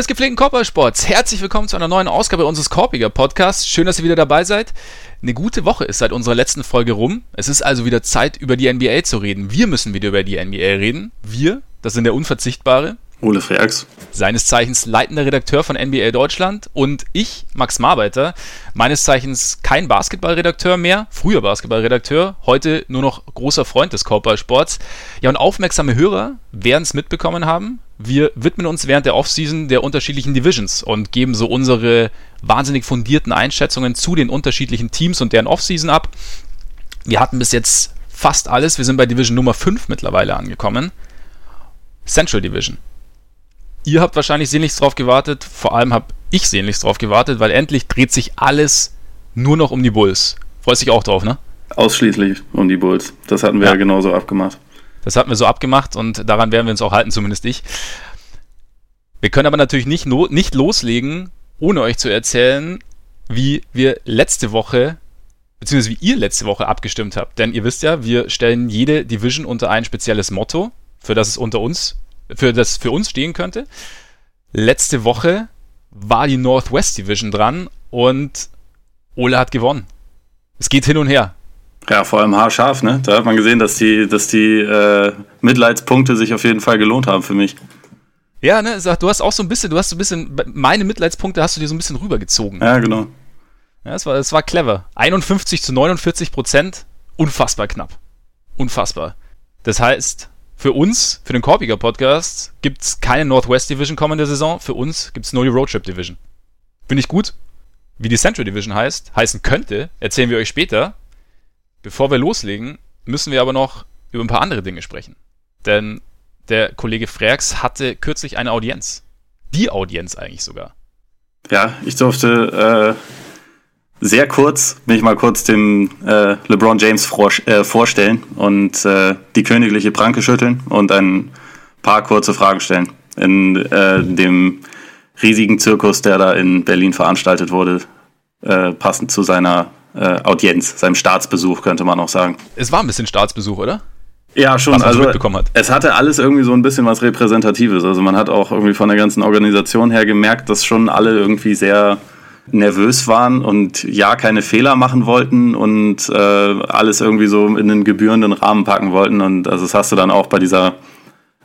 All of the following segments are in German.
Des gepflegten Korbballsports, herzlich willkommen zu einer neuen Ausgabe unseres Korpiger Podcasts. Schön, dass ihr wieder dabei seid. Eine gute Woche ist seit unserer letzten Folge rum. Es ist also wieder Zeit, über die NBA zu reden. Wir müssen wieder über die NBA reden. Wir, das sind der Unverzichtbare. Ole Freaks. Seines Zeichens leitender Redakteur von NBA Deutschland. Und ich, Max Marbeiter, meines Zeichens kein Basketballredakteur mehr, früher Basketballredakteur, heute nur noch großer Freund des Korbballsports. Ja, und aufmerksame Hörer werden es mitbekommen haben wir widmen uns während der Offseason der unterschiedlichen Divisions und geben so unsere wahnsinnig fundierten Einschätzungen zu den unterschiedlichen Teams und deren Offseason ab. Wir hatten bis jetzt fast alles. Wir sind bei Division Nummer 5 mittlerweile angekommen. Central Division. Ihr habt wahrscheinlich sehnlichst drauf gewartet, vor allem habe ich sehnlichst drauf gewartet, weil endlich dreht sich alles nur noch um die Bulls. Freust dich auch drauf, ne? Ausschließlich um die Bulls. Das hatten wir ja, ja genauso abgemacht. Das hatten wir so abgemacht und daran werden wir uns auch halten, zumindest ich. Wir können aber natürlich nicht, nicht loslegen, ohne euch zu erzählen, wie wir letzte Woche, beziehungsweise wie ihr letzte Woche abgestimmt habt. Denn ihr wisst ja, wir stellen jede Division unter ein spezielles Motto, für das es unter uns, für das für uns stehen könnte. Letzte Woche war die Northwest Division dran und Ole hat gewonnen. Es geht hin und her. Ja, vor allem haarscharf, ne? Da hat man gesehen, dass die, dass die äh, Mitleidspunkte sich auf jeden Fall gelohnt haben für mich. Ja, ne, du hast auch so ein bisschen, du hast so ein bisschen, meine Mitleidspunkte hast du dir so ein bisschen rübergezogen. Ja, genau. Ja, es war, es war clever. 51 zu 49 Prozent, unfassbar knapp. Unfassbar. Das heißt, für uns, für den Korpiger Podcast, gibt es keine Northwest Division kommende Saison. Für uns gibt es nur die Roadtrip Division. Finde ich gut. Wie die Central Division heißt, heißen könnte, erzählen wir euch später. Bevor wir loslegen, müssen wir aber noch über ein paar andere Dinge sprechen. Denn der Kollege Freaks hatte kürzlich eine Audienz. Die Audienz eigentlich sogar. Ja, ich durfte äh, sehr kurz, mich mal kurz dem äh, LeBron James vor, äh, vorstellen und äh, die königliche Pranke schütteln und ein paar kurze Fragen stellen. In äh, dem riesigen Zirkus, der da in Berlin veranstaltet wurde, äh, passend zu seiner äh, Audienz, seinem Staatsbesuch, könnte man auch sagen. Es war ein bisschen Staatsbesuch, oder? Ja, schon. Was also mitbekommen hat. es hatte alles irgendwie so ein bisschen was Repräsentatives. Also man hat auch irgendwie von der ganzen Organisation her gemerkt, dass schon alle irgendwie sehr nervös waren und ja keine Fehler machen wollten und äh, alles irgendwie so in den gebührenden Rahmen packen wollten. Und also das hast du dann auch bei dieser,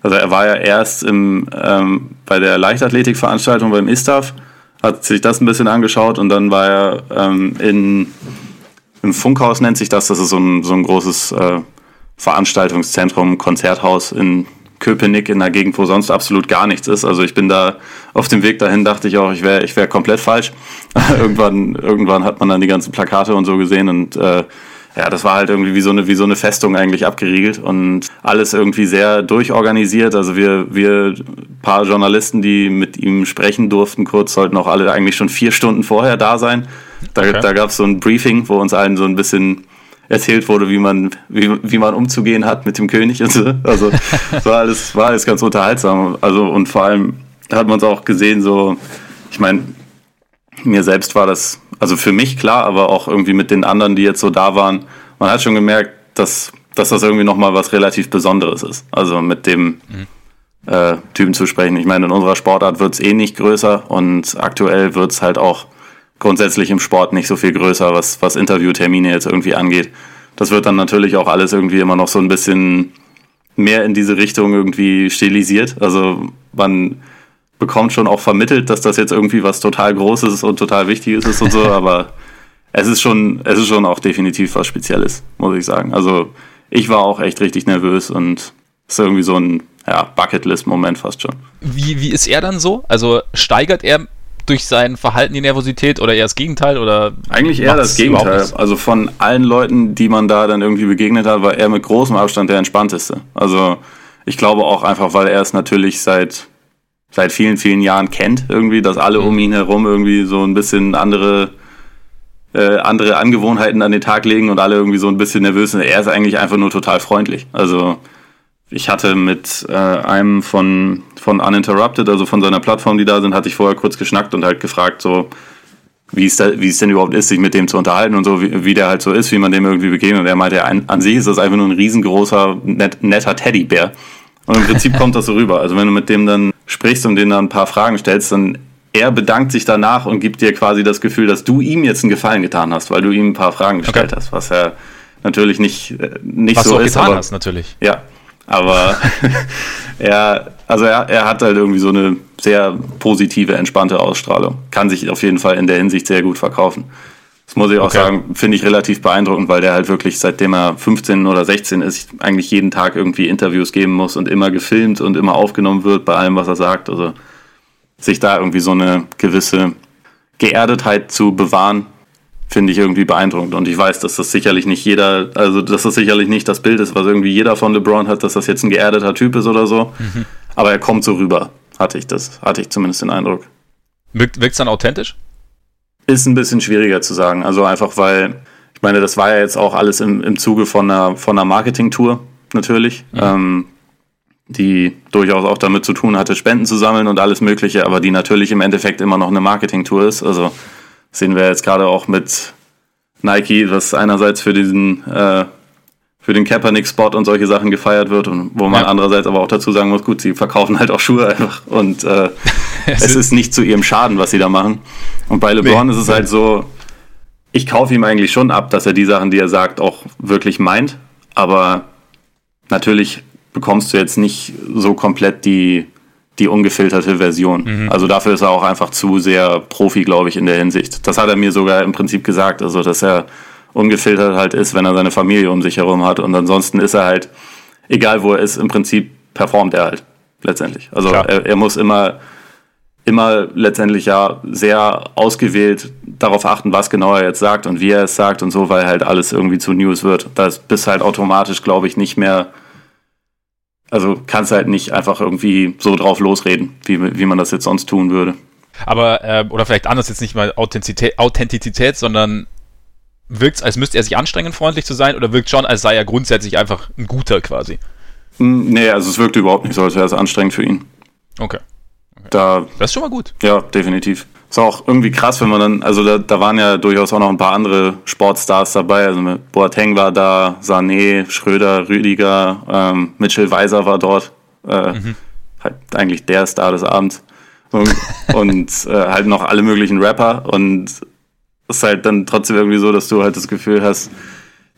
also er war ja erst im, ähm, bei der Leichtathletikveranstaltung beim ISTAF hat sich das ein bisschen angeschaut und dann war er ähm, in, im Funkhaus, nennt sich das, das ist so ein, so ein großes äh, Veranstaltungszentrum, Konzerthaus in Köpenick, in einer Gegend, wo sonst absolut gar nichts ist. Also ich bin da auf dem Weg dahin, dachte ich auch, ich wäre ich wär komplett falsch. irgendwann, irgendwann hat man dann die ganzen Plakate und so gesehen und äh, ja, das war halt irgendwie wie so eine, wie so eine Festung eigentlich abgeriegelt und alles irgendwie sehr durchorganisiert. Also wir, wir paar Journalisten, die mit ihm sprechen durften, kurz sollten auch alle eigentlich schon vier Stunden vorher da sein. Da, okay. da gab es so ein Briefing, wo uns allen so ein bisschen erzählt wurde, wie man, wie, wie man umzugehen hat mit dem König und so. Also war alles, war alles ganz unterhaltsam. Also und vor allem hat man es auch gesehen, so, ich meine, mir selbst war das also für mich klar, aber auch irgendwie mit den anderen, die jetzt so da waren, man hat schon gemerkt, dass, dass das irgendwie nochmal was relativ Besonderes ist. Also mit dem mhm. äh, Typen zu sprechen. Ich meine, in unserer Sportart wird es eh nicht größer und aktuell wird es halt auch grundsätzlich im Sport nicht so viel größer, was, was Interviewtermine jetzt irgendwie angeht. Das wird dann natürlich auch alles irgendwie immer noch so ein bisschen mehr in diese Richtung irgendwie stilisiert. Also man bekommt schon auch vermittelt, dass das jetzt irgendwie was total Großes und total Wichtiges ist und so, aber es ist schon, es ist schon auch definitiv was Spezielles, muss ich sagen. Also ich war auch echt richtig nervös und es ist irgendwie so ein ja, Bucketlist-Moment fast schon. Wie, wie ist er dann so? Also steigert er durch sein Verhalten die Nervosität oder eher das Gegenteil oder eigentlich eher das Gegenteil. Also von allen Leuten, die man da dann irgendwie begegnet hat, war er mit großem Abstand der entspannteste. Also ich glaube auch einfach, weil er es natürlich seit seit vielen, vielen Jahren kennt, irgendwie, dass alle um mhm. ihn herum irgendwie so ein bisschen andere, äh, andere Angewohnheiten an den Tag legen und alle irgendwie so ein bisschen nervös sind. Er ist eigentlich einfach nur total freundlich. Also ich hatte mit äh, einem von, von Uninterrupted, also von seiner Plattform, die da sind, hatte ich vorher kurz geschnackt und halt gefragt, so, wie es, da, wie es denn überhaupt ist, sich mit dem zu unterhalten und so, wie, wie der halt so ist, wie man dem irgendwie begegnet. Und er meinte, an, an sich ist das einfach nur ein riesengroßer, net, netter Teddybär. Und im Prinzip kommt das so rüber. Also wenn du mit dem dann sprichst und denen dann ein paar Fragen stellst, dann er bedankt sich danach und gibt dir quasi das Gefühl, dass du ihm jetzt einen Gefallen getan hast, weil du ihm ein paar Fragen gestellt okay. hast, was ja natürlich nicht, äh, nicht was so du auch ist. Getan aber, hast, natürlich. Ja, aber er, also er, er hat halt irgendwie so eine sehr positive, entspannte Ausstrahlung. Kann sich auf jeden Fall in der Hinsicht sehr gut verkaufen. Das muss ich auch okay. sagen, finde ich relativ beeindruckend, weil der halt wirklich, seitdem er 15 oder 16 ist, eigentlich jeden Tag irgendwie Interviews geben muss und immer gefilmt und immer aufgenommen wird bei allem, was er sagt. Also sich da irgendwie so eine gewisse Geerdetheit zu bewahren, finde ich irgendwie beeindruckend. Und ich weiß, dass das sicherlich nicht jeder, also dass das sicherlich nicht das Bild ist, was irgendwie jeder von LeBron hat, dass das jetzt ein geerdeter Typ ist oder so. Mhm. Aber er kommt so rüber, hatte ich das, hatte ich zumindest den Eindruck. Wirkt es dann authentisch? Ist ein bisschen schwieriger zu sagen. Also einfach, weil, ich meine, das war ja jetzt auch alles im, im Zuge von einer, von einer Marketing-Tour natürlich. Mhm. Ähm, die durchaus auch damit zu tun hatte, Spenden zu sammeln und alles Mögliche, aber die natürlich im Endeffekt immer noch eine Marketing-Tour ist. Also sehen wir jetzt gerade auch mit Nike, was einerseits für diesen äh, für den Kaepernick-Spot und solche Sachen gefeiert wird und wo man ja. andererseits aber auch dazu sagen muss, gut, sie verkaufen halt auch Schuhe einfach und äh, es ist nicht zu ihrem Schaden, was sie da machen. Und bei LeBron nee. ist es halt so, ich kaufe ihm eigentlich schon ab, dass er die Sachen, die er sagt, auch wirklich meint, aber natürlich bekommst du jetzt nicht so komplett die, die ungefilterte Version. Mhm. Also dafür ist er auch einfach zu sehr Profi, glaube ich, in der Hinsicht. Das hat er mir sogar im Prinzip gesagt, also dass er ungefiltert halt ist, wenn er seine Familie um sich herum hat. Und ansonsten ist er halt, egal wo er ist, im Prinzip performt er halt letztendlich. Also er, er, muss immer, immer letztendlich ja sehr ausgewählt darauf achten, was genau er jetzt sagt und wie er es sagt und so, weil halt alles irgendwie zu News wird. Das bist halt automatisch, glaube ich, nicht mehr. Also kannst halt nicht einfach irgendwie so drauf losreden, wie, wie man das jetzt sonst tun würde. Aber, äh, oder vielleicht anders jetzt nicht mal Authentizität, Authentizität sondern wirkt es, als müsste er sich anstrengen, freundlich zu sein, oder wirkt schon, als sei er grundsätzlich einfach ein guter quasi? Hm, nee, also es wirkt überhaupt nicht so, als wäre es anstrengend für ihn. Okay. okay. Da, das ist schon mal gut. Ja, definitiv. Ist auch irgendwie krass, wenn man dann, also da, da waren ja durchaus auch noch ein paar andere Sportstars dabei. Also Boateng war da, Sané, Schröder, Rüdiger, ähm, Mitchell Weiser war dort. Äh, mhm. Halt eigentlich der Star des Abends. Und, und äh, halt noch alle möglichen Rapper. Und ist halt dann trotzdem irgendwie so, dass du halt das Gefühl hast,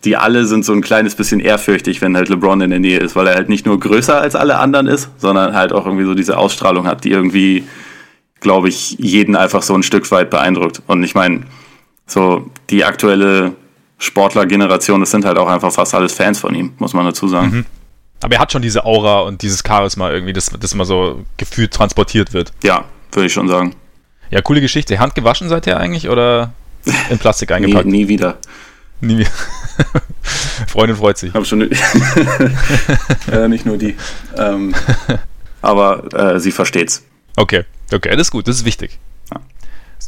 die alle sind so ein kleines bisschen ehrfürchtig, wenn halt LeBron in der Nähe ist, weil er halt nicht nur größer als alle anderen ist, sondern halt auch irgendwie so diese Ausstrahlung hat, die irgendwie, glaube ich, jeden einfach so ein Stück weit beeindruckt. Und ich meine, so die aktuelle Sportlergeneration, das sind halt auch einfach fast alles Fans von ihm, muss man dazu sagen. Mhm. Aber er hat schon diese Aura und dieses Charisma irgendwie, das, das immer so gefühlt transportiert wird. Ja, würde ich schon sagen. Ja, coole Geschichte. Hand gewaschen seither eigentlich oder in Plastik eingepackt. nie, nie wieder. Nie wieder. Freundin freut sich. Hab schon äh, nicht nur die. Ähm, aber äh, sie versteht's. Okay, okay, das ist gut, das ist wichtig. Ja.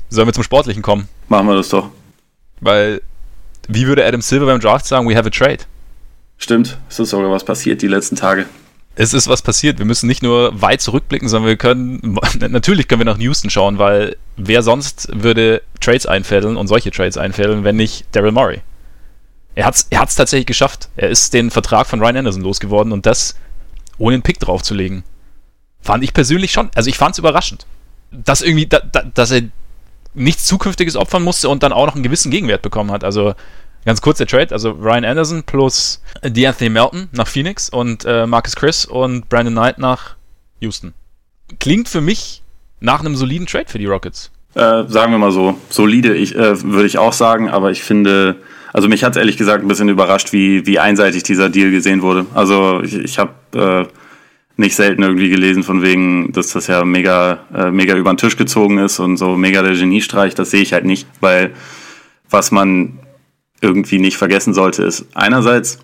Sollen wir zum Sportlichen kommen? Machen wir das doch. Weil, wie würde Adam Silver beim Draft sagen, we have a trade? Stimmt, es ist sogar was passiert die letzten Tage es ist was passiert. Wir müssen nicht nur weit zurückblicken, sondern wir können, natürlich können wir nach Houston schauen, weil wer sonst würde Trades einfädeln und solche Trades einfädeln, wenn nicht Daryl Murray? Er hat es er hat's tatsächlich geschafft. Er ist den Vertrag von Ryan Anderson losgeworden und das ohne einen Pick draufzulegen. Fand ich persönlich schon, also ich fand es überraschend. Dass irgendwie, da, da, dass er nichts Zukünftiges opfern musste und dann auch noch einen gewissen Gegenwert bekommen hat. Also Ganz kurz der Trade, also Ryan Anderson plus D'Anthony Melton nach Phoenix und äh, Marcus Chris und Brandon Knight nach Houston. Klingt für mich nach einem soliden Trade für die Rockets. Äh, sagen wir mal so, solide ich, äh, würde ich auch sagen, aber ich finde, also mich hat es ehrlich gesagt ein bisschen überrascht, wie, wie einseitig dieser Deal gesehen wurde. Also ich, ich habe äh, nicht selten irgendwie gelesen von wegen, dass das ja mega, äh, mega über den Tisch gezogen ist und so mega der Geniestreich, das sehe ich halt nicht, weil was man irgendwie nicht vergessen sollte, ist einerseits,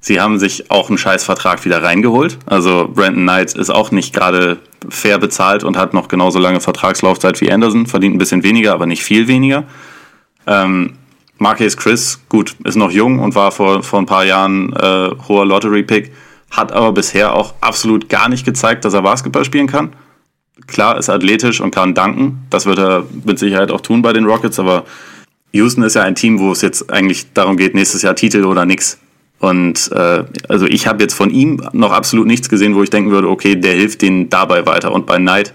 sie haben sich auch einen Scheißvertrag wieder reingeholt. Also Brandon Knight ist auch nicht gerade fair bezahlt und hat noch genauso lange Vertragslaufzeit wie Anderson, verdient ein bisschen weniger, aber nicht viel weniger. Ähm, Marcus Chris, gut, ist noch jung und war vor, vor ein paar Jahren äh, hoher Lottery-Pick, hat aber bisher auch absolut gar nicht gezeigt, dass er Basketball spielen kann. Klar, ist athletisch und kann danken. Das wird er mit Sicherheit auch tun bei den Rockets, aber Houston ist ja ein Team, wo es jetzt eigentlich darum geht, nächstes Jahr Titel oder nix. Und äh, also ich habe jetzt von ihm noch absolut nichts gesehen, wo ich denken würde, okay, der hilft denen dabei weiter. Und bei Knight,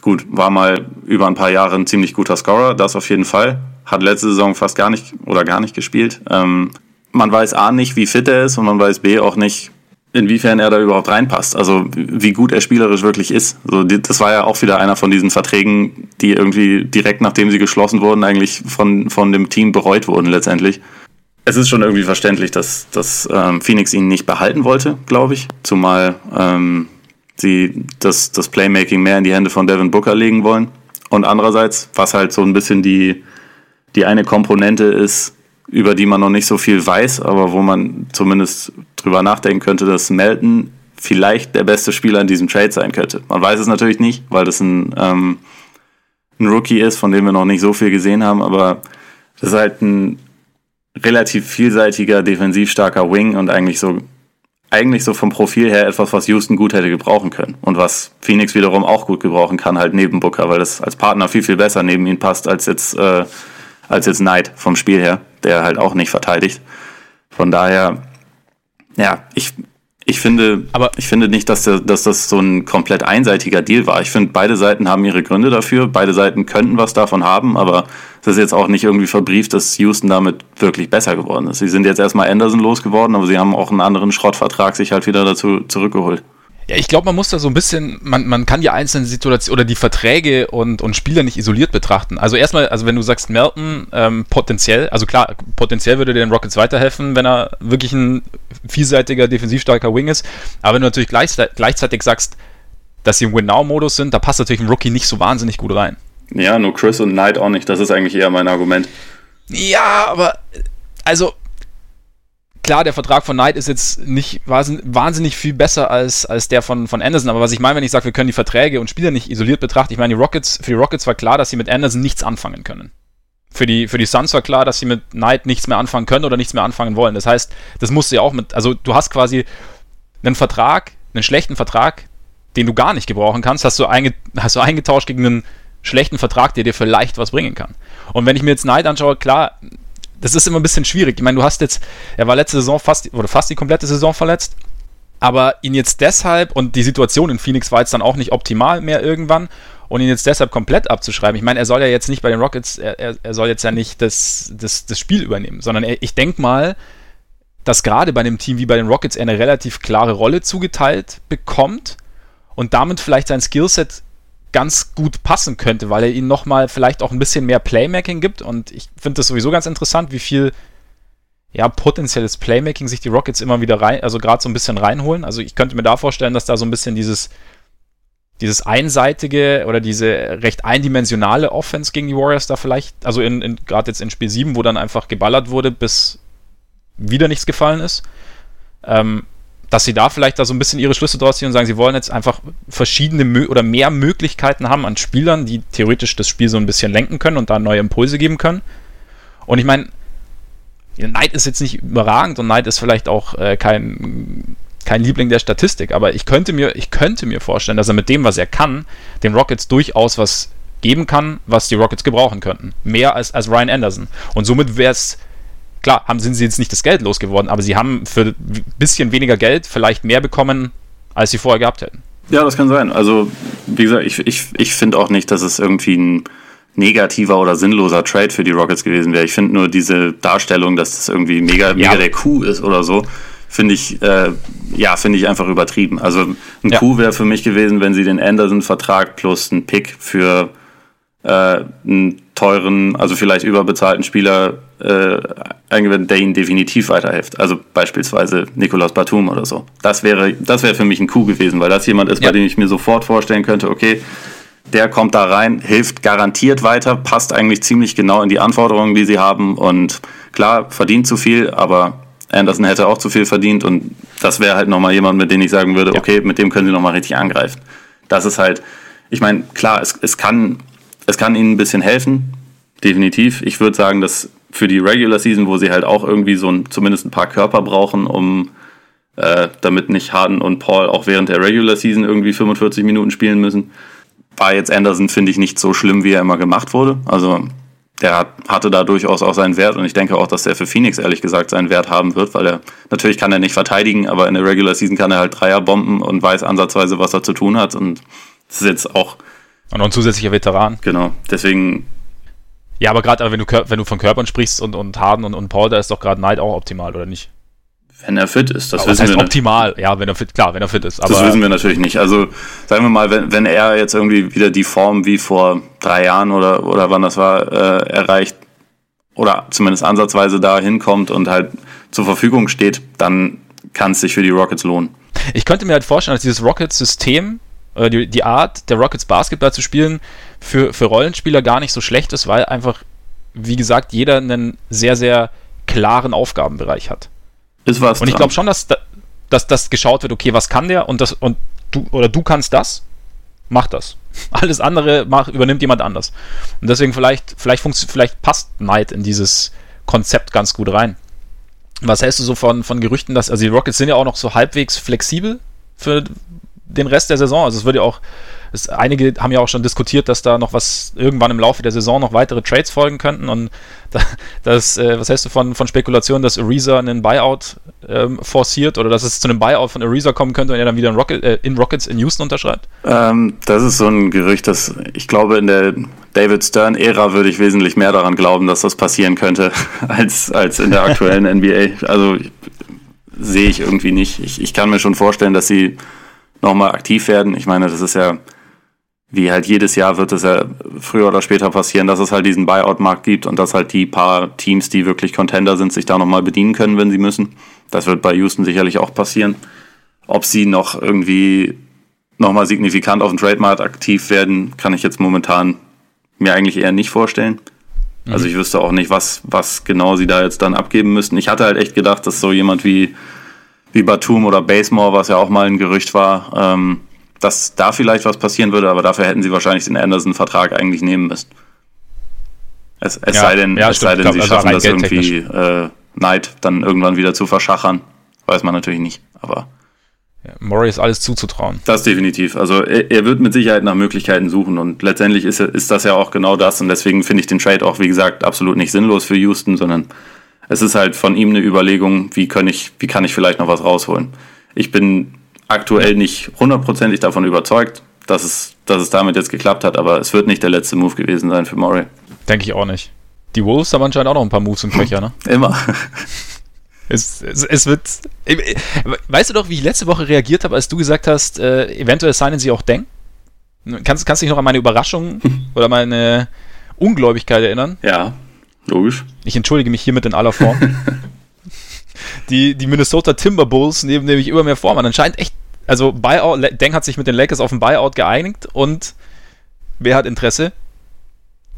gut, war mal über ein paar Jahre ein ziemlich guter Scorer, das auf jeden Fall. Hat letzte Saison fast gar nicht oder gar nicht gespielt. Ähm, man weiß A nicht, wie fit er ist und man weiß B auch nicht, inwiefern er da überhaupt reinpasst. Also wie gut er spielerisch wirklich ist. Also das war ja auch wieder einer von diesen Verträgen, die irgendwie direkt nachdem sie geschlossen wurden, eigentlich von, von dem Team bereut wurden letztendlich. Es ist schon irgendwie verständlich, dass, dass ähm, Phoenix ihn nicht behalten wollte, glaube ich. Zumal ähm, sie das, das Playmaking mehr in die Hände von Devin Booker legen wollen. Und andererseits, was halt so ein bisschen die, die eine Komponente ist, über die man noch nicht so viel weiß, aber wo man zumindest drüber nachdenken könnte, dass Melton vielleicht der beste Spieler in diesem Trade sein könnte. Man weiß es natürlich nicht, weil das ein, ähm, ein Rookie ist, von dem wir noch nicht so viel gesehen haben, aber das ist halt ein relativ vielseitiger, defensiv starker Wing und eigentlich so eigentlich so vom Profil her etwas, was Houston gut hätte gebrauchen können und was Phoenix wiederum auch gut gebrauchen kann, halt neben Booker, weil das als Partner viel, viel besser neben ihn passt als jetzt, äh, als jetzt Knight vom Spiel her der halt auch nicht verteidigt. Von daher, ja, ich, ich finde, aber ich finde nicht, dass, der, dass das so ein komplett einseitiger Deal war. Ich finde, beide Seiten haben ihre Gründe dafür. Beide Seiten könnten was davon haben, aber es ist jetzt auch nicht irgendwie verbrieft, dass Houston damit wirklich besser geworden ist. Sie sind jetzt erstmal Anderson losgeworden, aber sie haben auch einen anderen Schrottvertrag sich halt wieder dazu zurückgeholt. Ja, ich glaube, man muss da so ein bisschen, man, man kann die einzelnen Situationen oder die Verträge und, und Spieler nicht isoliert betrachten. Also erstmal, also wenn du sagst Melton, ähm, potenziell, also klar, potenziell würde den Rockets weiterhelfen, wenn er wirklich ein vielseitiger, defensivstarker Wing ist. Aber wenn du natürlich gleichzeitig, gleichzeitig sagst, dass sie im Win-Now-Modus sind, da passt natürlich ein Rookie nicht so wahnsinnig gut rein. Ja, nur Chris und Knight auch nicht. Das ist eigentlich eher mein Argument. Ja, aber also klar, der Vertrag von Knight ist jetzt nicht wahnsinnig viel besser als, als der von, von Anderson, aber was ich meine, wenn ich sage, wir können die Verträge und Spieler nicht isoliert betrachten, ich meine, die Rockets, für die Rockets war klar, dass sie mit Anderson nichts anfangen können. Für die, für die Suns war klar, dass sie mit Knight nichts mehr anfangen können oder nichts mehr anfangen wollen. Das heißt, das musst du ja auch mit, also du hast quasi einen Vertrag, einen schlechten Vertrag, den du gar nicht gebrauchen kannst, hast du, einge, hast du eingetauscht gegen einen schlechten Vertrag, der dir vielleicht was bringen kann. Und wenn ich mir jetzt Knight anschaue, klar, das ist immer ein bisschen schwierig. Ich meine, du hast jetzt, er war letzte Saison fast, oder fast die komplette Saison verletzt, aber ihn jetzt deshalb, und die Situation in Phoenix war jetzt dann auch nicht optimal mehr irgendwann, und ihn jetzt deshalb komplett abzuschreiben. Ich meine, er soll ja jetzt nicht bei den Rockets, er, er, er soll jetzt ja nicht das, das, das Spiel übernehmen, sondern er, ich denke mal, dass gerade bei einem Team wie bei den Rockets er eine relativ klare Rolle zugeteilt bekommt und damit vielleicht sein Skillset ganz gut passen könnte, weil er ihnen nochmal vielleicht auch ein bisschen mehr Playmaking gibt. Und ich finde das sowieso ganz interessant, wie viel ja, potenzielles Playmaking sich die Rockets immer wieder rein, also gerade so ein bisschen reinholen. Also ich könnte mir da vorstellen, dass da so ein bisschen dieses, dieses einseitige oder diese recht eindimensionale Offense gegen die Warriors da vielleicht, also in, in gerade jetzt in Spiel 7, wo dann einfach geballert wurde, bis wieder nichts gefallen ist. Ähm, dass sie da vielleicht da so ein bisschen ihre Schlüsse draus ziehen und sagen, sie wollen jetzt einfach verschiedene oder mehr Möglichkeiten haben an Spielern, die theoretisch das Spiel so ein bisschen lenken können und da neue Impulse geben können. Und ich meine, Knight ist jetzt nicht überragend und Knight ist vielleicht auch äh, kein, kein Liebling der Statistik, aber ich könnte, mir, ich könnte mir vorstellen, dass er mit dem, was er kann, den Rockets durchaus was geben kann, was die Rockets gebrauchen könnten. Mehr als, als Ryan Anderson. Und somit wäre es klar, haben, sind sie jetzt nicht das Geld losgeworden, aber sie haben für ein bisschen weniger Geld vielleicht mehr bekommen, als sie vorher gehabt hätten. Ja, das kann sein. Also, wie gesagt, ich, ich, ich finde auch nicht, dass es irgendwie ein negativer oder sinnloser Trade für die Rockets gewesen wäre. Ich finde nur diese Darstellung, dass das irgendwie mega, mega der Coup ist oder so, finde ich, äh, ja, finde ich einfach übertrieben. Also ein ja. Coup wäre für mich gewesen, wenn sie den Anderson-Vertrag plus einen Pick für äh, einen teuren, also vielleicht überbezahlten Spieler äh, eingewendet, der ihnen definitiv weiterhilft. Also beispielsweise Nicolas Batum oder so. Das wäre, das wäre für mich ein Coup gewesen, weil das jemand ist, ja. bei dem ich mir sofort vorstellen könnte, okay, der kommt da rein, hilft garantiert weiter, passt eigentlich ziemlich genau in die Anforderungen, die sie haben und klar, verdient zu viel, aber Anderson hätte auch zu viel verdient und das wäre halt nochmal jemand, mit dem ich sagen würde, ja. okay, mit dem können sie nochmal richtig angreifen. Das ist halt, ich meine, klar, es, es kann es kann ihnen ein bisschen helfen, definitiv. Ich würde sagen, dass für die Regular Season, wo sie halt auch irgendwie so ein, zumindest ein paar Körper brauchen, um äh, damit nicht Harden und Paul auch während der Regular Season irgendwie 45 Minuten spielen müssen, war jetzt Anderson, finde ich, nicht so schlimm, wie er immer gemacht wurde. Also der hat, hatte da durchaus auch seinen Wert und ich denke auch, dass der für Phoenix ehrlich gesagt seinen Wert haben wird, weil er natürlich kann er nicht verteidigen, aber in der Regular Season kann er halt Dreier bomben und weiß ansatzweise, was er zu tun hat und das ist jetzt auch und noch ein zusätzlicher Veteran. Genau, deswegen ja, aber gerade wenn du wenn du von Körpern sprichst und und Harden und, und Paul, da ist doch gerade Knight auch optimal oder nicht? Wenn er fit ist, das aber wissen das heißt wir optimal, ja, wenn er fit, klar, wenn er fit ist. Aber das wissen wir natürlich nicht. Also sagen wir mal, wenn, wenn er jetzt irgendwie wieder die Form wie vor drei Jahren oder, oder wann das war, äh, erreicht oder zumindest ansatzweise da hinkommt und halt zur Verfügung steht, dann kann es sich für die Rockets lohnen. Ich könnte mir halt vorstellen, dass dieses Rockets-System, äh, die, die Art der Rockets Basketball zu spielen, für, für Rollenspieler gar nicht so schlecht ist, weil einfach, wie gesagt, jeder einen sehr, sehr klaren Aufgabenbereich hat. Ist was. Und ich glaube schon, dass, dass das geschaut wird, okay, was kann der und das und du oder du kannst das, mach das. Alles andere mach, übernimmt jemand anders. Und deswegen vielleicht, vielleicht, vielleicht passt Knight in dieses Konzept ganz gut rein. Was hältst du so von, von Gerüchten, dass, also die Rockets sind ja auch noch so halbwegs flexibel für den Rest der Saison. Also es wird ja auch es, einige haben ja auch schon diskutiert, dass da noch was irgendwann im Laufe der Saison noch weitere Trades folgen könnten. Und da, das, äh, was heißt du von, von Spekulationen, dass Ariza einen Buyout ähm, forciert oder dass es zu einem Buyout von Ariza kommen könnte und er dann wieder in, Rocket, äh, in Rockets in Houston unterschreibt? Ähm, das ist so ein Gerücht, dass ich glaube, in der David Stern-Ära würde ich wesentlich mehr daran glauben, dass das passieren könnte, als, als in der aktuellen NBA. Also sehe ich irgendwie nicht. Ich, ich kann mir schon vorstellen, dass sie nochmal aktiv werden. Ich meine, das ist ja wie halt jedes Jahr wird es ja früher oder später passieren, dass es halt diesen Buyout-Markt gibt und dass halt die paar Teams, die wirklich Contender sind, sich da nochmal bedienen können, wenn sie müssen. Das wird bei Houston sicherlich auch passieren. Ob sie noch irgendwie nochmal signifikant auf dem Trademark aktiv werden, kann ich jetzt momentan mir eigentlich eher nicht vorstellen. Mhm. Also ich wüsste auch nicht, was, was genau sie da jetzt dann abgeben müssten. Ich hatte halt echt gedacht, dass so jemand wie, wie Batum oder Basemore, was ja auch mal ein Gerücht war, ähm, dass da vielleicht was passieren würde, aber dafür hätten sie wahrscheinlich den Anderson-Vertrag eigentlich nehmen müssen. Es, es ja, sei denn, ja, es sei denn sie also schaffen das irgendwie äh, Knight dann irgendwann wieder zu verschachern. Weiß man natürlich nicht, aber. Ja, Murray ist alles zuzutrauen. Das definitiv. Also er, er, wird mit Sicherheit nach Möglichkeiten suchen und letztendlich ist, ist das ja auch genau das und deswegen finde ich den Trade auch, wie gesagt, absolut nicht sinnlos für Houston, sondern es ist halt von ihm eine Überlegung, wie kann ich, wie kann ich vielleicht noch was rausholen. Ich bin aktuell nicht hundertprozentig davon überzeugt, dass es, dass es damit jetzt geklappt hat, aber es wird nicht der letzte Move gewesen sein für Murray. Denke ich auch nicht. Die Wolves haben anscheinend auch noch ein paar Moves im Köcher, ne? Immer. Es, es, es, wird. Weißt du doch, wie ich letzte Woche reagiert habe, als du gesagt hast, äh, eventuell signen sie auch Deng? Kannst, kannst du dich noch an meine Überraschung oder meine Ungläubigkeit erinnern? Ja, logisch. Ich entschuldige mich hiermit in aller Form. die, die Minnesota Timberwolves nehmen nämlich immer mehr Form an. Anscheinend echt also Buyout, Deng hat sich mit den Lakers auf ein Buyout geeinigt und wer hat Interesse?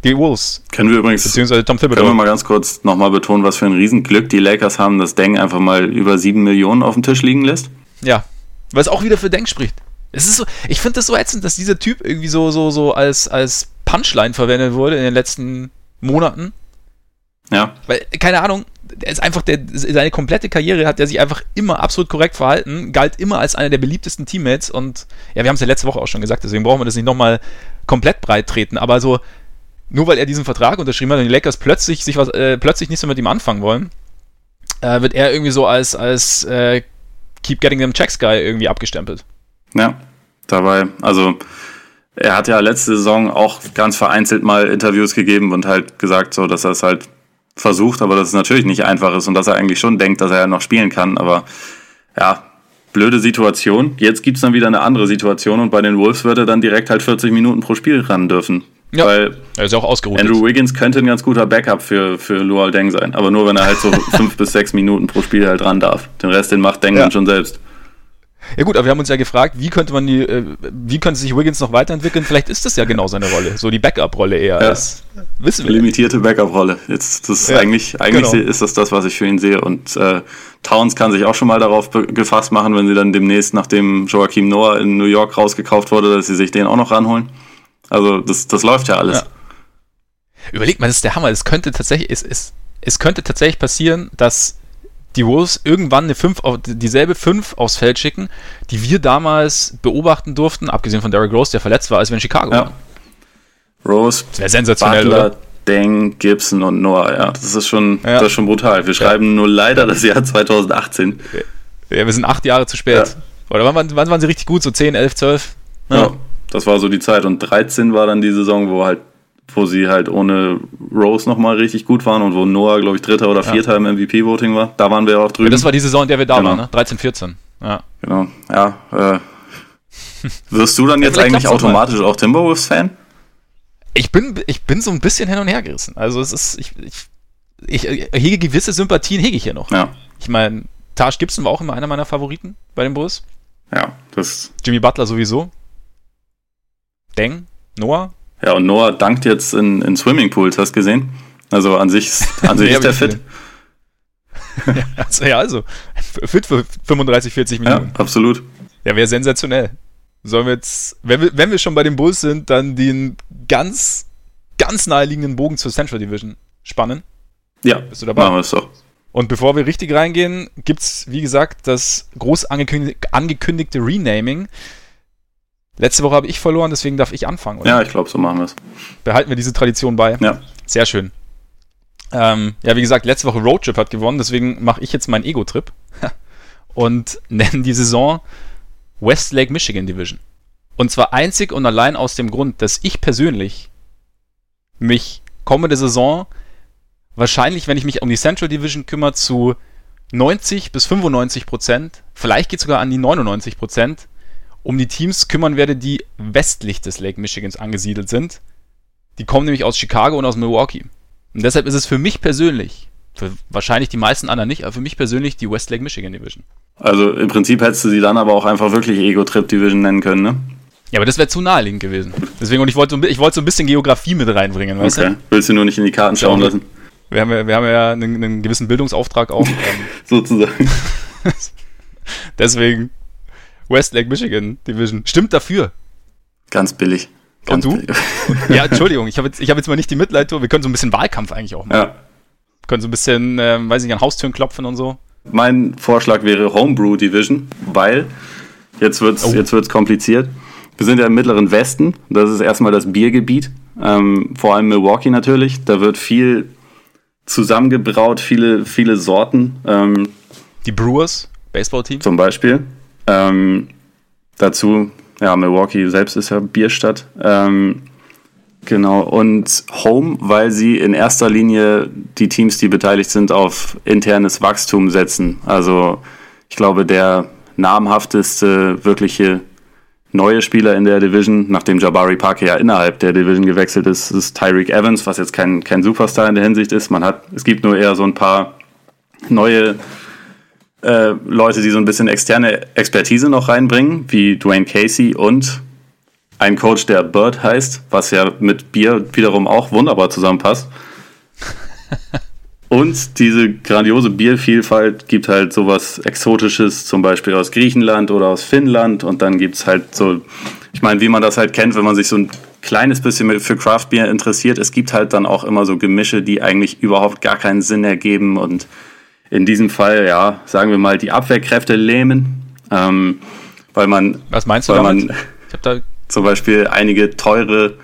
Die Wolves. Können wir übrigens, beziehungsweise Tom Thibodeau. Können wir mal ganz kurz nochmal betonen, was für ein Riesenglück die Lakers haben, dass Deng einfach mal über sieben Millionen auf dem Tisch liegen lässt? Ja, weil es auch wieder für Deng spricht. Es ist so, ich finde das so ätzend, dass dieser Typ irgendwie so, so, so als, als Punchline verwendet wurde in den letzten Monaten. Ja. Weil, keine Ahnung, der ist einfach, der, seine komplette Karriere hat er sich einfach immer absolut korrekt verhalten, galt immer als einer der beliebtesten Teammates und ja, wir haben es ja letzte Woche auch schon gesagt, deswegen brauchen wir das nicht nochmal komplett breit treten, aber so, nur weil er diesen Vertrag unterschrieben hat und die Lakers plötzlich sich was, äh, plötzlich nichts mehr mit ihm anfangen wollen, äh, wird er irgendwie so als, als äh, Keep Getting Them Checks Guy irgendwie abgestempelt. Ja, dabei, also er hat ja letzte Saison auch ganz vereinzelt mal Interviews gegeben und halt gesagt, so, dass er es halt versucht, aber dass es natürlich nicht einfach ist und dass er eigentlich schon denkt, dass er ja noch spielen kann. Aber ja, blöde Situation. Jetzt gibt's dann wieder eine andere Situation und bei den Wolves wird er dann direkt halt 40 Minuten pro Spiel ran dürfen. Ja, weil er ist auch ausgeruht. Andrew Wiggins könnte ein ganz guter Backup für, für Luol Deng sein, aber nur wenn er halt so fünf bis sechs Minuten pro Spiel halt ran darf. Den Rest, den macht Deng ja. dann schon selbst. Ja gut, aber wir haben uns ja gefragt, wie könnte man die, äh, wie könnte sich Wiggins noch weiterentwickeln? Vielleicht ist das ja genau seine Rolle, so die Backup-Rolle eher. Ja. Als, wissen wir. Limitierte Backup-Rolle. Jetzt, das ja, eigentlich, eigentlich genau. ist das das, was ich für ihn sehe. Und äh, Towns kann sich auch schon mal darauf gefasst machen, wenn sie dann demnächst, nachdem Joachim Noah in New York rausgekauft wurde, dass sie sich den auch noch ranholen. Also das, das läuft ja alles. Ja. Überlegt mal, das ist der Hammer. Es könnte tatsächlich, es, es, es könnte tatsächlich passieren, dass die Wolves irgendwann eine 5 dieselbe 5 aufs Feld schicken, die wir damals beobachten durften, abgesehen von Derrick Rose, der verletzt war, als wir in Chicago ja. waren. Rose, das sensationell, Butler, oder? Deng, Gibson und Noah. Ja, das ist schon, ja. das ist schon brutal. Wir schreiben ja. nur leider das Jahr 2018. Ja, wir sind acht Jahre zu spät. Oder wann, wann waren sie richtig gut? So 10, 11, 12? Ja. das war so die Zeit. Und 13 war dann die Saison, wo halt, wo sie halt ohne Rose nochmal richtig gut waren und wo Noah, glaube ich, Dritter oder Vierter im MVP-Voting war. Da waren wir auch drüben. das war die Saison, in der wir da genau. waren, ne? 13, 14. Ja. Genau. Ja, äh, wirst du dann jetzt eigentlich automatisch auch Timberwolves-Fan? Ich bin, ich bin so ein bisschen hin und her gerissen. Also es ist, ich, ich, ich hege gewisse Sympathien, hege ich hier noch. Ja. Ich meine, Taj Gibson war auch immer einer meiner Favoriten bei den Bulls. Ja, das. Jimmy Butler sowieso. Deng, Noah. Ja, und Noah dankt jetzt in, in Swimmingpools, hast du gesehen? Also an sich, an sich ist der fit. ja, also, ja, also fit für 35, 40 Minuten. Ja, absolut. Ja, wäre sensationell. Sollen wir jetzt, wenn wir, wenn wir schon bei den Bulls sind, dann den ganz, ganz naheliegenden Bogen zur Central Division spannen? Ja, bist du dabei? Machen wir es doch. Und bevor wir richtig reingehen, gibt es, wie gesagt, das groß angekündigte Renaming. Letzte Woche habe ich verloren, deswegen darf ich anfangen, oder? Ja, ich glaube, so machen wir es. Behalten wir diese Tradition bei. Ja. Sehr schön. Ähm, ja, wie gesagt, letzte Woche Roadtrip hat gewonnen, deswegen mache ich jetzt meinen Ego-Trip und nenne die Saison Westlake Michigan Division. Und zwar einzig und allein aus dem Grund, dass ich persönlich mich kommende Saison wahrscheinlich, wenn ich mich um die Central Division kümmere, zu 90 bis 95 Prozent, vielleicht geht es sogar an die 99 Prozent, um die Teams kümmern werde, die westlich des Lake Michigans angesiedelt sind. Die kommen nämlich aus Chicago und aus Milwaukee. Und deshalb ist es für mich persönlich, für wahrscheinlich die meisten anderen nicht, aber für mich persönlich die West Lake Michigan Division. Also im Prinzip hättest du sie dann aber auch einfach wirklich Ego-Trip-Division nennen können, ne? Ja, aber das wäre zu naheliegend gewesen. Deswegen, und ich wollte, ich wollte so ein bisschen Geografie mit reinbringen, weißt okay. du? Willst du nur nicht in die Karten schauen lassen? Wir haben ja, wir haben ja einen, einen gewissen Bildungsauftrag auch. Ähm, Sozusagen. Deswegen West Lake Michigan Division. Stimmt dafür. Ganz billig. Ganz und du? Billig. ja, Entschuldigung, ich habe jetzt, hab jetzt mal nicht die Mitleidtour. Wir können so ein bisschen Wahlkampf eigentlich auch machen. Ja. Wir können so ein bisschen, ähm, weiß ich nicht, an Haustüren klopfen und so. Mein Vorschlag wäre Homebrew Division, weil jetzt wird es oh. jetzt wird's kompliziert. Wir sind ja im mittleren Westen. Das ist erstmal das Biergebiet. Ähm, vor allem Milwaukee natürlich. Da wird viel zusammengebraut, viele, viele Sorten. Ähm, die Brewers, Baseballteam? Zum Beispiel. Ähm, dazu, ja, Milwaukee selbst ist ja Bierstadt. Ähm, genau, und Home, weil sie in erster Linie die Teams, die beteiligt sind, auf internes Wachstum setzen. Also ich glaube, der namhafteste wirkliche neue Spieler in der Division, nachdem Jabari Parker ja innerhalb der Division gewechselt ist, ist Tyreek Evans, was jetzt kein, kein Superstar in der Hinsicht ist. Man hat, es gibt nur eher so ein paar neue äh, Leute, die so ein bisschen externe Expertise noch reinbringen, wie Dwayne Casey und ein Coach, der Bird heißt, was ja mit Bier wiederum auch wunderbar zusammenpasst. Und diese grandiose Biervielfalt gibt halt sowas Exotisches, zum Beispiel aus Griechenland oder aus Finnland. Und dann gibt es halt so, ich meine, wie man das halt kennt, wenn man sich so ein kleines bisschen für Craft Beer interessiert, es gibt halt dann auch immer so Gemische, die eigentlich überhaupt gar keinen Sinn ergeben. Und in diesem Fall, ja, sagen wir mal, die Abwehrkräfte lähmen. Ähm, weil man. Was meinst du weil damit? Man ich hab da zum Beispiel einige teure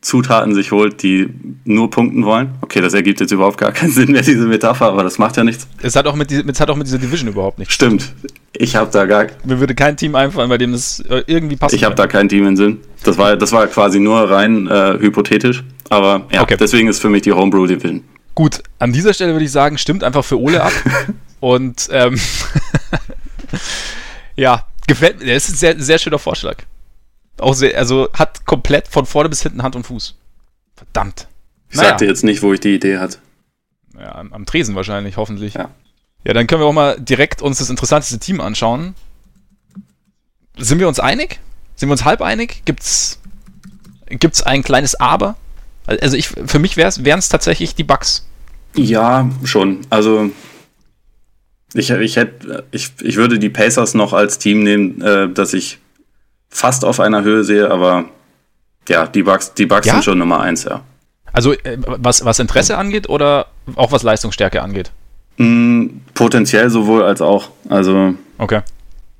Zutaten sich holt, die nur punkten wollen. Okay, das ergibt jetzt überhaupt gar keinen Sinn mehr, diese Metapher, aber das macht ja nichts. Es hat auch mit, es hat auch mit dieser Division überhaupt nichts. Stimmt. Ich habe da gar. Mir würde kein Team einfallen, bei dem das äh, irgendwie passt. Ich habe da kein Team in Sinn. Das war, das war quasi nur rein äh, hypothetisch. Aber ja, okay. deswegen ist für mich die Homebrew Division. Gut, an dieser Stelle würde ich sagen, stimmt einfach für Ole ab. Und ähm, ja, gefällt mir. Das ist ein sehr, sehr schöner Vorschlag. Auch sehr, also hat komplett von vorne bis hinten Hand und Fuß. Verdammt. Ich naja. sagte jetzt nicht, wo ich die Idee hatte. Ja, am, am Tresen wahrscheinlich, hoffentlich. Ja. Ja, dann können wir auch mal direkt uns das interessanteste Team anschauen. Sind wir uns einig? Sind wir uns halb einig? Gibt's, gibt's ein kleines Aber? Also ich, für mich wären es tatsächlich die Bugs. Ja, schon. Also ich, ich, hätte, ich, ich würde die Pacers noch als Team nehmen, äh, das ich fast auf einer Höhe sehe, aber ja, die Bugs, die Bugs ja? sind schon Nummer eins, ja. Also äh, was, was Interesse angeht oder auch was Leistungsstärke angeht? Mm, potenziell sowohl als auch. Also okay.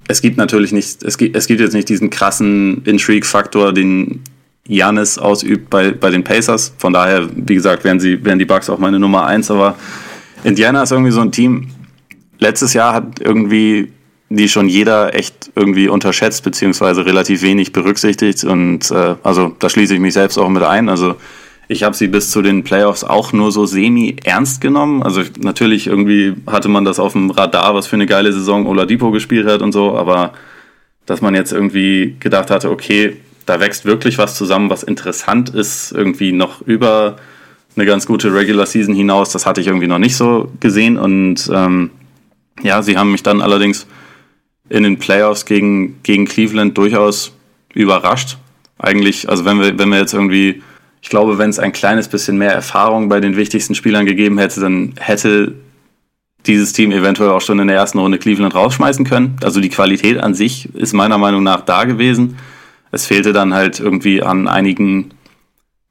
es gibt natürlich nicht, es gibt, es gibt jetzt nicht diesen krassen Intrigue-Faktor, den Janis ausübt bei, bei den Pacers. Von daher, wie gesagt, wären, sie, wären die Bucks auch meine Nummer eins. Aber Indiana ist irgendwie so ein Team. Letztes Jahr hat irgendwie die schon jeder echt irgendwie unterschätzt, beziehungsweise relativ wenig berücksichtigt. Und äh, also da schließe ich mich selbst auch mit ein. Also ich habe sie bis zu den Playoffs auch nur so semi ernst genommen. Also natürlich irgendwie hatte man das auf dem Radar, was für eine geile Saison Oladipo gespielt hat und so, aber dass man jetzt irgendwie gedacht hatte, okay, da wächst wirklich was zusammen, was interessant ist, irgendwie noch über eine ganz gute Regular Season hinaus, das hatte ich irgendwie noch nicht so gesehen. Und ähm, ja, sie haben mich dann allerdings in den Playoffs gegen, gegen Cleveland durchaus überrascht. Eigentlich, also wenn wir, wenn wir jetzt irgendwie ich glaube, wenn es ein kleines bisschen mehr Erfahrung bei den wichtigsten Spielern gegeben hätte, dann hätte dieses Team eventuell auch schon in der ersten Runde Cleveland rausschmeißen können. Also die Qualität an sich ist meiner Meinung nach da gewesen. Es fehlte dann halt irgendwie an einigen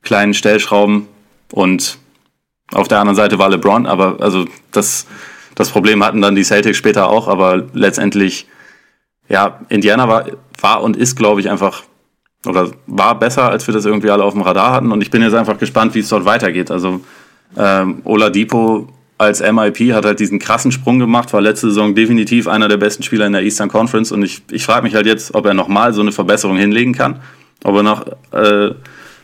kleinen Stellschrauben und auf der anderen Seite war LeBron, aber also das, das Problem hatten dann die Celtics später auch, aber letztendlich, ja, Indiana war, war und ist, glaube ich, einfach oder war besser, als wir das irgendwie alle auf dem Radar hatten. Und ich bin jetzt einfach gespannt, wie es dort weitergeht. Also ähm, Oladipo als MIP hat halt diesen krassen Sprung gemacht, war letzte Saison definitiv einer der besten Spieler in der Eastern Conference. Und ich, ich frage mich halt jetzt, ob er nochmal so eine Verbesserung hinlegen kann. Ob er noch, äh,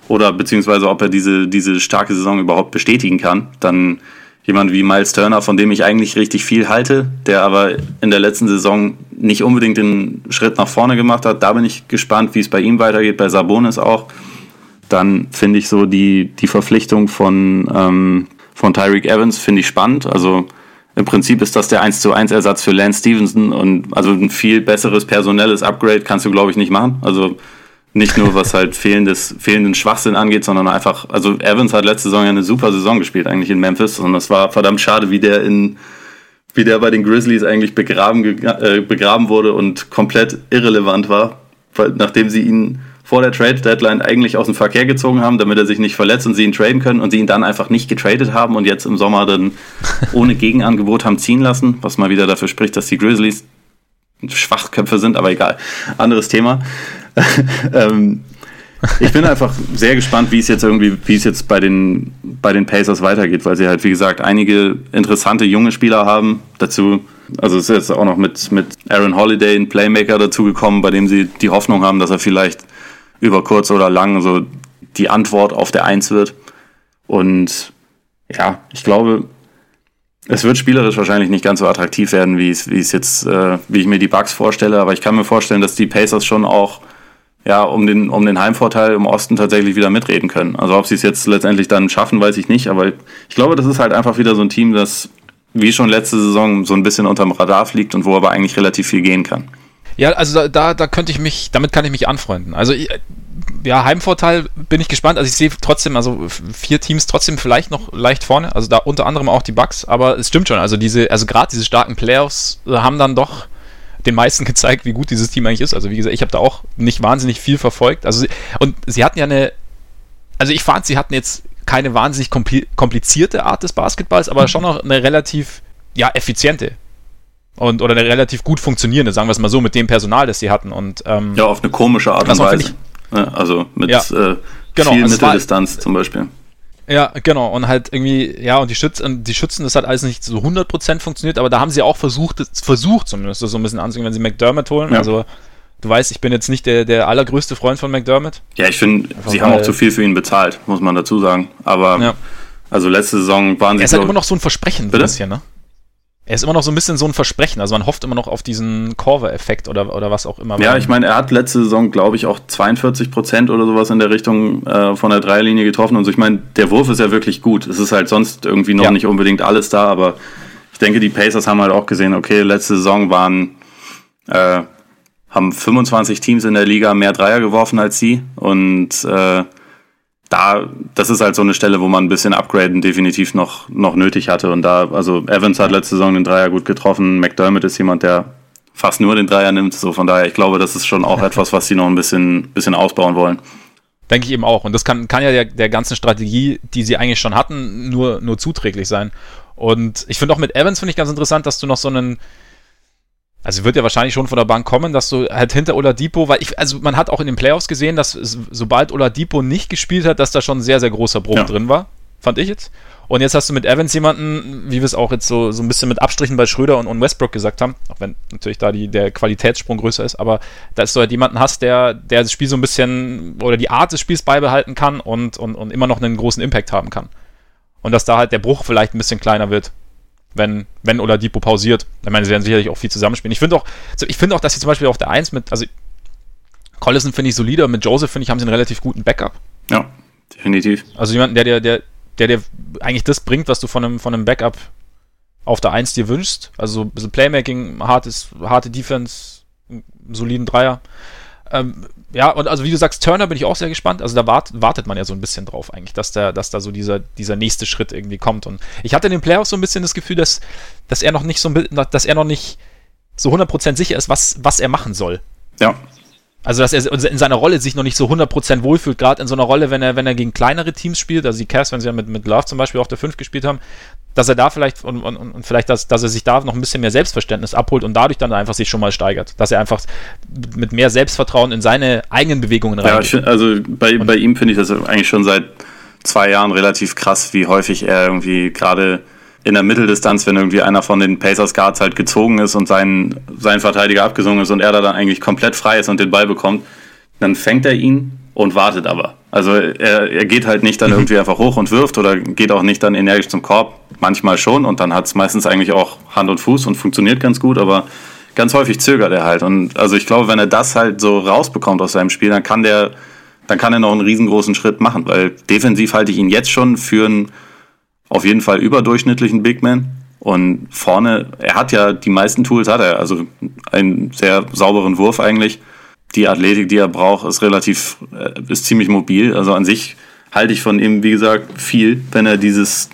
oder beziehungsweise ob er diese, diese starke Saison überhaupt bestätigen kann. Dann jemand wie Miles Turner, von dem ich eigentlich richtig viel halte, der aber in der letzten Saison nicht unbedingt den Schritt nach vorne gemacht hat. Da bin ich gespannt, wie es bei ihm weitergeht, bei Sabonis auch. Dann finde ich so die, die Verpflichtung von, ähm, von Tyreek Evans finde ich spannend. Also im Prinzip ist das der 1 zu 1 Ersatz für Lance Stevenson und also ein viel besseres personelles Upgrade kannst du, glaube ich, nicht machen. Also nicht nur was halt fehlendes, fehlenden Schwachsinn angeht, sondern einfach, also Evans hat letzte Saison ja eine super Saison gespielt, eigentlich in Memphis. Und es war verdammt schade, wie der in, wie der bei den Grizzlies eigentlich begraben, äh, begraben wurde und komplett irrelevant war, weil, nachdem sie ihn vor der Trade Deadline eigentlich aus dem Verkehr gezogen haben, damit er sich nicht verletzt und sie ihn traden können und sie ihn dann einfach nicht getradet haben und jetzt im Sommer dann ohne Gegenangebot haben ziehen lassen, was mal wieder dafür spricht, dass die Grizzlies Schwachköpfe sind, aber egal. Anderes Thema. ähm, ich bin einfach sehr gespannt, wie es jetzt irgendwie, wie es jetzt bei den, bei den Pacers weitergeht, weil sie halt, wie gesagt, einige interessante junge Spieler haben. Dazu, also es ist jetzt auch noch mit, mit Aaron Holiday ein Playmaker dazugekommen, bei dem sie die Hoffnung haben, dass er vielleicht über kurz oder lang so die Antwort auf der Eins wird. Und ja, ich glaube, es wird spielerisch wahrscheinlich nicht ganz so attraktiv werden, wie es, wie es jetzt, äh, wie ich mir die Bugs vorstelle, aber ich kann mir vorstellen, dass die Pacers schon auch ja, um den, um den Heimvorteil im Osten tatsächlich wieder mitreden können. Also ob sie es jetzt letztendlich dann schaffen, weiß ich nicht, aber ich glaube, das ist halt einfach wieder so ein Team, das wie schon letzte Saison so ein bisschen unterm Radar fliegt und wo aber eigentlich relativ viel gehen kann. Ja, also da, da könnte ich mich, damit kann ich mich anfreunden. Also ja, Heimvorteil bin ich gespannt. Also ich sehe trotzdem, also vier Teams trotzdem vielleicht noch leicht vorne. Also da unter anderem auch die Bucks, aber es stimmt schon. Also diese, also gerade diese starken Playoffs haben dann doch den meisten gezeigt, wie gut dieses Team eigentlich ist. Also wie gesagt, ich habe da auch nicht wahnsinnig viel verfolgt. Also und sie hatten ja eine, also ich fand, sie hatten jetzt keine wahnsinnig komplizierte Art des Basketballs, aber schon noch eine relativ ja effiziente und oder eine relativ gut funktionierende, sagen wir es mal so, mit dem Personal, das sie hatten und ähm, ja auf eine komische Art und Weise. also mit ja, äh, genau, viel Mitteldistanz zum Beispiel. Ja, genau. Und halt irgendwie, ja, und die Schützen, die Schützen, das hat alles nicht so 100% funktioniert, aber da haben sie auch versucht, versucht zumindest das so ein bisschen anzugehen, wenn sie McDermott holen. Ja. Also, du weißt, ich bin jetzt nicht der, der allergrößte Freund von McDermott. Ja, ich finde, sie haben auch zu viel für ihn bezahlt, muss man dazu sagen. Aber, ja. also letzte Saison waren sie. Er ist halt immer noch so ein Versprechen, ein bisschen, ne? Er ist immer noch so ein bisschen so ein Versprechen. Also man hofft immer noch auf diesen Corver-Effekt oder, oder was auch immer. Ja, ich meine, er hat letzte Saison, glaube ich, auch 42 Prozent oder sowas in der Richtung äh, von der Dreierlinie getroffen. Und so, ich meine, der Wurf ist ja wirklich gut. Es ist halt sonst irgendwie noch ja. nicht unbedingt alles da, aber ich denke, die Pacers haben halt auch gesehen, okay, letzte Saison waren, äh, haben 25 Teams in der Liga mehr Dreier geworfen als sie und äh, da, das ist halt so eine Stelle, wo man ein bisschen Upgraden definitiv noch, noch nötig hatte. Und da, also Evans hat letzte Saison den Dreier gut getroffen. McDermott ist jemand, der fast nur den Dreier nimmt. So von daher, ich glaube, das ist schon auch etwas, was sie noch ein bisschen, bisschen ausbauen wollen. Denke ich eben auch. Und das kann, kann ja der, der ganzen Strategie, die sie eigentlich schon hatten, nur, nur zuträglich sein. Und ich finde auch mit Evans finde ich ganz interessant, dass du noch so einen, Also wird ja wahrscheinlich schon von der Bank kommen, dass du halt hinter Oladipo, weil ich, also man hat auch in den Playoffs gesehen, dass sobald Oladipo nicht gespielt hat, dass da schon ein sehr, sehr großer Bruch ja. drin war, fand ich jetzt. Und jetzt hast du mit Evans jemanden, wie wir es auch jetzt so, so ein bisschen mit Abstrichen bei Schröder und, und Westbrook gesagt haben, auch wenn natürlich da die, der Qualitätssprung größer ist, aber dass du halt jemanden hast, der, der das Spiel so ein bisschen oder die Art des Spiels beibehalten kann und, und, und immer noch einen großen Impact haben kann. Und dass da halt der Bruch vielleicht ein bisschen kleiner wird, wenn, wenn Oladipo pausiert. Ich meine, sie werden sicherlich auch viel zusammenspielen. Ich finde auch, ich finde auch, dass sie zum Beispiel auf der 1 mit, also Collison finde ich solider, mit Joseph finde ich, haben sie einen relativ guten Backup. Ja, definitiv. Also jemanden, der, der, der, der dir eigentlich das bringt, was du von einem, von einem Backup auf der 1 dir wünschst. Also so ein bisschen Playmaking, hartes, harte Defense, einen soliden Dreier. Ähm, ja, und also wie du sagst, Turner bin ich auch sehr gespannt. Also da wart, wartet man ja so ein bisschen drauf eigentlich, dass, der, dass da so dieser, dieser nächste Schritt irgendwie kommt. Und ich hatte in den Playoffs so ein bisschen das Gefühl, dass, dass er noch nicht so dass er noch nicht so 100% sicher ist, was, was er machen soll. Ja. Also, dass er in seiner Rolle sich noch nicht so 100% wohlfühlt, gerade in so einer Rolle, wenn er, wenn er gegen kleinere Teams spielt, also die Cavs, wenn sie ja mit, mit Love zum Beispiel auf der 5 gespielt haben, dass er da vielleicht und, und, und vielleicht, dass, dass er sich da noch ein bisschen mehr Selbstverständnis abholt und dadurch dann einfach sich schon mal steigert. Dass er einfach mit mehr Selbstvertrauen in seine eigenen Bewegungen reingeht. Ja, also bei, bei ihm finde ich das eigentlich schon seit zwei Jahren relativ krass, wie häufig er irgendwie gerade in der Mitteldistanz, wenn irgendwie einer von den Pacers Guards halt gezogen ist und sein, sein Verteidiger abgesungen ist und er da dann eigentlich komplett frei ist und den Ball bekommt, dann fängt er ihn und wartet aber. Also er, er geht halt nicht dann mhm. irgendwie einfach hoch und wirft oder geht auch nicht dann energisch zum Korb. Manchmal schon und dann hat es meistens eigentlich auch Hand und Fuß und funktioniert ganz gut, aber ganz häufig zögert er halt. Und also ich glaube, wenn er das halt so rausbekommt aus seinem Spiel, dann kann der, dann kann er noch einen riesengroßen Schritt machen, weil defensiv halte ich ihn jetzt schon für einen auf jeden Fall überdurchschnittlichen Big Man. Und vorne, er hat ja die meisten Tools, hat er, also einen sehr sauberen Wurf eigentlich. Die Athletik, die er braucht, ist relativ, äh, ist ziemlich mobil. Also an sich halte ich von ihm, wie gesagt, viel, wenn er dieses,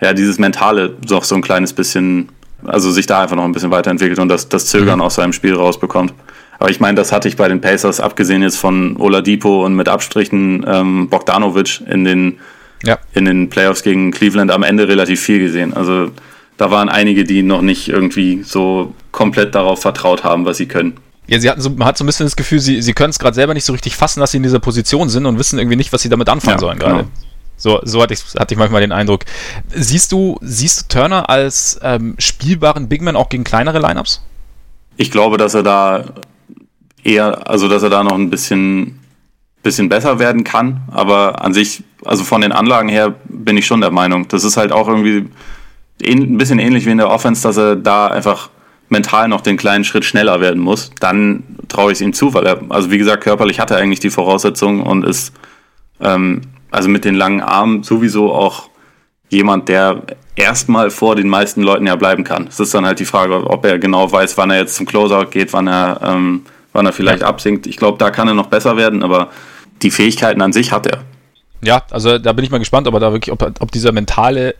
ja, dieses Mentale doch so ein kleines bisschen, also sich da einfach noch ein bisschen weiterentwickelt und das, das Zögern mhm. aus seinem Spiel rausbekommt. Aber ich meine, das hatte ich bei den Pacers, abgesehen jetzt von Oladipo und mit Abstrichen ähm, Bogdanovic in den ja. in den Playoffs gegen Cleveland am Ende relativ viel gesehen. Also da waren einige, die noch nicht irgendwie so komplett darauf vertraut haben, was sie können. Ja, sie hatten so, man hat so ein bisschen das Gefühl, sie, sie können es gerade selber nicht so richtig fassen, dass sie in dieser Position sind und wissen irgendwie nicht, was sie damit anfangen ja, sollen gerade. Genau. So, so hatte, ich, hatte ich manchmal den Eindruck. Siehst du, siehst du Turner als ähm, spielbaren Bigman auch gegen kleinere Lineups? Ich glaube, dass er da eher, also dass er da noch ein bisschen bisschen besser werden kann. Aber an sich, also von den Anlagen her, bin ich schon der Meinung. Das ist halt auch irgendwie ein bisschen ähnlich wie in der Offense, dass er da einfach mental noch den kleinen Schritt schneller werden muss. Dann traue ich es ihm zu, weil er, also wie gesagt, körperlich hat er eigentlich die Voraussetzungen und ist ähm, also mit den langen Armen sowieso auch jemand, der erstmal vor den meisten Leuten ja bleiben kann. Es ist dann halt die Frage, ob er genau weiß, wann er jetzt zum Closeout geht, wann er, ähm, wann er vielleicht ja. absinkt. Ich glaube, da kann er noch besser werden, aber die Fähigkeiten an sich hat er. Ja, also da bin ich mal gespannt, ob er da wirklich, ob, ob dieser mentale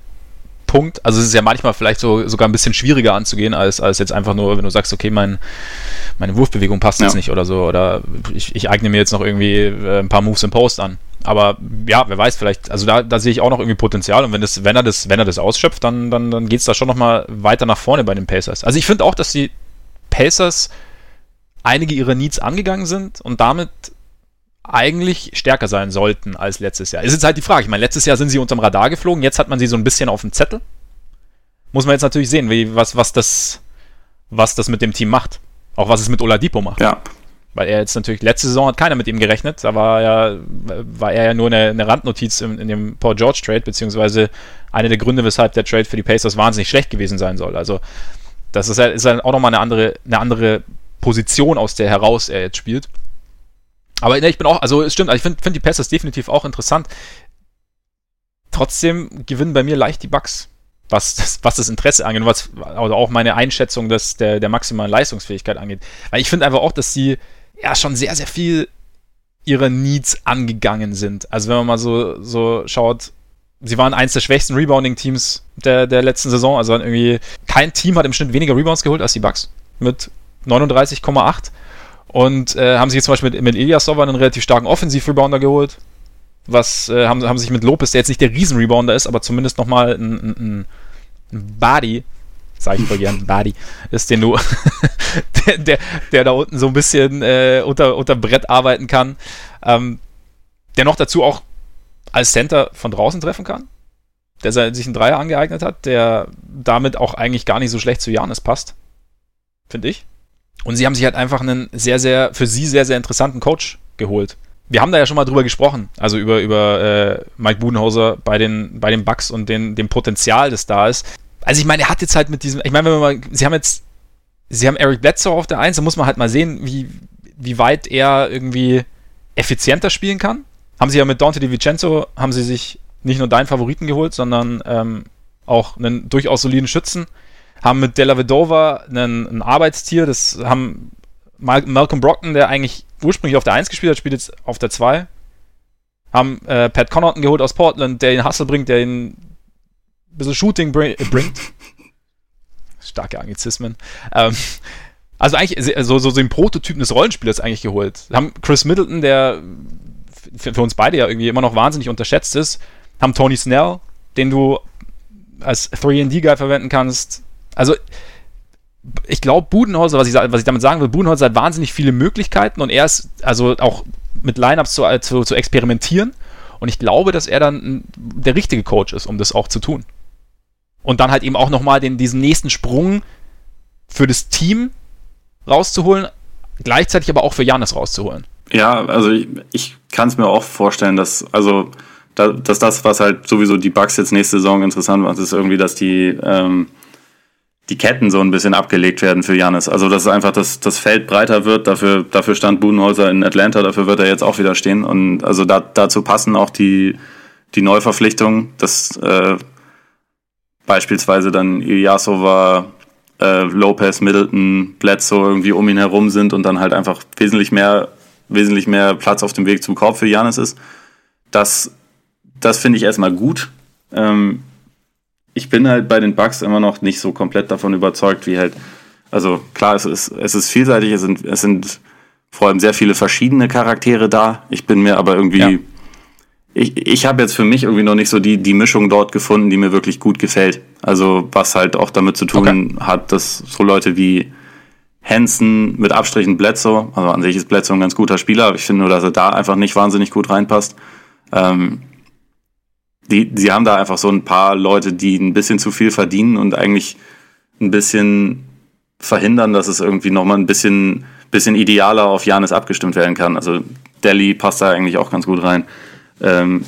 Punkt, also es ist ja manchmal vielleicht so sogar ein bisschen schwieriger anzugehen, als, als jetzt einfach nur, wenn du sagst, okay, mein, meine Wurfbewegung passt ja. jetzt nicht oder so, oder ich, ich eigne mir jetzt noch irgendwie äh, ein paar Moves im Post an. Aber ja, wer weiß, vielleicht, also da, da sehe ich auch noch irgendwie Potenzial und wenn, das, wenn, er, das, wenn er das ausschöpft, dann, dann, dann geht es da schon nochmal weiter nach vorne bei den Pacers. Also ich finde auch, dass die Pacers einige ihrer Needs angegangen sind und damit eigentlich stärker sein sollten als letztes Jahr. Ist jetzt halt die Frage. Ich meine, letztes Jahr sind sie unterm Radar geflogen, jetzt hat man sie so ein bisschen auf dem Zettel. Muss man jetzt natürlich sehen, wie, was, was, das, was das mit dem Team macht. Auch was es mit Oladipo macht. Ja. Weil er jetzt natürlich, letzte Saison hat keiner mit ihm gerechnet, da war, ja, war er ja nur eine, eine Randnotiz in, in, dem Paul George Trade, beziehungsweise einer der Gründe, weshalb der Trade für die Pacers wahnsinnig schlecht gewesen sein soll. Also, das ist halt, ist halt auch nochmal eine andere, eine andere Position, aus der heraus er jetzt spielt. Aber ne, ich bin auch, also es stimmt, also ich finde find die Pacers definitiv auch interessant. Trotzdem gewinnen bei mir leicht die Bugs, was das, was das Interesse angeht, was also auch meine Einschätzung des, der, der maximalen Leistungsfähigkeit angeht. Weil ich finde einfach auch, dass sie ja schon sehr, sehr viel ihre Needs angegangen sind. Also wenn man mal so, so schaut, sie waren eins der schwächsten Rebounding-Teams der, der letzten Saison. Also irgendwie kein Team hat im Schnitt weniger Rebounds geholt als die Bucks mit 39,8. Und äh, haben sich jetzt zum Beispiel mit, mit Ilyasova einen relativ starken Offensiv-Rebounder geholt. Was äh, haben, haben sich mit Lopez, der jetzt nicht der Riesen-Rebounder ist, aber zumindest nochmal ein, ein, ein Body, sage ich voll gern, Body, ist, den du, der, der, der, da unten so ein bisschen äh, unter, unter Brett arbeiten kann, ähm, der noch dazu auch als Center von draußen treffen kann, der sich einen Dreier angeeignet hat, der damit auch eigentlich gar nicht so schlecht zu Janis passt, finde ich. Und sie haben sich halt einfach einen sehr, sehr, für sie sehr, sehr interessanten Coach geholt. Wir haben da ja schon mal drüber gesprochen, also über, über äh, Mike Budenhauser bei den, bei den Bucks und den, dem Potenzial, das da ist. Also ich meine, er hat jetzt halt mit diesem, ich meine, wenn man mal, sie haben jetzt, sie haben Eric Bledsoe auf der Eins, da muss man halt mal sehen, wie, wie weit er irgendwie effizienter spielen kann. Haben sie ja mit Dante DiVincenzo, haben sie sich nicht nur deinen Favoriten geholt, sondern ähm, auch einen durchaus soliden Schützen. Haben mit Della Vedova einen, ein Arbeitstier, das haben Malcolm Brockton, der eigentlich ursprünglich auf der 1 gespielt hat, spielt jetzt auf der 2. Haben äh, Pat Connaughton geholt aus Portland, der ihn Hustle bringt, der ihn ein bisschen Shooting bring, äh, bringt. Starke Anglizismen. Ähm, also eigentlich so, so, so den Prototypen des Rollenspielers eigentlich geholt. Haben Chris Middleton, der für, für uns beide ja irgendwie immer noch wahnsinnig unterschätzt ist, haben Tony Snell, den du als 3D-Guy verwenden kannst. Also, ich glaube, Budenholzer, was ich, was ich damit sagen will, Budenholzer hat wahnsinnig viele Möglichkeiten und er ist also auch mit Lineups zu, zu, zu experimentieren. Und ich glaube, dass er dann der richtige Coach ist, um das auch zu tun. Und dann halt eben auch nochmal diesen nächsten Sprung für das Team rauszuholen, gleichzeitig aber auch für Janis rauszuholen. Ja, also ich, ich kann es mir auch vorstellen, dass, also, da, dass das, was halt sowieso die Bugs jetzt nächste Saison interessant macht, ist irgendwie, dass die, ähm, die Ketten so ein bisschen abgelegt werden für Janis. Also, dass einfach das, das Feld breiter wird. Dafür, dafür stand Budenholzer in Atlanta, dafür wird er jetzt auch wieder stehen. Und also da, dazu passen auch die, die Neuverpflichtungen, dass äh, beispielsweise dann Ilyasova, äh, Lopez, Middleton, Bledsoe irgendwie um ihn herum sind und dann halt einfach wesentlich mehr wesentlich mehr Platz auf dem Weg zum Korb für Janis ist. Das, das finde ich erstmal gut. Ähm, ich bin halt bei den Bugs immer noch nicht so komplett davon überzeugt, wie halt, also klar, es ist, es ist vielseitig, es sind, es sind vor allem sehr viele verschiedene Charaktere da. Ich bin mir aber irgendwie, ja. ich, ich habe jetzt für mich irgendwie noch nicht so die, die Mischung dort gefunden, die mir wirklich gut gefällt. Also was halt auch damit zu tun okay. hat, dass so Leute wie Hansen mit Abstrichen Bledsoe, also an sich ist Bledsoe ein ganz guter Spieler, aber ich finde nur, dass er da einfach nicht wahnsinnig gut reinpasst. Ähm, die, sie haben da einfach so ein paar Leute, die ein bisschen zu viel verdienen und eigentlich ein bisschen verhindern, dass es irgendwie nochmal ein bisschen, bisschen idealer auf Janis abgestimmt werden kann. Also Delhi passt da eigentlich auch ganz gut rein. Ähm,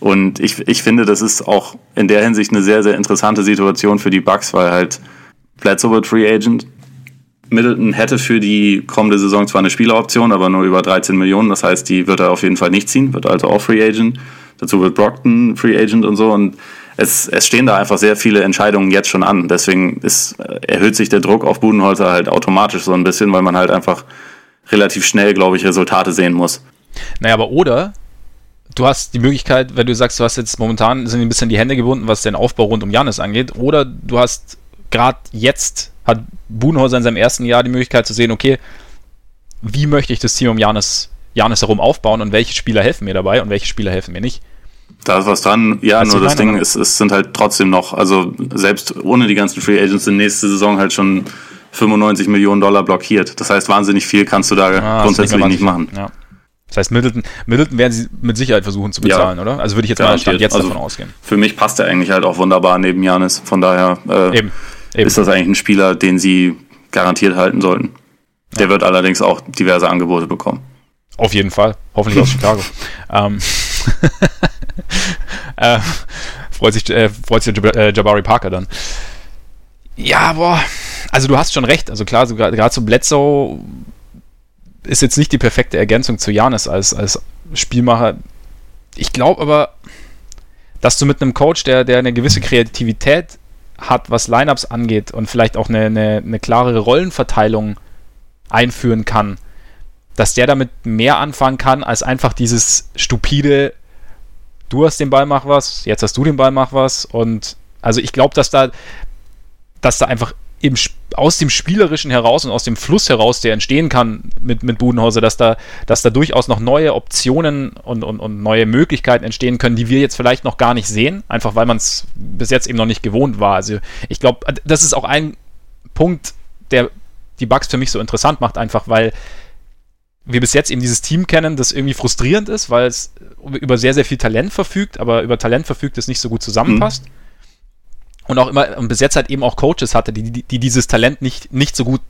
und ich, ich finde, das ist auch in der Hinsicht eine sehr, sehr interessante Situation für die Bucks, weil halt Bledsoe wird Free Agent, Middleton hätte für die kommende Saison zwar eine Spieleroption, aber nur über 13 Millionen. Das heißt, die wird er auf jeden Fall nicht ziehen, wird also auch Free Agent. Dazu wird Brockton Free Agent und so. Und es, es stehen da einfach sehr viele Entscheidungen jetzt schon an. Deswegen ist, erhöht sich der Druck auf Budenholzer halt automatisch so ein bisschen, weil man halt einfach relativ schnell, glaube ich, Resultate sehen muss. Naja, aber oder du hast die Möglichkeit, wenn du sagst, du hast jetzt momentan sind ein bisschen die Hände gebunden, was den Aufbau rund um Janis angeht, oder du hast gerade jetzt hat Budenhäuser in seinem ersten Jahr die Möglichkeit zu sehen, okay, wie möchte ich das Team um Janis, Janis herum aufbauen und welche Spieler helfen mir dabei und welche Spieler helfen mir nicht. Da ist was dran, ja, was nur das Ding ist, es sind halt trotzdem noch, also selbst ohne die ganzen Free Agents sind nächste Saison halt schon 95 Millionen Dollar blockiert. Das heißt, wahnsinnig viel kannst du da ah, grundsätzlich nicht machen. Ja. Das heißt, Middleton, Middleton werden sie mit Sicherheit versuchen zu bezahlen, ja. oder? Also würde ich jetzt mal Stand jetzt also davon ausgehen. Für mich passt er eigentlich halt auch wunderbar neben Janis. Von daher äh, Eben. Eben. ist das eigentlich ein Spieler, den sie garantiert halten sollten. Der ja. wird allerdings auch diverse Angebote bekommen. Auf jeden Fall. Hoffentlich aus Chicago. ähm, äh, freut sich, äh, freut sich äh, Jabari Parker dann. Ja, boah. Also du hast schon recht. Also klar, so, gerade so Bledsoe ist jetzt nicht die perfekte Ergänzung zu Janis als, als Spielmacher. Ich glaube aber, dass du mit einem Coach, der, der eine gewisse Kreativität hat, was Lineups angeht und vielleicht auch eine, eine, eine klarere Rollenverteilung einführen kann, dass der damit mehr anfangen kann, als einfach dieses stupide, du hast den Ball, mach was, jetzt hast du den Ball, mach was. Und also ich glaube, dass da, dass da einfach im, aus dem Spielerischen heraus und aus dem Fluss heraus, der entstehen kann mit, mit Budenhauser, dass da, dass da durchaus noch neue Optionen und, und, und neue Möglichkeiten entstehen können, die wir jetzt vielleicht noch gar nicht sehen, einfach weil man es bis jetzt eben noch nicht gewohnt war. Also ich glaube, das ist auch ein Punkt, der die Bugs für mich so interessant macht, einfach weil wir bis jetzt eben dieses Team kennen, das irgendwie frustrierend ist, weil es über sehr, sehr viel Talent verfügt, aber über Talent verfügt, das nicht so gut zusammenpasst. Mhm. Und auch immer, und bis jetzt halt eben auch Coaches hatte, die, die, die dieses Talent nicht, nicht so gut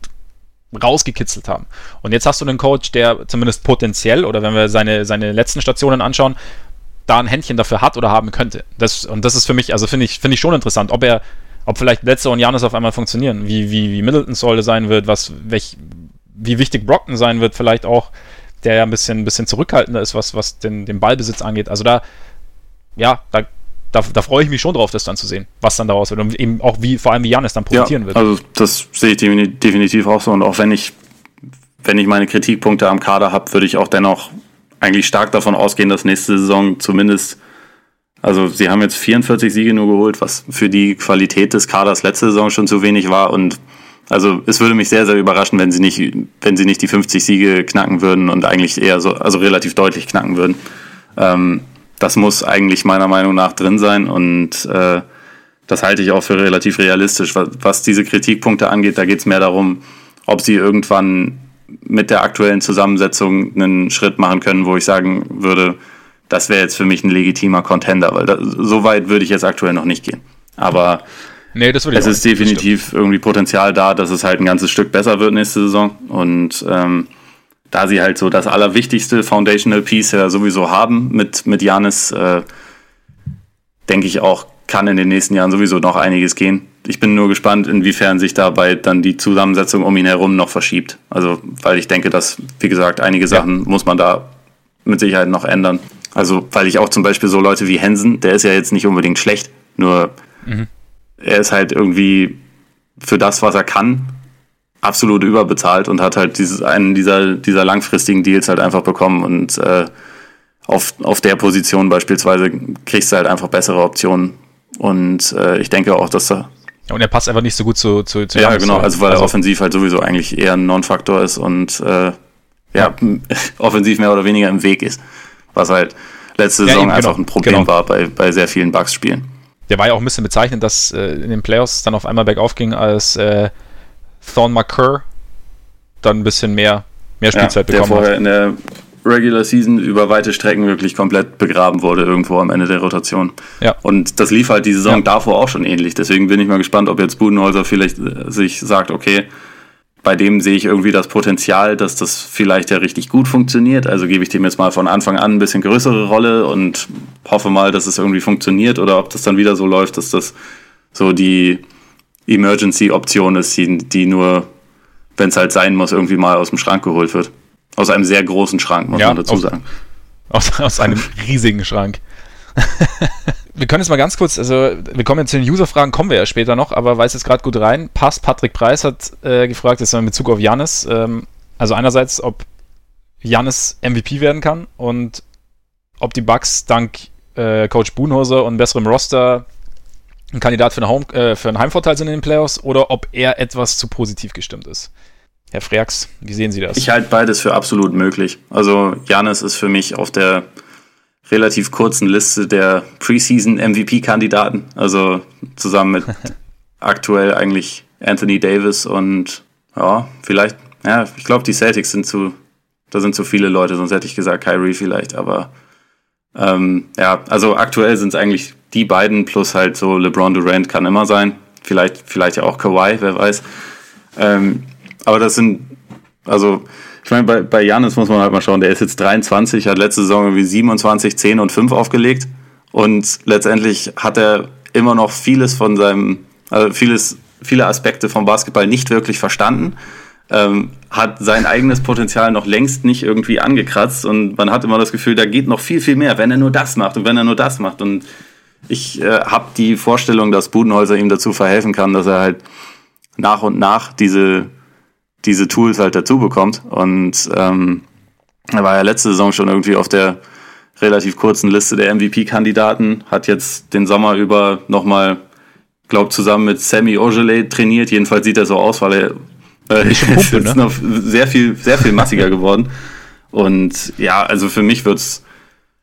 rausgekitzelt haben. Und jetzt hast du einen Coach, der zumindest potenziell, oder wenn wir seine, seine letzten Stationen anschauen, da ein Händchen dafür hat oder haben könnte. Das, und das ist für mich, also finde ich, finde ich schon interessant, ob er, ob vielleicht Bledsoe und Janis auf einmal funktionieren, wie, wie, wie Middleton Säule sein wird, was, welch, wie wichtig Brockton sein wird, vielleicht auch, der ja ein bisschen, ein bisschen zurückhaltender ist, was, was den, den Ballbesitz angeht. Also da, ja, da, da, da freue ich mich schon drauf, das dann zu sehen, was dann daraus wird und eben auch wie, vor allem wie Janis dann profitieren ja, wird. Also das sehe ich definitiv auch so und auch wenn ich, wenn ich meine Kritikpunkte am Kader habe, würde ich auch dennoch eigentlich stark davon ausgehen, dass nächste Saison zumindest also sie haben jetzt 44 Siege nur geholt, was für die Qualität des Kaders letzte Saison schon zu wenig war und also es würde mich sehr, sehr überraschen, wenn sie nicht, wenn sie nicht die 50 Siege knacken würden und eigentlich eher so, also relativ deutlich knacken würden. Ähm, das muss eigentlich meiner Meinung nach drin sein und äh, das halte ich auch für relativ realistisch. Was, was diese Kritikpunkte angeht, da geht es mehr darum, ob sie irgendwann mit der aktuellen Zusammensetzung einen Schritt machen können, wo ich sagen würde, das wäre jetzt für mich ein legitimer Contender, weil da, so weit würde ich jetzt aktuell noch nicht gehen. Aber Nee, das würde ich Es ist definitiv irgendwie Potenzial da, dass es halt ein ganzes Stück besser wird nächste Saison. Und ähm, da sie halt so das allerwichtigste Foundational Piece ja sowieso haben mit, mit Janis, äh, denke ich auch, kann in den nächsten Jahren sowieso noch einiges gehen. Ich bin nur gespannt, inwiefern sich dabei dann die Zusammensetzung um ihn herum noch verschiebt. Also, weil ich denke, dass, wie gesagt, einige Sachen ja. muss man da mit Sicherheit noch ändern. Also, weil ich auch zum Beispiel so Leute wie Hensen, der ist ja jetzt nicht unbedingt schlecht, nur mhm er ist halt irgendwie für das, was er kann, absolut überbezahlt und hat halt dieses, einen dieser, dieser langfristigen Deals halt einfach bekommen und äh, auf, auf der Position beispielsweise kriegst du halt einfach bessere Optionen und äh, ich denke auch, dass er ja, und er passt einfach nicht so gut zu, zu, zu Ja, genau, also weil also, er offensiv halt sowieso eigentlich eher ein Non-Faktor ist und äh, ja, offensiv mehr oder weniger im Weg ist. Was halt letzte Saison ja, eben, einfach genau, ein Problem genau. war bei, bei sehr vielen Bugs-Spielen der war ja auch ein bisschen bezeichnend, dass äh, in den Playoffs dann auf einmal bergauf ging, als äh, Thorn McCurr dann ein bisschen mehr, mehr Spielzeit ja, bekommen der vorher hat. in der Regular Season über weite Strecken wirklich komplett begraben wurde irgendwo am Ende der Rotation. Ja. Und das lief halt die Saison ja. davor auch schon ähnlich. Deswegen bin ich mal gespannt, ob jetzt Budenholzer vielleicht äh, sich sagt, okay, bei dem sehe ich irgendwie das Potenzial, dass das vielleicht ja richtig gut funktioniert. Also gebe ich dem jetzt mal von Anfang an ein bisschen größere Rolle und hoffe mal, dass es irgendwie funktioniert oder ob das dann wieder so läuft, dass das so die Emergency-Option ist, die, die nur, wenn es halt sein muss, irgendwie mal aus dem Schrank geholt wird. Aus einem sehr großen Schrank, muss ja, man dazu aus, sagen. Aus, aus einem riesigen Schrank. wir können jetzt mal ganz kurz, also wir kommen jetzt zu den User-Fragen, kommen wir ja später noch, aber weiß jetzt gerade gut rein. Passt, Patrick Preis hat äh, gefragt, jetzt in Bezug auf Janis, ähm, also einerseits, ob Janis MVP werden kann und ob die Bucks dank äh, Coach Buhnhauser und besserem Roster ein Kandidat für, eine Home, äh, für einen Heimvorteil sind in den Playoffs oder ob er etwas zu positiv gestimmt ist. Herr Freaks, wie sehen Sie das? Ich halte beides für absolut möglich. Also Janis ist für mich auf der relativ kurzen Liste der Preseason MVP-Kandidaten. Also zusammen mit aktuell eigentlich Anthony Davis und ja, vielleicht, ja, ich glaube, die Celtics sind zu, da sind zu viele Leute, sonst hätte ich gesagt Kyrie vielleicht, aber ähm, ja, also aktuell sind es eigentlich die beiden plus halt so LeBron Durant kann immer sein. Vielleicht, vielleicht ja auch Kawhi, wer weiß. Ähm, aber das sind, also ich meine, bei, Janis muss man halt mal schauen, der ist jetzt 23, hat letzte Saison irgendwie 27, 10 und 5 aufgelegt. Und letztendlich hat er immer noch vieles von seinem, also vieles, viele Aspekte vom Basketball nicht wirklich verstanden. Ähm, hat sein eigenes Potenzial noch längst nicht irgendwie angekratzt und man hat immer das Gefühl, da geht noch viel, viel mehr, wenn er nur das macht und wenn er nur das macht. Und ich äh, habe die Vorstellung, dass Budenholzer ihm dazu verhelfen kann, dass er halt nach und nach diese diese Tools halt dazu bekommt. Und ähm, er war ja letzte Saison schon irgendwie auf der relativ kurzen Liste der MVP-Kandidaten, hat jetzt den Sommer über nochmal glaube zusammen mit Sammy Ogele trainiert. Jedenfalls sieht er so aus, weil er äh, ist Pumpe, ne? noch sehr viel, sehr viel massiger geworden. Und ja, also für mich wird's,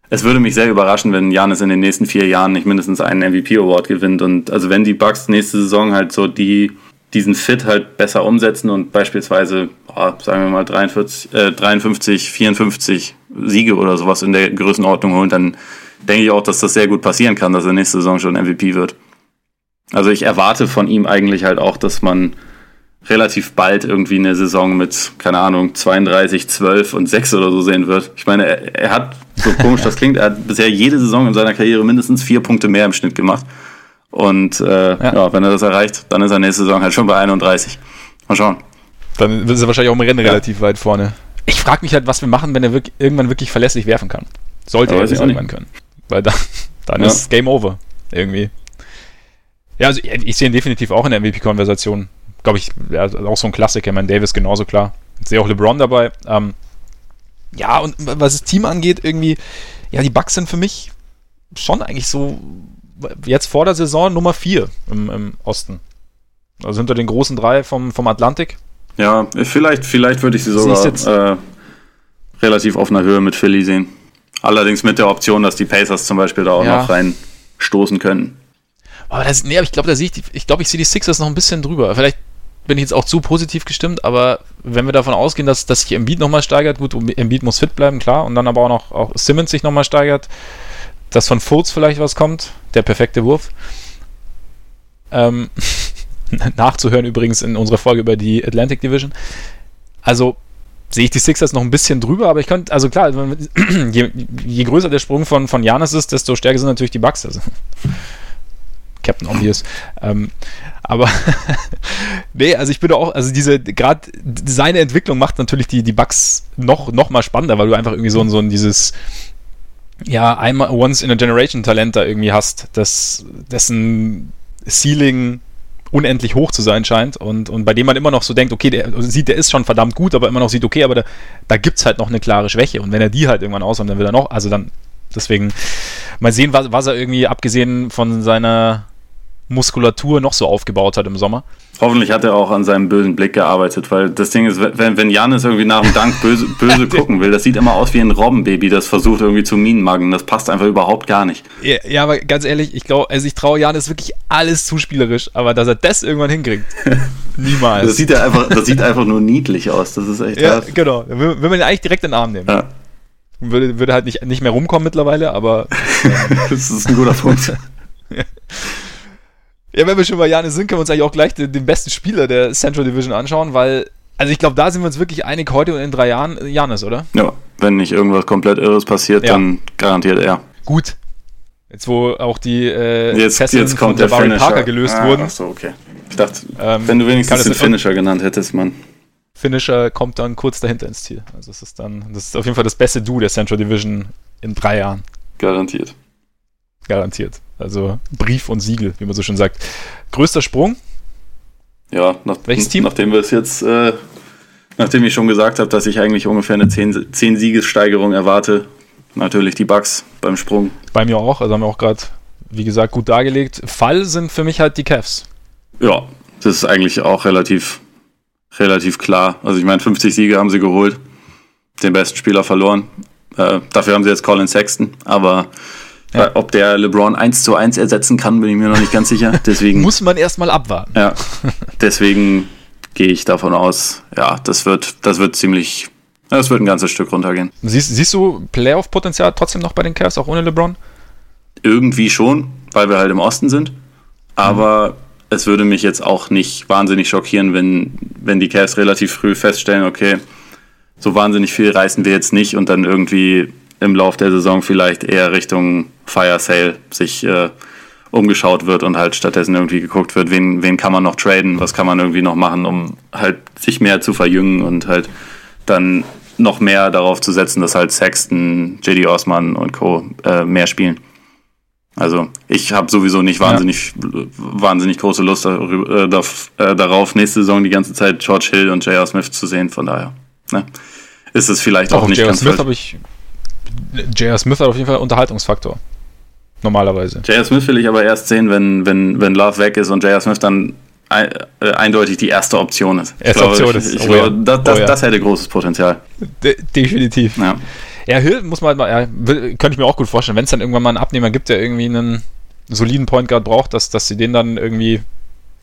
es würde mich sehr überraschen, wenn Janis in den nächsten vier Jahren nicht mindestens einen MVP Award gewinnt. Und also wenn die Bucks nächste Saison halt so die diesen Fit halt besser umsetzen und beispielsweise, boah, sagen wir mal 43, äh, 53, 54 Siege oder sowas in der Größenordnung holen, dann denke ich auch, dass das sehr gut passieren kann, dass er nächste Saison schon MVP wird. Also ich erwarte von ihm eigentlich halt auch, dass man relativ bald irgendwie eine Saison mit, keine Ahnung, 32, 12 und 6 oder so sehen wird. Ich meine, er, er hat, so komisch das klingt, er hat bisher jede Saison in seiner Karriere mindestens vier Punkte mehr im Schnitt gemacht. Und äh, ja. ja. wenn er das erreicht, dann ist er nächste Saison halt schon bei 31. Mal schauen. Dann ist er wahrscheinlich auch im Rennen ja. relativ weit vorne. Ich frage mich halt, was wir machen, wenn er wirklich, irgendwann wirklich verlässlich werfen kann. Sollte ja, er das irgendwann können. Weil dann, dann ist Game Over. Irgendwie. Ja, also ich sehe ihn definitiv auch in der MVP-Konversation. Glaube ich, ja, auch so ein Klassiker. Ich meine, Davis genauso klar. Ich sehe auch LeBron dabei. Ähm, ja, und was das Team angeht, irgendwie, ja, die Bucks sind für mich schon eigentlich so jetzt vor der Saison Nummer 4 im, im Osten. Also hinter den großen drei vom, vom Atlantik. Ja, vielleicht, vielleicht würde ich sie sogar äh, relativ auf einer Höhe mit Philly sehen. Allerdings mit der Option, dass die Pacers zum Beispiel da auch ja. noch reinstoßen können. Aber das, nee, ich glaube, da sehe ich, ich glaube, ich sehe die Sixers noch ein bisschen drüber. Vielleicht bin ich jetzt auch zu positiv gestimmt, aber wenn wir davon ausgehen, dass, dass sich Embiid nochmal steigert, gut, Embiid muss fit bleiben, klar, und dann aber auch noch auch Simmons sich nochmal steigert, dass von Fultz vielleicht was kommt, der perfekte Wurf. Ähm, nachzuhören übrigens in unserer Folge über die Atlantic Division. Also sehe ich die Sixers noch ein bisschen drüber, aber ich könnte, also klar, je, je, größer der Sprung von, von Janis ist, desto stärker sind natürlich die Bucks. Also, Captain Obvious. Ähm, aber nee, also ich bin auch, also diese, gerade seine Entwicklung macht natürlich die, die Bugs noch, noch mal spannender, weil du einfach irgendwie so, so ein dieses ja, einmal Once in a Generation Talent da irgendwie hast, das, dessen Ceiling unendlich hoch zu sein scheint und, und bei dem man immer noch so denkt, okay, der sieht, der ist schon verdammt gut, aber immer noch sieht, okay, aber da, da gibt es halt noch eine klare Schwäche und wenn er die halt irgendwann aus und dann will er noch, also dann, deswegen mal sehen, was, was er irgendwie abgesehen von seiner Muskulatur noch so aufgebaut hat im Sommer. Hoffentlich hat er auch an seinem bösen Blick gearbeitet, weil das Ding ist, wenn, wenn Janis irgendwie nach dem Dank böse, böse gucken will, das sieht immer aus wie ein Robbenbaby, das versucht irgendwie zu Minenmagen. Das passt einfach überhaupt gar nicht. Ja, ja aber ganz ehrlich, ich glaube, also ich traue Janis wirklich alles zuspielerisch, aber dass er das irgendwann hinkriegt, niemals. Das sieht, ja einfach, das sieht einfach nur niedlich aus. Das ist echt. Ja, hart. genau. Will, will man ihn eigentlich direkt in den Arm nehmen. Ja. Würde, würde halt nicht, nicht mehr rumkommen mittlerweile, aber. das ist ein guter Punkt. Ja, wenn wir schon bei Janis sind, können wir uns eigentlich auch gleich den, den besten Spieler der Central Division anschauen, weil, also ich glaube, da sind wir uns wirklich einig heute und in drei Jahren äh, Janis, oder? Ja, wenn nicht irgendwas komplett Irres passiert, ja. dann garantiert er. Gut. Jetzt, wo auch die äh, jetzt, jetzt kommt der Barry Parker gelöst ah, wurden. Achso, okay. Ich dachte, ähm, wenn du wenigstens den Finisher genannt hättest, Mann. Finisher kommt dann kurz dahinter ins Ziel. Also es ist dann, das ist auf jeden Fall das beste Du der Central Division in drei Jahren. Garantiert. Garantiert. Also Brief und Siegel, wie man so schön sagt. Größter Sprung? Ja, nach, Welches Team? nachdem wir es jetzt, äh, nachdem ich schon gesagt habe, dass ich eigentlich ungefähr eine 10, 10 Siegessteigerung erwarte, natürlich die Bugs beim Sprung. Bei mir auch, also haben wir auch gerade, wie gesagt, gut dargelegt. Fall sind für mich halt die Cavs. Ja, das ist eigentlich auch relativ, relativ klar. Also ich meine, 50 Siege haben sie geholt, den besten Spieler verloren. Äh, dafür haben sie jetzt Colin Sexton, aber ja. Ob der LeBron 1 zu 1 ersetzen kann, bin ich mir noch nicht ganz sicher. Deswegen muss man erstmal abwarten. Ja. Deswegen gehe ich davon aus, ja, das wird, das wird ziemlich, das wird ein ganzes Stück runtergehen. Siehst, siehst du Playoff-Potenzial trotzdem noch bei den Cavs, auch ohne LeBron? Irgendwie schon, weil wir halt im Osten sind. Aber mhm. es würde mich jetzt auch nicht wahnsinnig schockieren, wenn, wenn die Cavs relativ früh feststellen, okay, so wahnsinnig viel reißen wir jetzt nicht und dann irgendwie im Lauf der Saison vielleicht eher Richtung Fire Sale sich äh, umgeschaut wird und halt stattdessen irgendwie geguckt wird, wen, wen kann man noch traden, was kann man irgendwie noch machen, um halt sich mehr zu verjüngen und halt dann noch mehr darauf zu setzen, dass halt Sexton, JD Osman und Co. Äh, mehr spielen. Also ich habe sowieso nicht wahnsinnig, ja. wahnsinnig große Lust darüber, äh, äh, darauf, nächste Saison die ganze Zeit George Hill und J.R. Smith zu sehen. Von daher ne? ist es vielleicht auch, auch nicht ganz Smith habe ich J.R. Smith hat auf jeden Fall Unterhaltungsfaktor. normalerweise. J.R. Smith will ich aber erst sehen, wenn, wenn, wenn Love weg ist und J.R. Smith dann äh, eindeutig die erste Option ist. Erste glaube, Option ist. Ich, ich oh glaube, ja. das, das, oh ja. das, hätte großes Potenzial. De definitiv. Ja. Ja, Hill muss man halt mal, könnte ich mir auch gut vorstellen, wenn es dann irgendwann mal einen Abnehmer gibt, der irgendwie einen soliden Point Guard braucht, dass, dass sie den dann irgendwie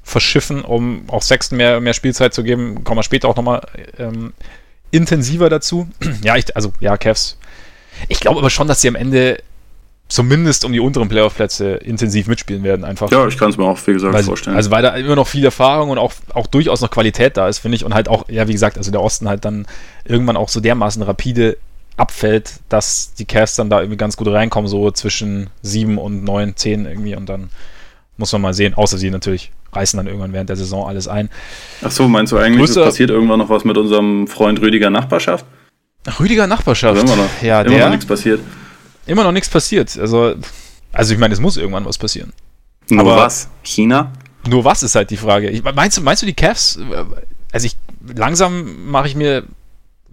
verschiffen, um auch Sexton mehr, mehr Spielzeit zu geben. Kommen wir später auch nochmal ähm, intensiver dazu. ja, ich, also, ja, Cavs. Ich glaube aber schon, dass sie am Ende zumindest um die unteren Playoff-Plätze intensiv mitspielen werden, einfach. Ja, ich kann es mir auch, wie gesagt, weil, vorstellen. Also, weil da immer noch viel Erfahrung und auch, auch durchaus noch Qualität da ist, finde ich. Und halt auch, ja, wie gesagt, also der Osten halt dann irgendwann auch so dermaßen rapide abfällt, dass die Cavs dann da irgendwie ganz gut reinkommen, so zwischen 7 und 9, 10 irgendwie. Und dann muss man mal sehen, außer sie natürlich reißen dann irgendwann während der Saison alles ein. Ach so, meinst du eigentlich, es passiert irgendwann noch was mit unserem Freund Rüdiger Nachbarschaft? Rüdiger Nachbarschaft. Immer noch, ja, immer der, noch nichts passiert immer noch nichts passiert. Also, also ich meine, es muss irgendwann was passieren. Nur Aber was? China? Nur was ist halt die Frage. Ich, meinst, du, meinst du die Cavs? Also ich langsam mache ich mir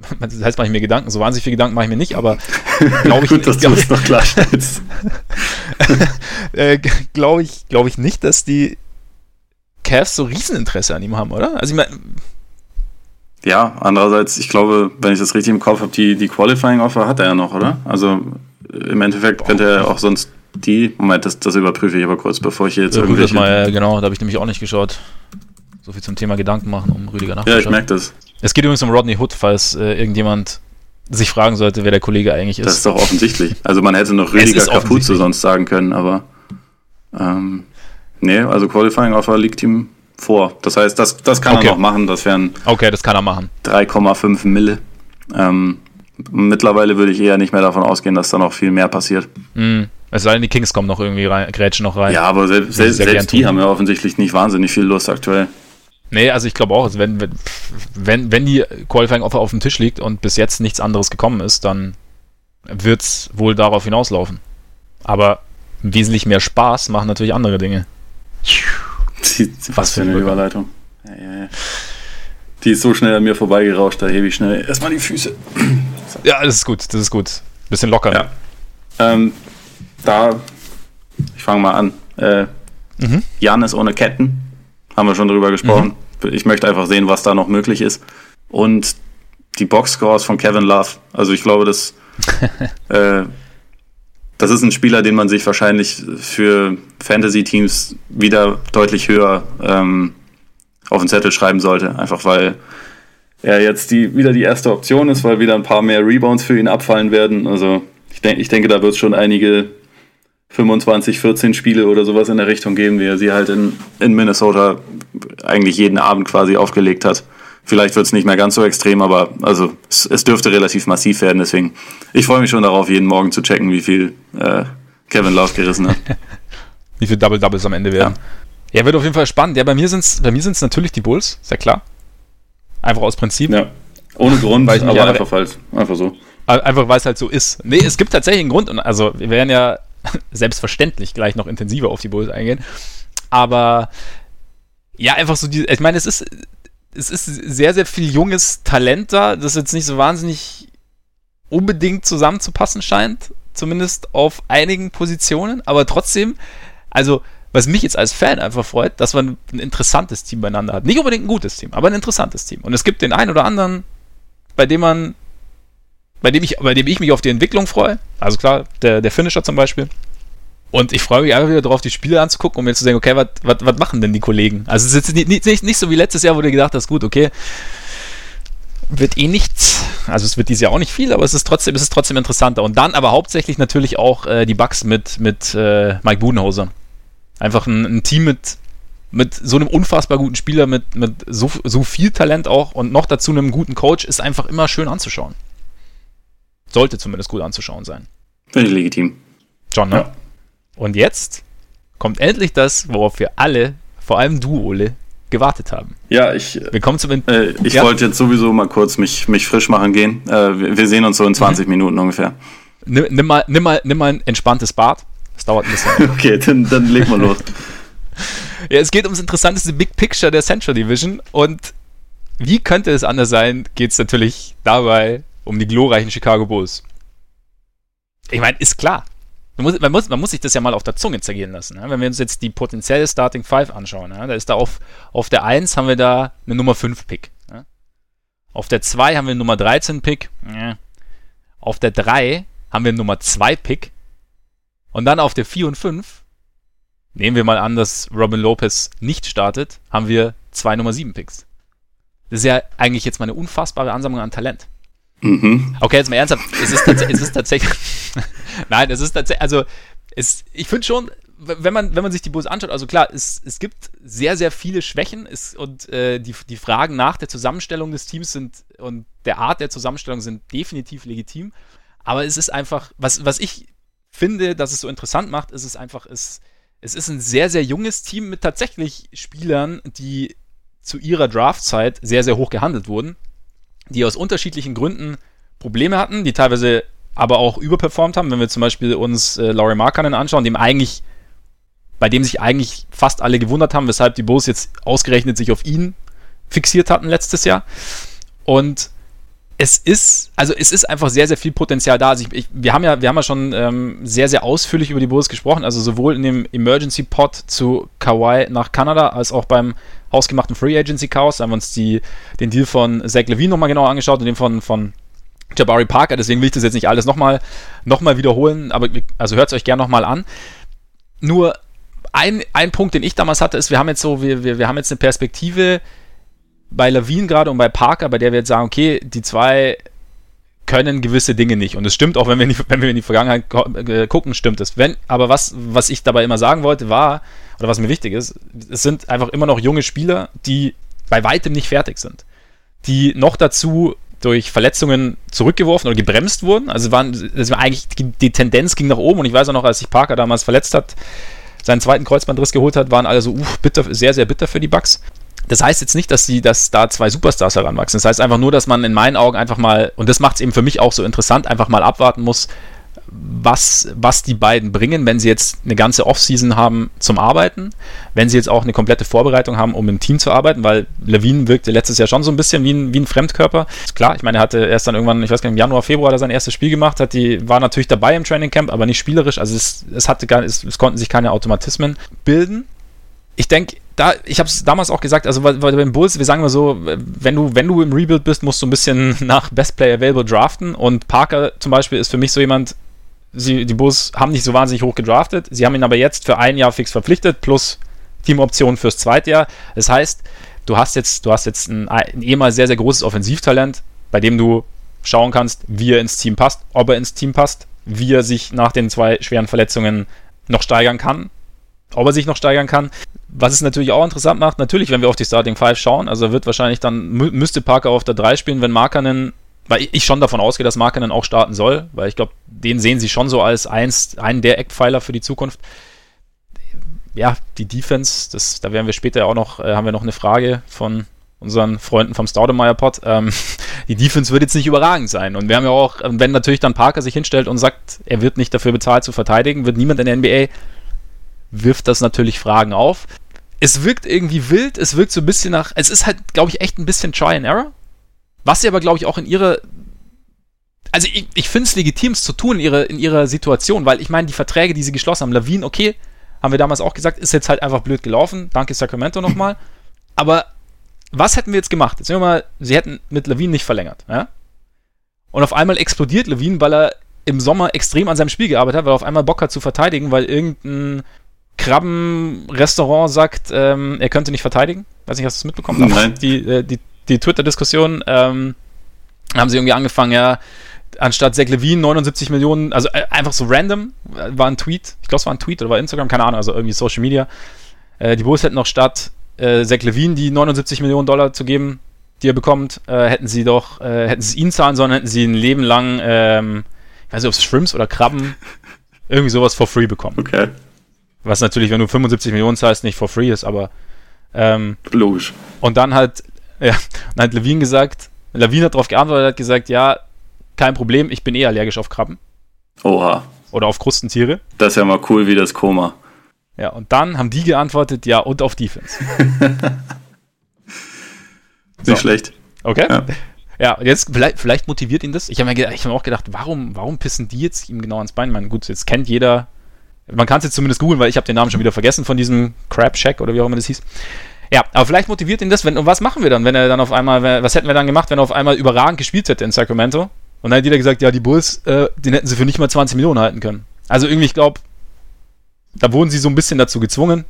das heißt, mache ich mir Gedanken, so wahnsinnig viele Gedanken mache ich mir nicht, aber glaube ich, Gut, dass glaub, du das noch klarstellst. äh, glaube ich, glaube ich nicht, dass die Cavs so Rieseninteresse an ihm haben, oder? Also ich meine, ja, andererseits, ich glaube, wenn ich das richtig im Kopf habe, die, die Qualifying Offer hat er ja noch, oder? Also im Endeffekt könnte er auch sonst die. Moment, das, das überprüfe ich aber kurz, bevor ich hier jetzt ja, irgendwie. Mal, genau, da habe ich nämlich auch nicht geschaut. So viel zum Thema Gedanken machen um Rüdiger Nachbarschaft. Ja, ich merke das. Es geht übrigens um Rodney Hood, falls äh, irgendjemand sich fragen sollte, wer der Kollege eigentlich ist. Das ist doch offensichtlich. Also man hätte noch Rüdiger Capuzzo sonst sagen können, aber ähm, nee, also Qualifying Offer liegt ihm vor. Das heißt, das, das kann okay. er noch machen. Das wären okay, das kann er machen. 3,5 Mille. Ähm, mittlerweile würde ich eher nicht mehr davon ausgehen, dass da noch viel mehr passiert. Mm. Es sei denn, die Kings kommen noch irgendwie rein, grätschen noch rein. Ja, aber selbst, selbst, selbst die haben ja offensichtlich nicht wahnsinnig viel Lust aktuell. Nee, also ich glaube auch, wenn, wenn, wenn die Qualifying Offer auf dem Tisch liegt und bis jetzt nichts anderes gekommen ist, dann wird es wohl darauf hinauslaufen. Aber wesentlich mehr Spaß machen natürlich andere Dinge. Was für eine Überleitung. Ja, ja, ja. Die ist so schnell an mir vorbeigerauscht, da hebe ich schnell erstmal die Füße. Ja, das ist gut, das ist gut. Bisschen locker. Ja. Ähm, da, ich fange mal an. Äh, mhm. Janis ohne Ketten, haben wir schon drüber gesprochen. Mhm. Ich möchte einfach sehen, was da noch möglich ist. Und die Boxscores von Kevin Love. Also ich glaube, dass äh, das ist ein Spieler, den man sich wahrscheinlich für Fantasy-Teams wieder deutlich höher ähm, auf den Zettel schreiben sollte. Einfach weil er jetzt die, wieder die erste Option ist, weil wieder ein paar mehr Rebounds für ihn abfallen werden. Also ich, denk, ich denke, da wird es schon einige 25, 14 Spiele oder sowas in der Richtung geben, wie er sie halt in, in Minnesota eigentlich jeden Abend quasi aufgelegt hat. Vielleicht wird es nicht mehr ganz so extrem, aber also es, es, dürfte relativ massiv werden. Deswegen, ich freue mich schon darauf, jeden Morgen zu checken, wie viel äh, Kevin Love gerissen hat. wie viel Double Doubles am Ende werden. Ja. ja, wird auf jeden Fall spannend. Ja, bei mir sind es bei mir sind's natürlich die Bulls, ist ja klar. Einfach aus Prinzip. Ja. Ohne Grund, weil aber einfach, falsch. einfach so. Einfach weil es halt so ist. Nee, es gibt tatsächlich einen Grund. Und also wir werden ja selbstverständlich gleich noch intensiver auf die Bulls eingehen. Aber ja, einfach so die. Ich meine, es ist es ist sehr, sehr viel junges Talent da, das jetzt nicht so wahnsinnig unbedingt zusammenzupassen scheint, zumindest auf einigen Positionen, aber trotzdem, also was mich jetzt als Fan einfach freut, dass man ein interessantes Team beieinander hat. Nicht unbedingt ein gutes Team, aber ein interessantes Team. Und es gibt den einen oder anderen, bei dem man, bei dem ich, bei dem ich mich auf die Entwicklung freue. Also klar, der, der Finisher zum Beispiel. Und ich freue mich einfach wieder darauf, die Spiele anzugucken, um mir zu denken, okay, was machen denn die Kollegen? Also es ist jetzt nicht, nicht, nicht so wie letztes Jahr, wo du gedacht hast, gut, okay, wird eh nichts. Also es wird dieses Jahr auch nicht viel, aber es ist trotzdem, es ist trotzdem interessanter. Und dann aber hauptsächlich natürlich auch äh, die Bugs mit, mit äh, Mike Budenhauser. Einfach ein, ein, Team mit, mit so einem unfassbar guten Spieler, mit, mit so, so viel Talent auch und noch dazu einem guten Coach, ist einfach immer schön anzuschauen. Sollte zumindest gut anzuschauen sein. Finde ich legitim. John, ne? Ja. Und jetzt kommt endlich das, worauf wir alle, vor allem du, Ole, gewartet haben. Ja, ich, Willkommen zum äh, ich ja? wollte jetzt sowieso mal kurz mich, mich frisch machen gehen. Äh, wir, wir, sehen uns so in 20 mhm. Minuten ungefähr. Nimm, nimm, mal, nimm, mal, nimm mal ein entspanntes Bad. Das dauert ein bisschen. okay, dann, dann leg mal los. ja, es geht ums interessanteste Big Picture der Central Division und wie könnte es anders sein, geht es natürlich dabei um die glorreichen Chicago Bulls. Ich meine, ist klar man muss, man, muss, man muss sich das ja mal auf der Zunge zergehen lassen. Ja? Wenn wir uns jetzt die potenzielle Starting Five anschauen, ja? da ist da auf, auf der 1 haben wir da eine Nummer 5 Pick. Ja? Auf der 2 haben wir eine Nummer 13 Pick. Auf der 3 haben wir eine Nummer 2 Pick. Und dann auf der 4 und 5, nehmen wir mal an, dass Robin Lopez nicht startet, haben wir zwei Nummer 7 Picks. Das ist ja eigentlich jetzt mal eine unfassbare Ansammlung an Talent. Mhm. Okay, jetzt mal ernsthaft. Es ist, tats es ist tatsächlich. Nein, es ist tatsächlich. Also, es, ich finde schon, wenn man, wenn man sich die Bulls anschaut, also klar, es, es gibt sehr, sehr viele Schwächen es, und äh, die, die Fragen nach der Zusammenstellung des Teams sind und der Art der Zusammenstellung sind definitiv legitim. Aber es ist einfach, was, was ich finde, dass es so interessant macht, ist es einfach, es, es ist ein sehr, sehr junges Team mit tatsächlich Spielern, die zu ihrer Draftzeit sehr, sehr hoch gehandelt wurden die aus unterschiedlichen Gründen Probleme hatten, die teilweise aber auch überperformt haben. Wenn wir zum Beispiel uns äh, Laurie Markkanen anschauen, dem eigentlich, bei dem sich eigentlich fast alle gewundert haben, weshalb die Bulls jetzt ausgerechnet sich auf ihn fixiert hatten letztes Jahr. Und es ist, also es ist einfach sehr, sehr viel Potenzial da. Also ich, ich, wir haben ja, wir haben ja schon ähm, sehr, sehr ausführlich über die Bulls gesprochen, also sowohl in dem Emergency Pod zu Kawhi nach Kanada als auch beim hausgemachten Free Agency Chaos. Da haben wir uns die, den Deal von Zach Levine nochmal genauer angeschaut und den von, von Jabari Parker. Deswegen will ich das jetzt nicht alles nochmal noch mal wiederholen, aber also hört es euch gerne nochmal an. Nur ein, ein Punkt, den ich damals hatte, ist, wir haben jetzt so, wir, wir, wir haben jetzt eine Perspektive bei Levine gerade und bei Parker, bei der wir jetzt sagen, okay, die zwei können gewisse Dinge nicht. Und es stimmt auch, wenn wir in die, wenn wir in die Vergangenheit äh, gucken, stimmt es. Wenn, aber was, was ich dabei immer sagen wollte, war, oder was mir wichtig ist, es sind einfach immer noch junge Spieler, die bei weitem nicht fertig sind. Die noch dazu durch Verletzungen zurückgeworfen oder gebremst wurden. Also waren, das war eigentlich die, Tendenz ging nach oben und ich weiß auch noch, als sich Parker damals verletzt hat, seinen zweiten Kreuzbandriss geholt hat, waren alle so uff, bitter, sehr, sehr bitter für die Bugs. Das heißt jetzt nicht, dass, die, dass da zwei Superstars heranwachsen. Das heißt einfach nur, dass man in meinen Augen einfach mal, und das macht es eben für mich auch so interessant, einfach mal abwarten muss, was, was die beiden bringen, wenn sie jetzt eine ganze Offseason haben zum Arbeiten, wenn sie jetzt auch eine komplette Vorbereitung haben, um im Team zu arbeiten, weil Levine wirkte letztes Jahr schon so ein bisschen wie ein, wie ein Fremdkörper. Klar, ich meine, er hatte erst dann irgendwann, ich weiß gar nicht, im Januar, Februar sein erstes Spiel gemacht, hat die, war natürlich dabei im Training Camp, aber nicht spielerisch, also es, es hatte gar, es, es konnten sich keine Automatismen bilden. Ich denke, da, ich habe es damals auch gesagt, also weil, weil beim Bulls, wir sagen mal so, wenn du, wenn du im Rebuild bist, musst du ein bisschen nach Best Player Available draften und Parker zum Beispiel ist für mich so jemand, sie, die Bulls haben nicht so wahnsinnig hoch gedraftet. Sie haben ihn aber jetzt für ein Jahr fix verpflichtet, plus Teamoption fürs zweite Jahr. Das heißt, du hast jetzt, du hast jetzt ein, ein ehemals sehr, sehr großes Offensivtalent, bei dem du schauen kannst, wie er ins Team passt, ob er ins Team passt, wie er sich nach den zwei schweren Verletzungen noch steigern kann, ob er sich noch steigern kann. Was es natürlich auch interessant macht, natürlich, wenn wir auf die Starting Five schauen, also wird wahrscheinlich dann, müsste Parker auf der 3 spielen, wenn Markanen weil ich schon davon ausgehe, dass Markkanen auch starten soll, weil ich glaube, den sehen sie schon so als eins, einen der Eckpfeiler für die Zukunft. Ja, die Defense, das, da werden wir später auch noch, äh, haben wir noch eine Frage von unseren Freunden vom Staudemeyer-Pod. Ähm, die Defense wird jetzt nicht überragend sein. Und wir haben ja auch, wenn natürlich dann Parker sich hinstellt und sagt, er wird nicht dafür bezahlt zu verteidigen, wird niemand in der NBA, wirft das natürlich Fragen auf. Es wirkt irgendwie wild, es wirkt so ein bisschen nach, es ist halt, glaube ich, echt ein bisschen Try and Error. Was sie aber, glaube ich, auch in ihre. Also ich, ich finde es legitim, es zu tun in ihrer, in ihrer Situation, weil ich meine, die Verträge, die sie geschlossen haben, Lawine, okay, haben wir damals auch gesagt, ist jetzt halt einfach blöd gelaufen. Danke Sacramento nochmal. Aber was hätten wir jetzt gemacht? Jetzt sehen wir mal, sie hätten mit Lawine nicht verlängert, ja? Und auf einmal explodiert Lawine, weil er im Sommer extrem an seinem Spiel gearbeitet hat, weil er auf einmal Bock hat zu verteidigen, weil irgendein Krabbenrestaurant sagt, ähm, er könnte nicht verteidigen. Weiß nicht, hast du es mitbekommen? Nein. Die, äh, die die Twitter-Diskussion, ähm, haben sie irgendwie angefangen, ja, anstatt Zach Levine 79 Millionen, also äh, einfach so random, äh, war ein Tweet, ich glaube, es war ein Tweet oder war Instagram, keine Ahnung, also irgendwie Social Media. Äh, die Bulls hätten noch statt äh, Zach Levine die 79 Millionen Dollar zu geben, die er bekommt, äh, hätten sie doch, äh, hätten sie ihn zahlen sollen, hätten sie ein Leben lang, ähm, ich weiß nicht, ob es Shrimps oder Krabben, irgendwie sowas for free bekommen. Okay. Was natürlich, wenn du 75 Millionen zahlst, nicht for free ist, aber ähm, logisch. Und dann halt ja, dann hat Levine gesagt, Levine hat darauf geantwortet, hat gesagt, ja, kein Problem, ich bin eh allergisch auf Krabben. Oha. Oder auf Krustentiere. Das ist ja mal cool wie das Koma. Ja, und dann haben die geantwortet, ja, und auf Defense. Nicht so. schlecht. Okay. Ja. Ja, jetzt vielleicht, vielleicht motiviert ihn das. Ich habe mir, hab mir auch gedacht, warum, warum pissen die jetzt ihm genau ans Bein? Ich meine, gut, jetzt kennt jeder. Man kann es jetzt zumindest googeln, weil ich habe den Namen schon wieder vergessen von diesem Crab Shack oder wie auch immer das hieß. Ja, aber vielleicht motiviert ihn das, wenn, und was machen wir dann, wenn er dann auf einmal, was hätten wir dann gemacht, wenn er auf einmal überragend gespielt hätte in Sacramento? Und dann hat jeder gesagt, ja, die Bulls, äh, den hätten sie für nicht mal 20 Millionen halten können. Also irgendwie, ich glaube, da wurden sie so ein bisschen dazu gezwungen.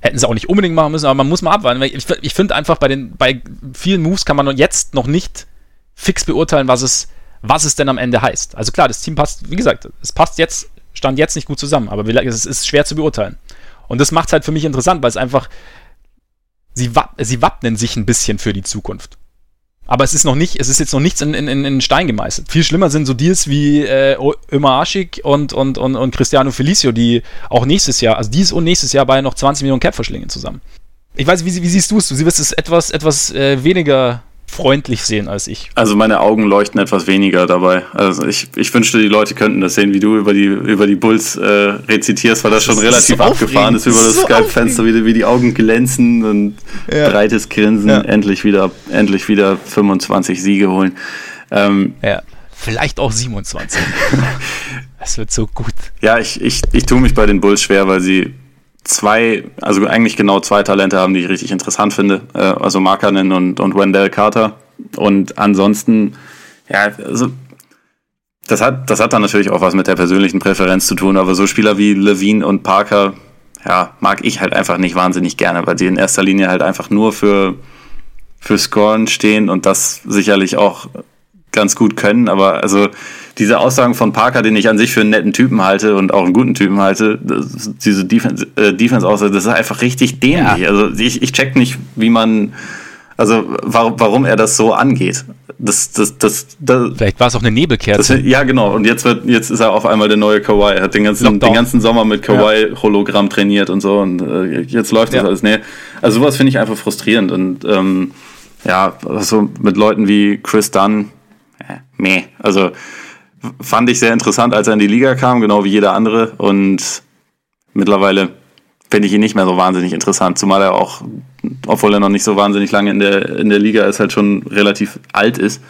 Hätten sie auch nicht unbedingt machen müssen, aber man muss mal abwarten. Ich, ich finde einfach, bei, den, bei vielen Moves kann man jetzt noch nicht fix beurteilen, was es, was es denn am Ende heißt. Also klar, das Team passt, wie gesagt, es passt jetzt, stand jetzt nicht gut zusammen, aber es ist schwer zu beurteilen. Und das macht es halt für mich interessant, weil es einfach, sie, sie wappnen sich ein bisschen für die Zukunft. Aber es ist noch nicht, es ist jetzt noch nichts in, in, in Stein gemeißelt. Viel schlimmer sind so Deals wie äh, Ömer Aschik und, und, und, und Cristiano Felicio, die auch nächstes Jahr, also dieses und nächstes Jahr bei noch 20 Millionen Cap verschlingen zusammen. Ich weiß, wie, wie siehst du es? Du wirst es etwas, etwas äh, weniger freundlich sehen als ich. Also meine Augen leuchten etwas weniger dabei. Also ich, ich wünschte, die Leute könnten das sehen, wie du über die, über die Bulls äh, rezitierst, weil das, das schon relativ so abgefahren ist über das, das Skype-Fenster, wie, wie die Augen glänzen und ja. breites Grinsen, ja. endlich wieder, endlich wieder 25 Siege holen. Ähm, ja, vielleicht auch 27. das wird so gut. Ja, ich, ich, ich tue mich bei den Bulls schwer, weil sie zwei, also eigentlich genau zwei Talente haben, die ich richtig interessant finde. Äh, also Markanen und, und Wendell Carter. Und ansonsten, ja, also das hat, das hat dann natürlich auch was mit der persönlichen Präferenz zu tun, aber so Spieler wie Levine und Parker, ja, mag ich halt einfach nicht wahnsinnig gerne, weil die in erster Linie halt einfach nur für, für Scoren stehen und das sicherlich auch ganz gut können, aber also diese Aussagen von Parker, den ich an sich für einen netten Typen halte und auch einen guten Typen halte, das, diese Defense, äh, Defense das ist einfach richtig dämlich. Ja. Also ich, ich check nicht, wie man, also warum, warum er das so angeht. Das, das, das, das, Vielleicht war es auch eine Nebelkerze. Das, ja, genau. Und jetzt wird, jetzt ist er auf einmal der neue Kawhi. Er hat den ganzen, den ganzen Sommer mit Kawhi-Hologramm trainiert und so. Und äh, jetzt läuft das ja. alles. Nee. Also sowas finde ich einfach frustrierend. Und ähm, ja, also mit Leuten wie Chris Dunn, äh, meh. Also fand ich sehr interessant, als er in die Liga kam, genau wie jeder andere. Und mittlerweile finde ich ihn nicht mehr so wahnsinnig interessant, zumal er auch, obwohl er noch nicht so wahnsinnig lange in der, in der Liga ist, halt schon relativ alt ist.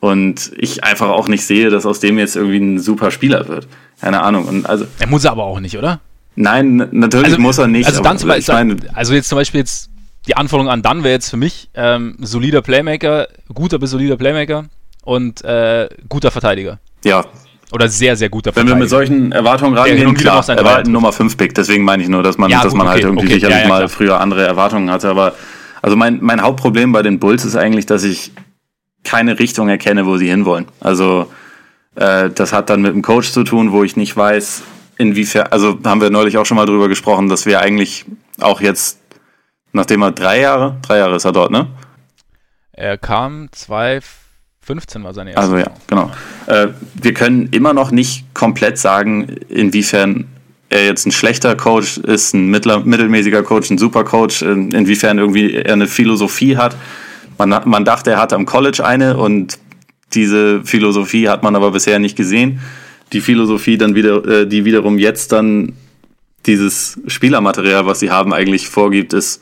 Und ich einfach auch nicht sehe, dass aus dem jetzt irgendwie ein super Spieler wird. Keine Ahnung. Und also, er muss aber auch nicht, oder? Nein, natürlich also, muss er nicht. Also, dann zum Beispiel, meine, also jetzt zum Beispiel jetzt die Anforderung an dann wäre jetzt für mich ähm, solider Playmaker, guter bis solider Playmaker und äh, guter Verteidiger. Ja. Oder sehr, sehr guter Wenn wir mit solchen Erwartungen rangehen, klar, er war halt ein Nummer 5 Pick, deswegen meine ich nur, dass man, ja, dass gut, man halt irgendwie okay, sicherlich ja, ja, mal früher andere Erwartungen hatte, aber also mein, mein Hauptproblem bei den Bulls ist eigentlich, dass ich keine Richtung erkenne, wo sie hinwollen. Also äh, das hat dann mit dem Coach zu tun, wo ich nicht weiß, inwiefern, also haben wir neulich auch schon mal drüber gesprochen, dass wir eigentlich auch jetzt, nachdem er drei Jahre, drei Jahre ist er dort, ne? Er kam zwei 15 war seine erste. Also ja, genau. Äh, wir können immer noch nicht komplett sagen, inwiefern er jetzt ein schlechter Coach ist, ein mittler, mittelmäßiger Coach, ein super Coach, in, inwiefern irgendwie er eine Philosophie hat. Man, man dachte, er hat am College eine und diese Philosophie hat man aber bisher nicht gesehen. Die Philosophie dann wieder, äh, die wiederum jetzt dann dieses Spielermaterial, was sie haben, eigentlich vorgibt, ist,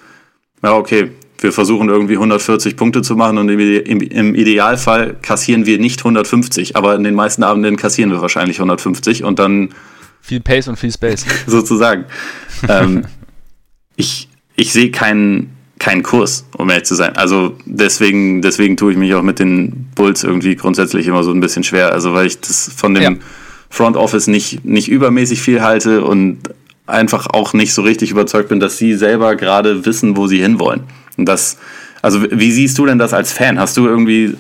ja, okay, wir versuchen irgendwie 140 Punkte zu machen und im, Idealfall kassieren wir nicht 150, aber in den meisten Abenden kassieren wir wahrscheinlich 150 und dann. Viel Pace und viel Space. sozusagen. ähm, ich ich sehe keinen keinen Kurs, um ehrlich zu sein. Also deswegen, deswegen tue ich mich auch mit den Bulls irgendwie grundsätzlich immer so ein bisschen schwer. Also weil ich das von dem ja. Front Office nicht, nicht übermäßig viel halte und einfach auch nicht so richtig überzeugt bin, dass sie selber gerade wissen, wo sie hinwollen. Und das, also wie siehst du denn das als Fan? Hast du irgendwie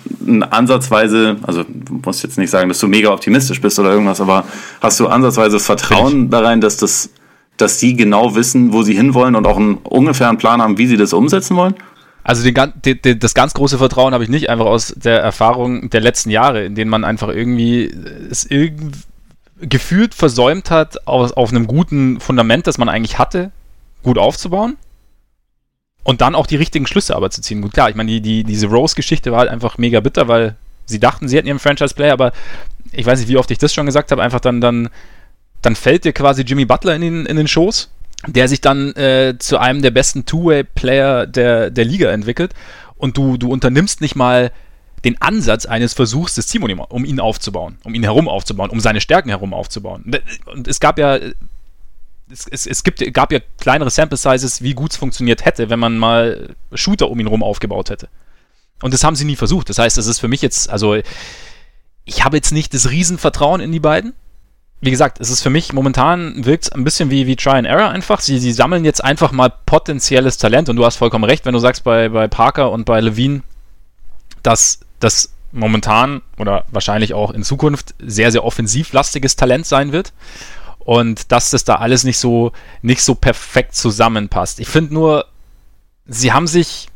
ansatzweise, also du musst jetzt nicht sagen, dass du mega optimistisch bist oder irgendwas, aber hast du ansatzweise Vertrauen darein, dass das, dass die genau wissen, wo sie hinwollen und auch einen ungefähren Plan haben, wie sie das umsetzen wollen? Also den, die, die, das ganz große Vertrauen habe ich nicht, einfach aus der Erfahrung der letzten Jahre, in denen man einfach irgendwie es irgendwie gefühlt versäumt hat, auf, auf einem guten Fundament, das man eigentlich hatte, gut aufzubauen. Und dann auch die richtigen Schlüsse aber zu ziehen. Gut, klar, ich meine, die, die, diese Rose-Geschichte war halt einfach mega bitter, weil sie dachten, sie hätten ihren Franchise-Player, aber ich weiß nicht, wie oft ich das schon gesagt habe, einfach dann, dann, dann fällt dir quasi Jimmy Butler in den, in den Schoß, der sich dann äh, zu einem der besten Two-Way-Player der, der Liga entwickelt und du, du unternimmst nicht mal den Ansatz eines Versuchs des Team, um ihn aufzubauen, um ihn herum aufzubauen, um seine Stärken herum aufzubauen. Und es gab ja es, es, es gibt, gab ja kleinere Sample Sizes, wie gut es funktioniert hätte, wenn man mal Shooter um ihn herum aufgebaut hätte. Und das haben sie nie versucht. Das heißt, das ist für mich jetzt, also ich habe jetzt nicht das Riesenvertrauen in die beiden. Wie gesagt, es ist für mich momentan wirkt es ein bisschen wie, wie Try and Error einfach. Sie, sie sammeln jetzt einfach mal potenzielles Talent und du hast vollkommen recht, wenn du sagst bei, bei Parker und bei Levine, dass das momentan oder wahrscheinlich auch in Zukunft sehr, sehr offensivlastiges Talent sein wird und dass das da alles nicht so, nicht so perfekt zusammenpasst. Ich finde nur, sie haben sich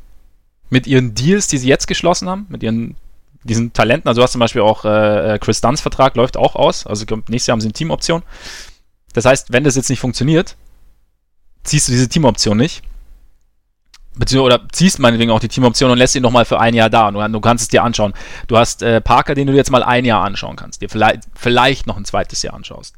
mit ihren Deals, die sie jetzt geschlossen haben, mit ihren diesen Talenten, also du hast zum Beispiel auch äh, Chris Dunns Vertrag läuft auch aus, also nächstes Jahr haben sie eine Teamoption. Das heißt, wenn das jetzt nicht funktioniert, ziehst du diese Teamoption nicht. Beziehungsweise, oder ziehst meinetwegen auch die Teamoption und lässt ihn nochmal für ein Jahr da. Du, du, kannst es dir anschauen. Du hast äh, Parker, den du jetzt mal ein Jahr anschauen kannst, dir vielleicht, vielleicht noch ein zweites Jahr anschaust.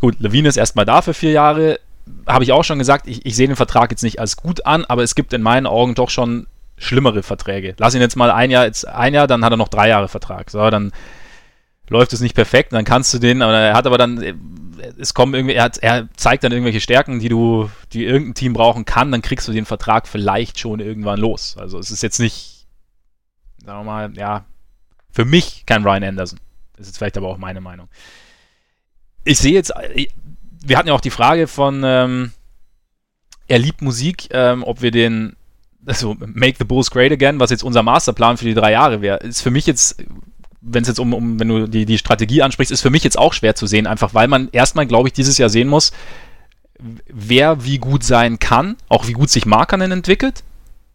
Gut, Levine ist erstmal da für vier Jahre. Habe ich auch schon gesagt, ich, ich sehe den Vertrag jetzt nicht als gut an, aber es gibt in meinen Augen doch schon schlimmere Verträge. Lass ihn jetzt mal ein Jahr, jetzt ein Jahr, dann hat er noch drei Jahre Vertrag. So, dann läuft es nicht perfekt, dann kannst du den, aber er hat aber dann, es kommen irgendwie, er, hat, er zeigt dann irgendwelche Stärken, die du, die irgendein Team brauchen kann, dann kriegst du den Vertrag vielleicht schon irgendwann los. Also es ist jetzt nicht, sagen wir mal, ja, für mich kein Ryan Anderson. Das ist vielleicht aber auch meine Meinung. Ich sehe jetzt, wir hatten ja auch die Frage von, ähm, er liebt Musik, ähm, ob wir den also Make the Bulls Great Again, was jetzt unser Masterplan für die drei Jahre wäre, ist für mich jetzt, wenn es jetzt um, um, wenn du die, die Strategie ansprichst, ist für mich jetzt auch schwer zu sehen, einfach weil man erstmal, glaube ich, dieses Jahr sehen muss, wer wie gut sein kann, auch wie gut sich Markanen entwickelt.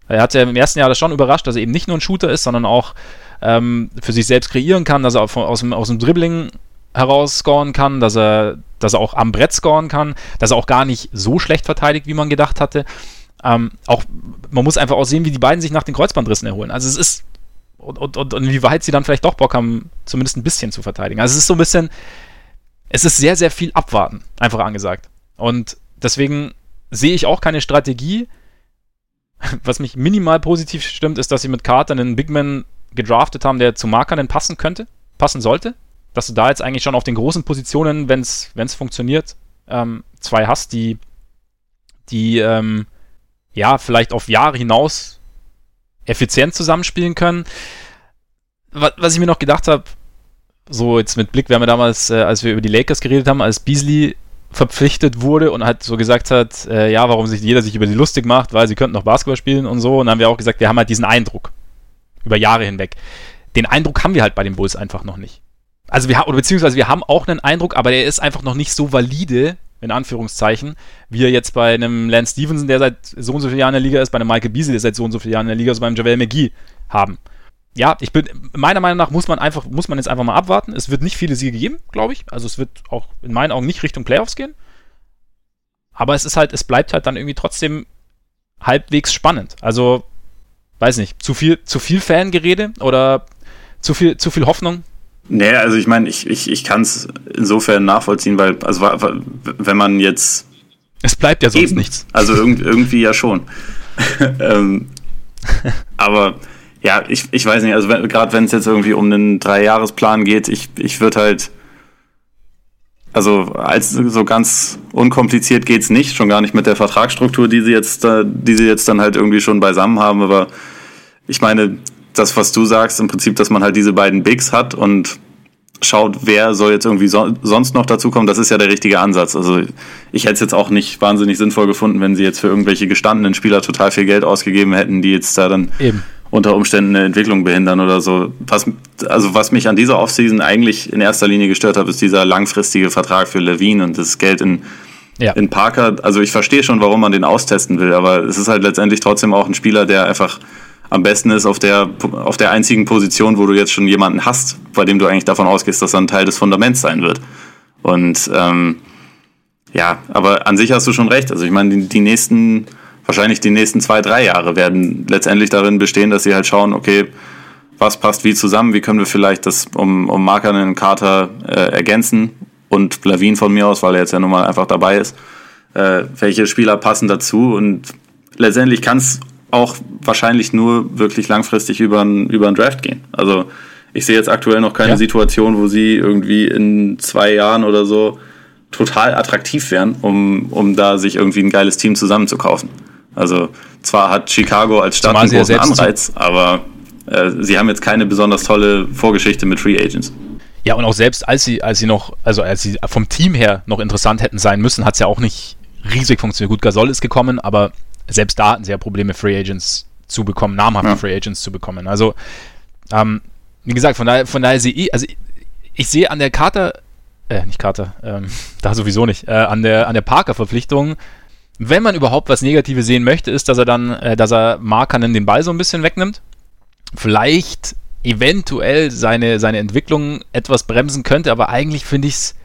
Er hat ja im ersten Jahr das schon überrascht, dass er eben nicht nur ein Shooter ist, sondern auch ähm, für sich selbst kreieren kann, dass er aus dem, aus dem Dribbling heraus scoren kann, dass er, dass er auch am Brett scoren kann, dass er auch gar nicht so schlecht verteidigt, wie man gedacht hatte. Ähm, auch, man muss einfach auch sehen, wie die beiden sich nach den Kreuzbandrissen erholen. Also es ist, und, und, und, und inwieweit sie dann vielleicht doch Bock haben, zumindest ein bisschen zu verteidigen. Also es ist so ein bisschen, es ist sehr, sehr viel Abwarten, einfach angesagt. Und deswegen sehe ich auch keine Strategie. Was mich minimal positiv stimmt, ist, dass sie mit Carter einen Bigman gedraftet haben, der zu Markern passen könnte, passen sollte. Dass du da jetzt eigentlich schon auf den großen Positionen, wenn es funktioniert, ähm, zwei hast, die, die ähm, ja, vielleicht auf Jahre hinaus effizient zusammenspielen können. Was, was ich mir noch gedacht habe, so jetzt mit Blick, wir haben ja damals, äh, als wir über die Lakers geredet haben, als Beasley verpflichtet wurde und halt so gesagt hat, äh, ja, warum sich jeder sich über die lustig macht, weil sie könnten noch Basketball spielen und so. Und dann haben wir auch gesagt, wir haben halt diesen Eindruck über Jahre hinweg. Den Eindruck haben wir halt bei den Bulls einfach noch nicht. Also wir haben, oder beziehungsweise wir haben auch einen Eindruck, aber der ist einfach noch nicht so valide, in Anführungszeichen, wie er jetzt bei einem Lance Stevenson, der seit so und so vielen Jahren in der Liga ist, bei einem Michael Beasley, der seit so und so vielen Jahren in der Liga ist, bei einem Javel McGee haben. Ja, ich bin, meiner Meinung nach muss man einfach, muss man jetzt einfach mal abwarten. Es wird nicht viele Siege geben, glaube ich. Also es wird auch in meinen Augen nicht Richtung Playoffs gehen. Aber es ist halt, es bleibt halt dann irgendwie trotzdem halbwegs spannend. Also, weiß nicht, zu viel, zu viel Fangerede oder zu viel, zu viel Hoffnung? Nee, also ich meine, ich, ich, ich kann es insofern nachvollziehen, weil, also wenn man jetzt. Es bleibt ja sonst eben, nichts. Also irgendwie, irgendwie ja schon. ähm, aber ja, ich, ich weiß nicht, also gerade wenn es jetzt irgendwie um einen Dreijahresplan geht, ich, ich würde halt. Also als so ganz unkompliziert geht's nicht, schon gar nicht mit der Vertragsstruktur, die sie jetzt, die sie jetzt dann halt irgendwie schon beisammen haben. Aber ich meine, das, was du sagst, im Prinzip, dass man halt diese beiden Bigs hat und schaut, wer soll jetzt irgendwie so, sonst noch dazukommen, das ist ja der richtige Ansatz. Also ich hätte es jetzt auch nicht wahnsinnig sinnvoll gefunden, wenn sie jetzt für irgendwelche gestandenen Spieler total viel Geld ausgegeben hätten, die jetzt da dann Eben. unter Umständen eine Entwicklung behindern oder so. Was, also was mich an dieser Offseason eigentlich in erster Linie gestört hat, ist dieser langfristige Vertrag für Levine und das Geld in, ja. in Parker. Also ich verstehe schon, warum man den austesten will, aber es ist halt letztendlich trotzdem auch ein Spieler, der einfach am besten ist auf der, auf der einzigen Position, wo du jetzt schon jemanden hast, bei dem du eigentlich davon ausgehst, dass er ein Teil des Fundaments sein wird. Und ähm, ja, aber an sich hast du schon recht. Also ich meine, die, die nächsten, wahrscheinlich die nächsten zwei, drei Jahre werden letztendlich darin bestehen, dass sie halt schauen, okay, was passt wie zusammen, wie können wir vielleicht das um, um Marker und Carter äh, ergänzen und Lavin von mir aus, weil er jetzt ja nun mal einfach dabei ist. Äh, welche Spieler passen dazu und letztendlich kann es auch wahrscheinlich nur wirklich langfristig über einen über Draft gehen. Also ich sehe jetzt aktuell noch keine ja. Situation, wo sie irgendwie in zwei Jahren oder so total attraktiv wären, um, um da sich irgendwie ein geiles Team zusammenzukaufen. Also zwar hat Chicago als Stadt einen großen Anreiz, aber äh, sie haben jetzt keine besonders tolle Vorgeschichte mit Free Agents. Ja, und auch selbst als sie, als sie noch, also als sie vom Team her noch interessant hätten sein müssen, hat es ja auch nicht riesig funktioniert. Gut, Gasol ist gekommen, aber selbst da hatten sie ja Probleme, Free Agents zu bekommen, namhafte ja. Free Agents zu bekommen. Also, ähm, wie gesagt, von daher, von daher sehe ich, also ich, ich sehe an der Karte, äh, nicht Karte, ähm, da sowieso nicht, äh, an der, an der Parker-Verpflichtung, wenn man überhaupt was Negatives sehen möchte, ist, dass er dann, äh, dass er Markanen den Ball so ein bisschen wegnimmt. Vielleicht eventuell seine, seine Entwicklung etwas bremsen könnte, aber eigentlich finde ich es,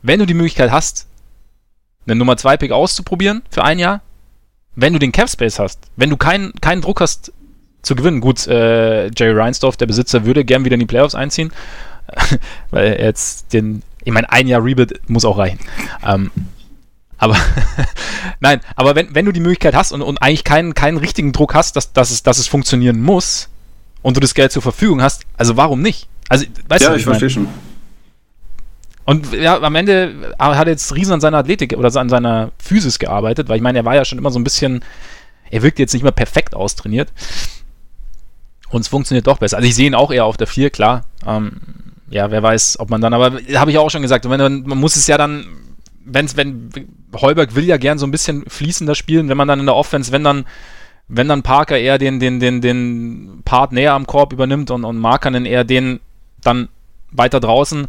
wenn du die Möglichkeit hast, einen Nummer 2 Pick auszuprobieren für ein Jahr, wenn du den Cap Space hast, wenn du keinen keinen Druck hast zu gewinnen, gut, äh, Jerry Reinsdorf, der Besitzer, würde gern wieder in die Playoffs einziehen, weil er jetzt den, ich meine, ein Jahr Rebuild muss auch reichen. Ähm, aber nein, aber wenn, wenn du die Möglichkeit hast und, und eigentlich keinen, keinen richtigen Druck hast, dass, dass, es, dass es funktionieren muss und du das Geld zur Verfügung hast, also warum nicht? Also, weißt ja, du, ich, ich verstehe schon. Und ja, am Ende hat er jetzt riesen an seiner Athletik oder an seiner Physis gearbeitet, weil ich meine, er war ja schon immer so ein bisschen, er wirkt jetzt nicht mehr perfekt austrainiert. Und es funktioniert doch besser. Also ich sehe ihn auch eher auf der 4, klar. Ähm, ja, wer weiß, ob man dann, aber habe ich auch schon gesagt, man, man muss es ja dann, wenn's, wenn Heuberg will ja gern so ein bisschen fließender spielen, wenn man dann in der Offense, wenn dann, wenn dann Parker eher den, den, den, den Part näher am Korb übernimmt und, und Markanen eher den dann weiter draußen,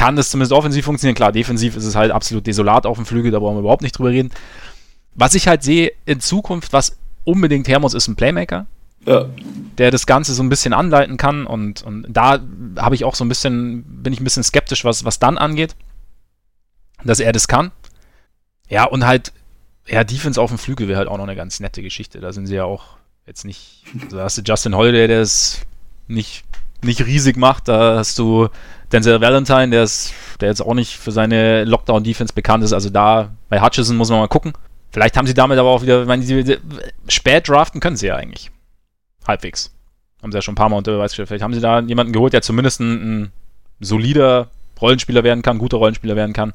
kann das zumindest offensiv funktionieren. Klar, defensiv ist es halt absolut desolat auf dem Flügel, da brauchen wir überhaupt nicht drüber reden. Was ich halt sehe in Zukunft, was unbedingt her muss, ist ein Playmaker. Ja. Der das Ganze so ein bisschen anleiten kann und, und da habe ich auch so ein bisschen, bin ich ein bisschen skeptisch, was, was dann angeht, dass er das kann. Ja, und halt, ja, Defense auf dem Flügel wäre halt auch noch eine ganz nette Geschichte. Da sind sie ja auch jetzt nicht, also da hast du Justin Holiday, der es nicht, nicht riesig macht, da hast du Denzel Valentine, der ist, der jetzt auch nicht für seine Lockdown-Defense bekannt ist. Also da bei Hutchison muss man mal gucken. Vielleicht haben sie damit aber auch wieder, ich meine, die, spät draften können sie ja eigentlich. Halbwegs. Haben sie ja schon ein paar Mal unter Beweis gestellt. Vielleicht haben sie da jemanden geholt, der zumindest ein, ein solider Rollenspieler werden kann, guter Rollenspieler werden kann.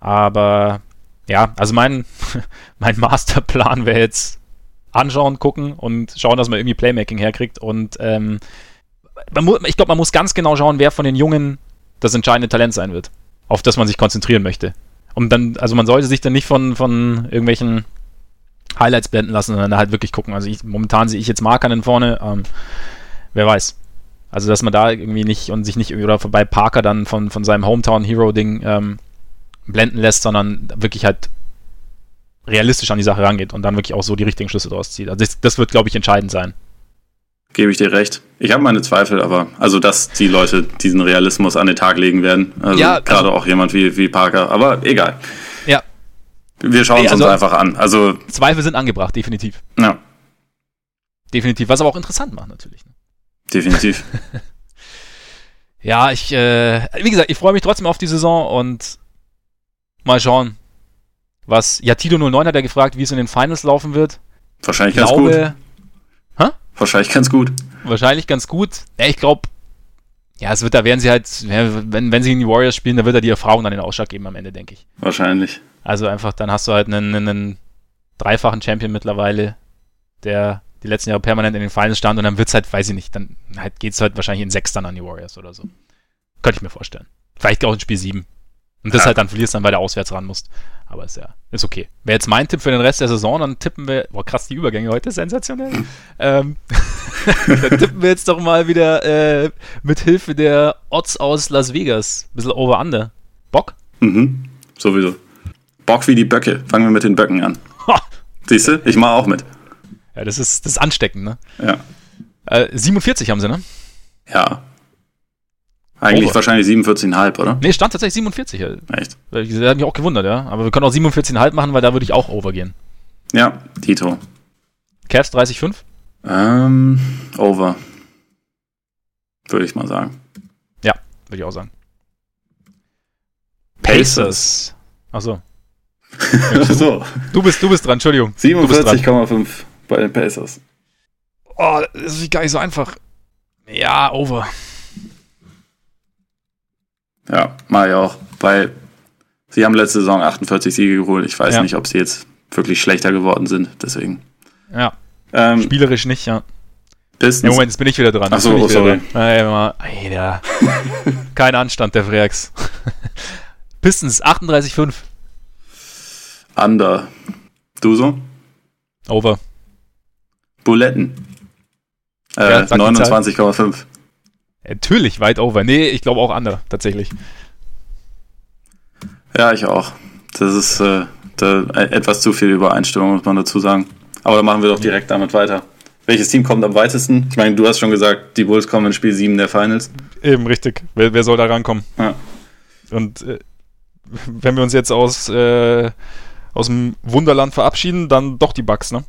Aber ja, also mein, mein Masterplan wäre jetzt anschauen, gucken und schauen, dass man irgendwie Playmaking herkriegt und ähm, ich glaube, man muss ganz genau schauen, wer von den Jungen das entscheidende Talent sein wird, auf das man sich konzentrieren möchte. Und dann, also man sollte sich dann nicht von, von irgendwelchen Highlights blenden lassen, sondern halt wirklich gucken. Also ich, momentan sehe ich jetzt Markanen vorne, ähm, wer weiß. Also dass man da irgendwie nicht und sich nicht oder bei Parker dann von, von seinem Hometown Hero Ding ähm, blenden lässt, sondern wirklich halt realistisch an die Sache rangeht und dann wirklich auch so die richtigen Schlüsse draus zieht. Also das, das wird, glaube ich, entscheidend sein. Gebe ich dir recht. Ich habe meine Zweifel, aber also dass die Leute diesen Realismus an den Tag legen werden. Also ja, gerade also, auch jemand wie, wie Parker, aber egal. Ja. Wir schauen es also, uns einfach an. Also Zweifel sind angebracht, definitiv. Ja. Definitiv, was aber auch interessant macht natürlich. Ne? Definitiv. ja, ich, äh, wie gesagt, ich freue mich trotzdem auf die Saison und mal schauen, was. Ja, Tito 09 hat ja gefragt, wie es in den Finals laufen wird. Wahrscheinlich ganz glaube, gut. Hä? Wahrscheinlich ganz gut. Wahrscheinlich ganz gut. Ja, ich glaube, ja, es wird, da werden sie halt, wenn, wenn sie in die Warriors spielen, da wird er die Erfahrung dann den Ausschlag geben am Ende, denke ich. Wahrscheinlich. Also einfach, dann hast du halt einen, einen dreifachen Champion mittlerweile, der die letzten Jahre permanent in den Finals stand und dann wird es halt, weiß ich nicht, dann halt geht es halt wahrscheinlich in sechs dann an die Warriors oder so. Könnte ich mir vorstellen. Vielleicht auch in Spiel sieben. Und das ja. halt dann verlierst dann, weil du auswärts ran musst. Aber ist ja, ist okay. Wäre jetzt mein Tipp für den Rest der Saison, dann tippen wir, boah krass, die Übergänge heute, sensationell. ähm, dann tippen wir jetzt doch mal wieder äh, mit Hilfe der Odds aus Las Vegas. Ein bisschen over-under. Bock? Mhm, sowieso. Bock wie die Böcke. Fangen wir mit den Böcken an. Siehst du? Ich mache auch mit. Ja, das ist, das ist ansteckend, ne? Ja. Äh, 47 haben sie, ne? Ja. Eigentlich Over. wahrscheinlich 47,5, oder? Nee, stand tatsächlich 47. Echt? Das hat mich auch gewundert, ja. Aber wir können auch 47,5 machen, weil da würde ich auch over gehen. Ja, Tito. Cavs 30,5? Ähm, over. Würde ich mal sagen. Ja, würde ich auch sagen. Pacers. Achso. so. Du bist, du bist dran, Entschuldigung. 47,5 bei den Pacers. Oh, das ist gar nicht so einfach. Ja, over. Ja, mach ich auch. Weil sie haben letzte Saison 48 Siege geholt. Ich weiß ja. nicht, ob sie jetzt wirklich schlechter geworden sind. Deswegen. Ja. Ähm, Spielerisch nicht, ja. Pistons. Ja, Moment, jetzt bin ich wieder dran. Achso, oh, sorry. Alter. Kein Anstand, der Freaks. Pistons 38,5. Under. Du so? Over. Buletten. Äh, ja, 29,5. Natürlich, weit over. Nee, ich glaube auch under, tatsächlich. Ja, ich auch. Das ist äh, da, etwas zu viel Übereinstimmung, muss man dazu sagen. Aber dann machen wir doch direkt damit weiter. Welches Team kommt am weitesten? Ich meine, du hast schon gesagt, die Bulls kommen in Spiel 7 der Finals. Eben, richtig. Wer, wer soll da rankommen? Ja. Und äh, wenn wir uns jetzt aus, äh, aus dem Wunderland verabschieden, dann doch die Bucks, ne?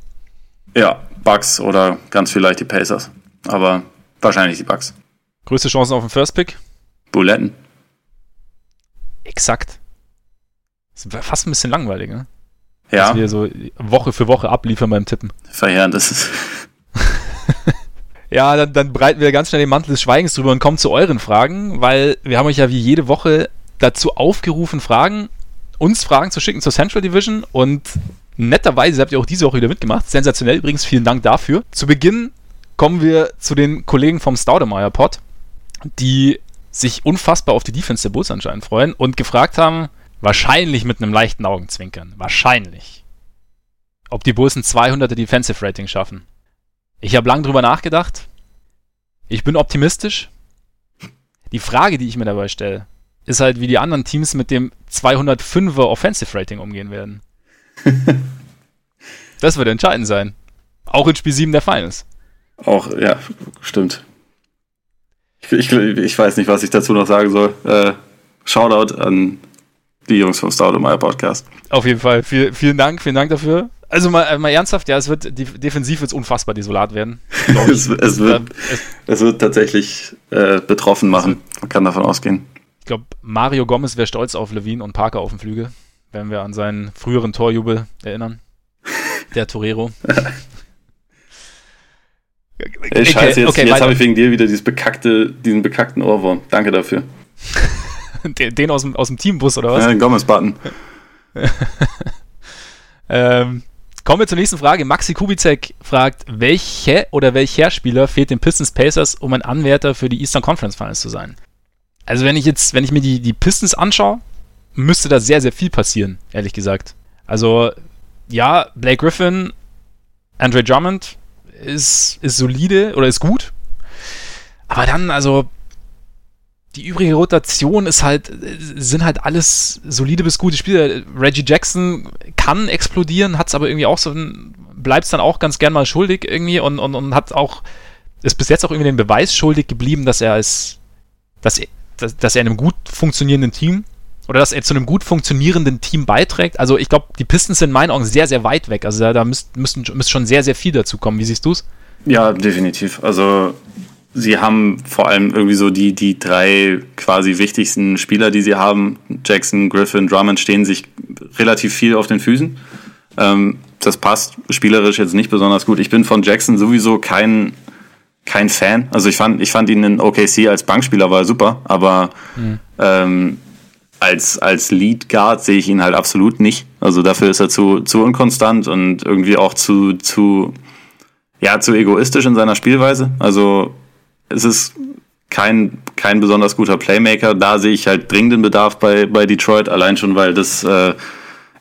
Ja, Bucks oder ganz vielleicht die Pacers. Aber wahrscheinlich die Bucks. Größte Chancen auf den First Pick? Buletten. Exakt. Das ist fast ein bisschen langweilig, ne? Ja. Dass wir so Woche für Woche abliefern beim Tippen. Verheerend ist es. ja, dann, dann breiten wir ganz schnell den Mantel des Schweigens drüber und kommen zu euren Fragen, weil wir haben euch ja wie jede Woche dazu aufgerufen, Fragen, uns Fragen zu schicken zur Central Division und netterweise habt ihr auch diese Woche wieder mitgemacht. Sensationell übrigens, vielen Dank dafür. Zu Beginn kommen wir zu den Kollegen vom Staudemeyer Pod, die sich unfassbar auf die Defense der Bulls anscheinend freuen und gefragt haben, wahrscheinlich mit einem leichten Augenzwinkern, wahrscheinlich, ob die Bulls ein 200er Defensive Rating schaffen. Ich habe lange drüber nachgedacht. Ich bin optimistisch. Die Frage, die ich mir dabei stelle, ist halt, wie die anderen Teams mit dem 205er Offensive Rating umgehen werden. das wird entscheidend sein. Auch in Spiel 7 der Finals. Auch, ja, stimmt. Ich, ich, ich weiß nicht, was ich dazu noch sagen soll. Äh, Shoutout an die Jungs vom Staudemeyer Podcast. Auf jeden Fall. Viel, vielen Dank, vielen Dank dafür. Also mal, äh, mal ernsthaft, ja, es wird die, defensiv wird es unfassbar desolat werden. es, es, wird, es, wird tatsächlich äh, betroffen machen. Man kann davon ausgehen. Ich glaube, Mario Gomez wäre stolz auf Levine und Parker auf dem Flügel, wenn wir an seinen früheren Torjubel erinnern. Der Torero. Ey, scheiße, jetzt, okay, jetzt habe ich wegen dir wieder dieses bekackte, diesen bekackten Ohrwurm. Danke dafür. den, den aus, dem, aus dem Teambus, oder was? Ja, den Gomez-Button. ähm, Kommen wir zur nächsten Frage. Maxi Kubicek fragt, welche oder welcher Spieler fehlt den Pistons Pacers, um ein Anwärter für die Eastern Conference Finals zu sein? Also wenn ich jetzt, wenn ich mir die, die Pistons anschaue, müsste da sehr, sehr viel passieren, ehrlich gesagt. Also, ja, Blake Griffin, Andre Drummond ist, ist solide oder ist gut. Aber dann, also, die übrige Rotation ist halt, sind halt alles solide bis gute Spieler. Reggie Jackson kann explodieren, hat es aber irgendwie auch so, bleibt es dann auch ganz gern mal schuldig irgendwie und, und, und hat auch, ist bis jetzt auch irgendwie den Beweis schuldig geblieben, dass er als, dass, dass, dass er in einem gut funktionierenden Team oder dass er zu einem gut funktionierenden Team beiträgt. Also ich glaube, die Pistons sind in meinen Augen sehr, sehr weit weg. Also da, da müsst, müsste schon sehr, sehr viel dazu kommen. Wie siehst du es? Ja, definitiv. Also sie haben vor allem irgendwie so die, die drei quasi wichtigsten Spieler, die sie haben, Jackson, Griffin, Drummond, stehen sich relativ viel auf den Füßen. Ähm, das passt spielerisch jetzt nicht besonders gut. Ich bin von Jackson sowieso kein, kein Fan. Also ich fand, ich fand ihn in OKC als Bankspieler war super, aber mhm. ähm, als, als Lead Guard sehe ich ihn halt absolut nicht. Also dafür ist er zu, zu unkonstant und irgendwie auch zu, zu, ja, zu egoistisch in seiner Spielweise. Also es ist kein, kein besonders guter Playmaker. Da sehe ich halt dringenden Bedarf bei, bei Detroit, allein schon, weil das äh,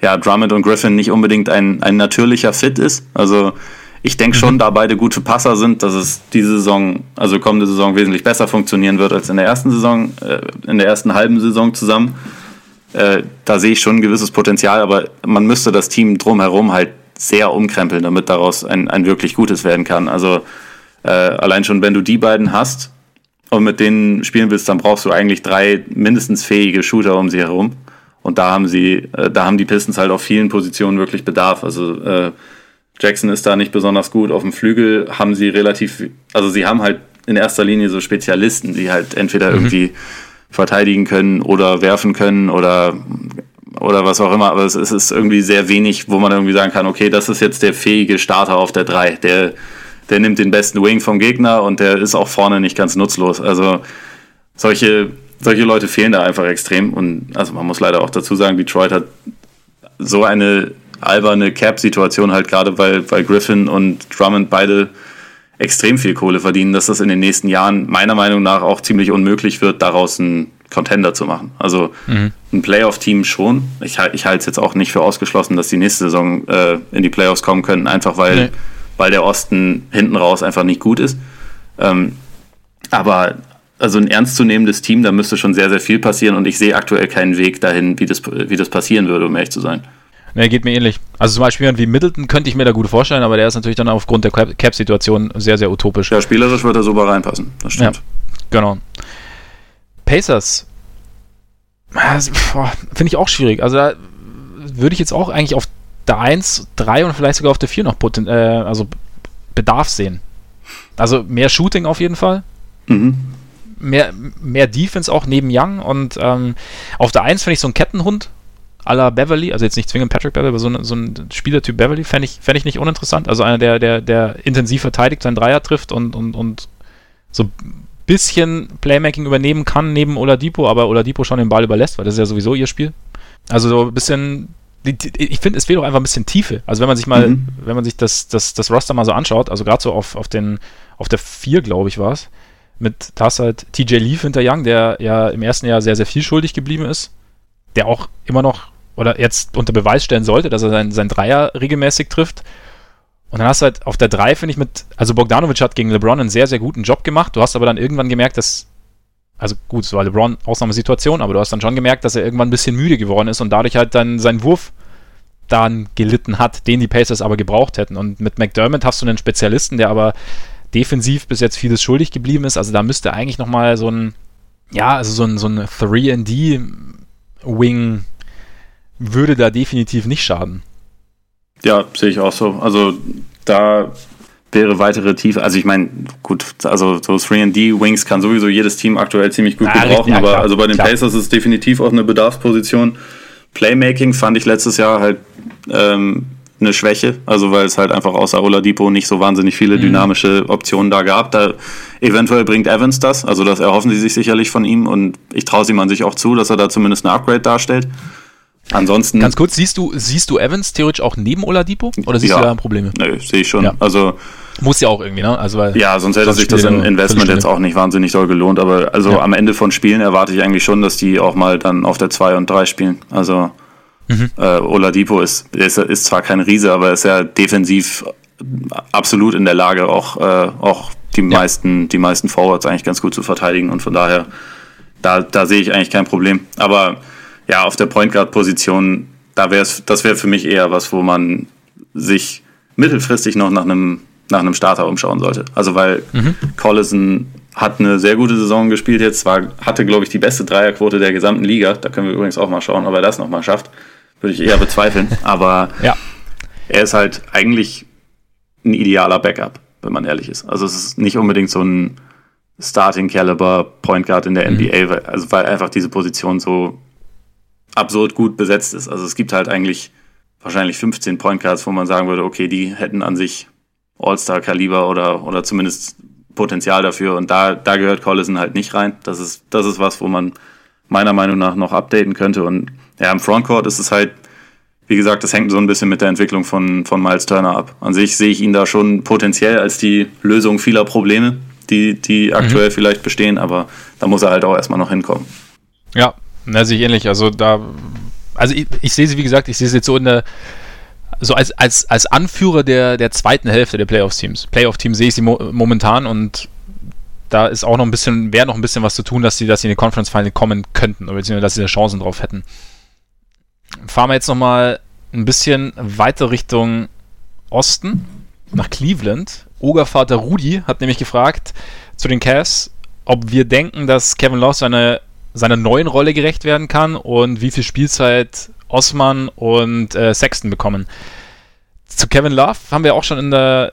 ja, Drummond und Griffin nicht unbedingt ein, ein natürlicher Fit ist. Also ich denke schon, mhm. da beide gute Passer sind, dass es diese Saison, also kommende Saison wesentlich besser funktionieren wird als in der ersten Saison, äh, in der ersten halben Saison zusammen. Äh, da sehe ich schon ein gewisses Potenzial, aber man müsste das Team drumherum halt sehr umkrempeln, damit daraus ein, ein wirklich gutes werden kann. Also äh, allein schon, wenn du die beiden hast und mit denen spielen willst, dann brauchst du eigentlich drei mindestens fähige Shooter um sie herum. Und da haben sie, äh, da haben die Pistons halt auf vielen Positionen wirklich Bedarf. Also äh, Jackson ist da nicht besonders gut. Auf dem Flügel haben sie relativ, also sie haben halt in erster Linie so Spezialisten, die halt entweder mhm. irgendwie verteidigen können oder werfen können oder oder was auch immer, aber es, es ist irgendwie sehr wenig, wo man irgendwie sagen kann, okay, das ist jetzt der fähige Starter auf der 3, der, der nimmt den besten Wing vom Gegner und der ist auch vorne nicht ganz nutzlos. Also solche, solche Leute fehlen da einfach extrem und also man muss leider auch dazu sagen, Detroit hat so eine alberne Cap-Situation halt gerade, weil, weil Griffin und Drummond beide extrem viel Kohle verdienen, dass das in den nächsten Jahren meiner Meinung nach auch ziemlich unmöglich wird, daraus einen Contender zu machen. Also mhm. ein Playoff-Team schon. Ich, ich halte es jetzt auch nicht für ausgeschlossen, dass die nächste Saison äh, in die Playoffs kommen könnten, einfach weil, nee. weil der Osten hinten raus einfach nicht gut ist. Ähm, aber also ein ernstzunehmendes Team, da müsste schon sehr, sehr viel passieren und ich sehe aktuell keinen Weg dahin, wie das, wie das passieren würde, um ehrlich zu sein. Ne, geht mir ähnlich. Also zum Beispiel wie Middleton könnte ich mir da gut vorstellen, aber der ist natürlich dann aufgrund der Cap-Situation sehr, sehr utopisch. Ja, spielerisch wird er super reinpassen. Das stimmt. Ja, genau. Pacers. Finde ich auch schwierig. Also da würde ich jetzt auch eigentlich auf der 1, 3 und vielleicht sogar auf der 4 noch Poten äh, also Bedarf sehen. Also mehr Shooting auf jeden Fall. Mhm. Mehr, mehr Defense auch neben Young und ähm, auf der 1 finde ich so ein Kettenhund la Beverly, also jetzt nicht zwingend Patrick Beverly, aber so, ein, so ein Spielertyp Beverly fände ich, fänd ich nicht uninteressant. Also einer, der, der, der intensiv verteidigt, seinen Dreier trifft und, und, und so ein bisschen Playmaking übernehmen kann neben Oladipo, aber Oladipo schon den Ball überlässt, weil das ist ja sowieso ihr Spiel. Also so ein bisschen, ich finde, es fehlt auch einfach ein bisschen Tiefe. Also wenn man sich mal, mhm. wenn man sich das, das, das Roster mal so anschaut, also gerade so auf, auf den, auf der 4, glaube ich, war es, mit, da halt TJ Leaf hinter Young, der ja im ersten Jahr sehr, sehr viel schuldig geblieben ist, der auch immer noch oder jetzt unter Beweis stellen sollte, dass er sein, sein Dreier regelmäßig trifft. Und dann hast du halt auf der 3, finde ich, mit, also Bogdanovic hat gegen LeBron einen sehr, sehr guten Job gemacht. Du hast aber dann irgendwann gemerkt, dass, also gut, es war LeBron Ausnahmesituation, aber du hast dann schon gemerkt, dass er irgendwann ein bisschen müde geworden ist und dadurch halt dann seinen Wurf dann gelitten hat, den die Pacers aber gebraucht hätten. Und mit McDermott hast du einen Spezialisten, der aber defensiv bis jetzt vieles schuldig geblieben ist. Also da müsste eigentlich nochmal so ein, ja, also so ein, so ein 3D-Wing würde da definitiv nicht schaden. Ja, sehe ich auch so. Also da wäre weitere Tiefe. Also ich meine, gut, also so 3D-Wings kann sowieso jedes Team aktuell ziemlich gut ja, gebrauchen, ja, aber also bei den klar. Pacers ist es definitiv auch eine Bedarfsposition. Playmaking fand ich letztes Jahr halt ähm, eine Schwäche, also weil es halt einfach außer Oladipo nicht so wahnsinnig viele mhm. dynamische Optionen da gab. Da eventuell bringt Evans das, also das erhoffen sie sich sicherlich von ihm und ich traue ihm an sich auch zu, dass er da zumindest eine Upgrade darstellt. Ansonsten. Ganz kurz, siehst du, siehst du Evans theoretisch auch neben Oladipo? Oder siehst ja, du da Probleme? Nö, sehe ich schon. Ja. Also. Muss ja auch irgendwie, ne? Also, weil ja, sonst hätte sich das Investment jetzt auch nicht wahnsinnig doll gelohnt. Aber also ja. am Ende von Spielen erwarte ich eigentlich schon, dass die auch mal dann auf der 2 und 3 spielen. Also mhm. äh, Oladipo ist, ist, ist zwar kein Riese, aber ist ja defensiv absolut in der Lage, auch, äh, auch die, meisten, die meisten Forwards eigentlich ganz gut zu verteidigen. Und von daher, da, da sehe ich eigentlich kein Problem. Aber ja, auf der Point Guard Position, da wäre das wäre für mich eher was, wo man sich mittelfristig noch nach einem nach einem Starter umschauen sollte. Also weil mhm. Collison hat eine sehr gute Saison gespielt jetzt, war, hatte glaube ich die beste Dreierquote der gesamten Liga. Da können wir übrigens auch mal schauen, ob er das nochmal schafft. Würde ich eher bezweifeln. Aber ja. er ist halt eigentlich ein idealer Backup, wenn man ehrlich ist. Also es ist nicht unbedingt so ein Starting Caliber Point Guard in der mhm. NBA, also weil einfach diese Position so absurd gut besetzt ist. Also es gibt halt eigentlich wahrscheinlich 15 Point Guards, wo man sagen würde, okay, die hätten an sich All-Star-Kaliber oder, oder zumindest Potenzial dafür. Und da, da gehört Collison halt nicht rein. Das ist, das ist was, wo man meiner Meinung nach noch updaten könnte. Und ja, im Frontcourt ist es halt, wie gesagt, das hängt so ein bisschen mit der Entwicklung von, von Miles Turner ab. An sich sehe ich ihn da schon potenziell als die Lösung vieler Probleme, die, die aktuell mhm. vielleicht bestehen, aber da muss er halt auch erstmal noch hinkommen. Ja, na, sehe ich ähnlich. Also da, also ich, ich sehe sie, wie gesagt, ich sehe sie jetzt so in der, so als, als, als Anführer der, der zweiten Hälfte der Playoff-Teams. Playoff-Team sehe ich sie mo momentan und da ist auch noch ein bisschen, wäre noch ein bisschen was zu tun, dass sie, dass sie in die Conference Final kommen könnten, oder beziehungsweise dass sie da Chancen drauf hätten. Fahren wir jetzt nochmal ein bisschen weiter Richtung Osten, nach Cleveland. Ogervater Rudi hat nämlich gefragt zu den Cavs, ob wir denken, dass Kevin Love seine seiner neuen Rolle gerecht werden kann und wie viel Spielzeit Osman und äh, Sexton bekommen. Zu Kevin Love haben wir auch schon in der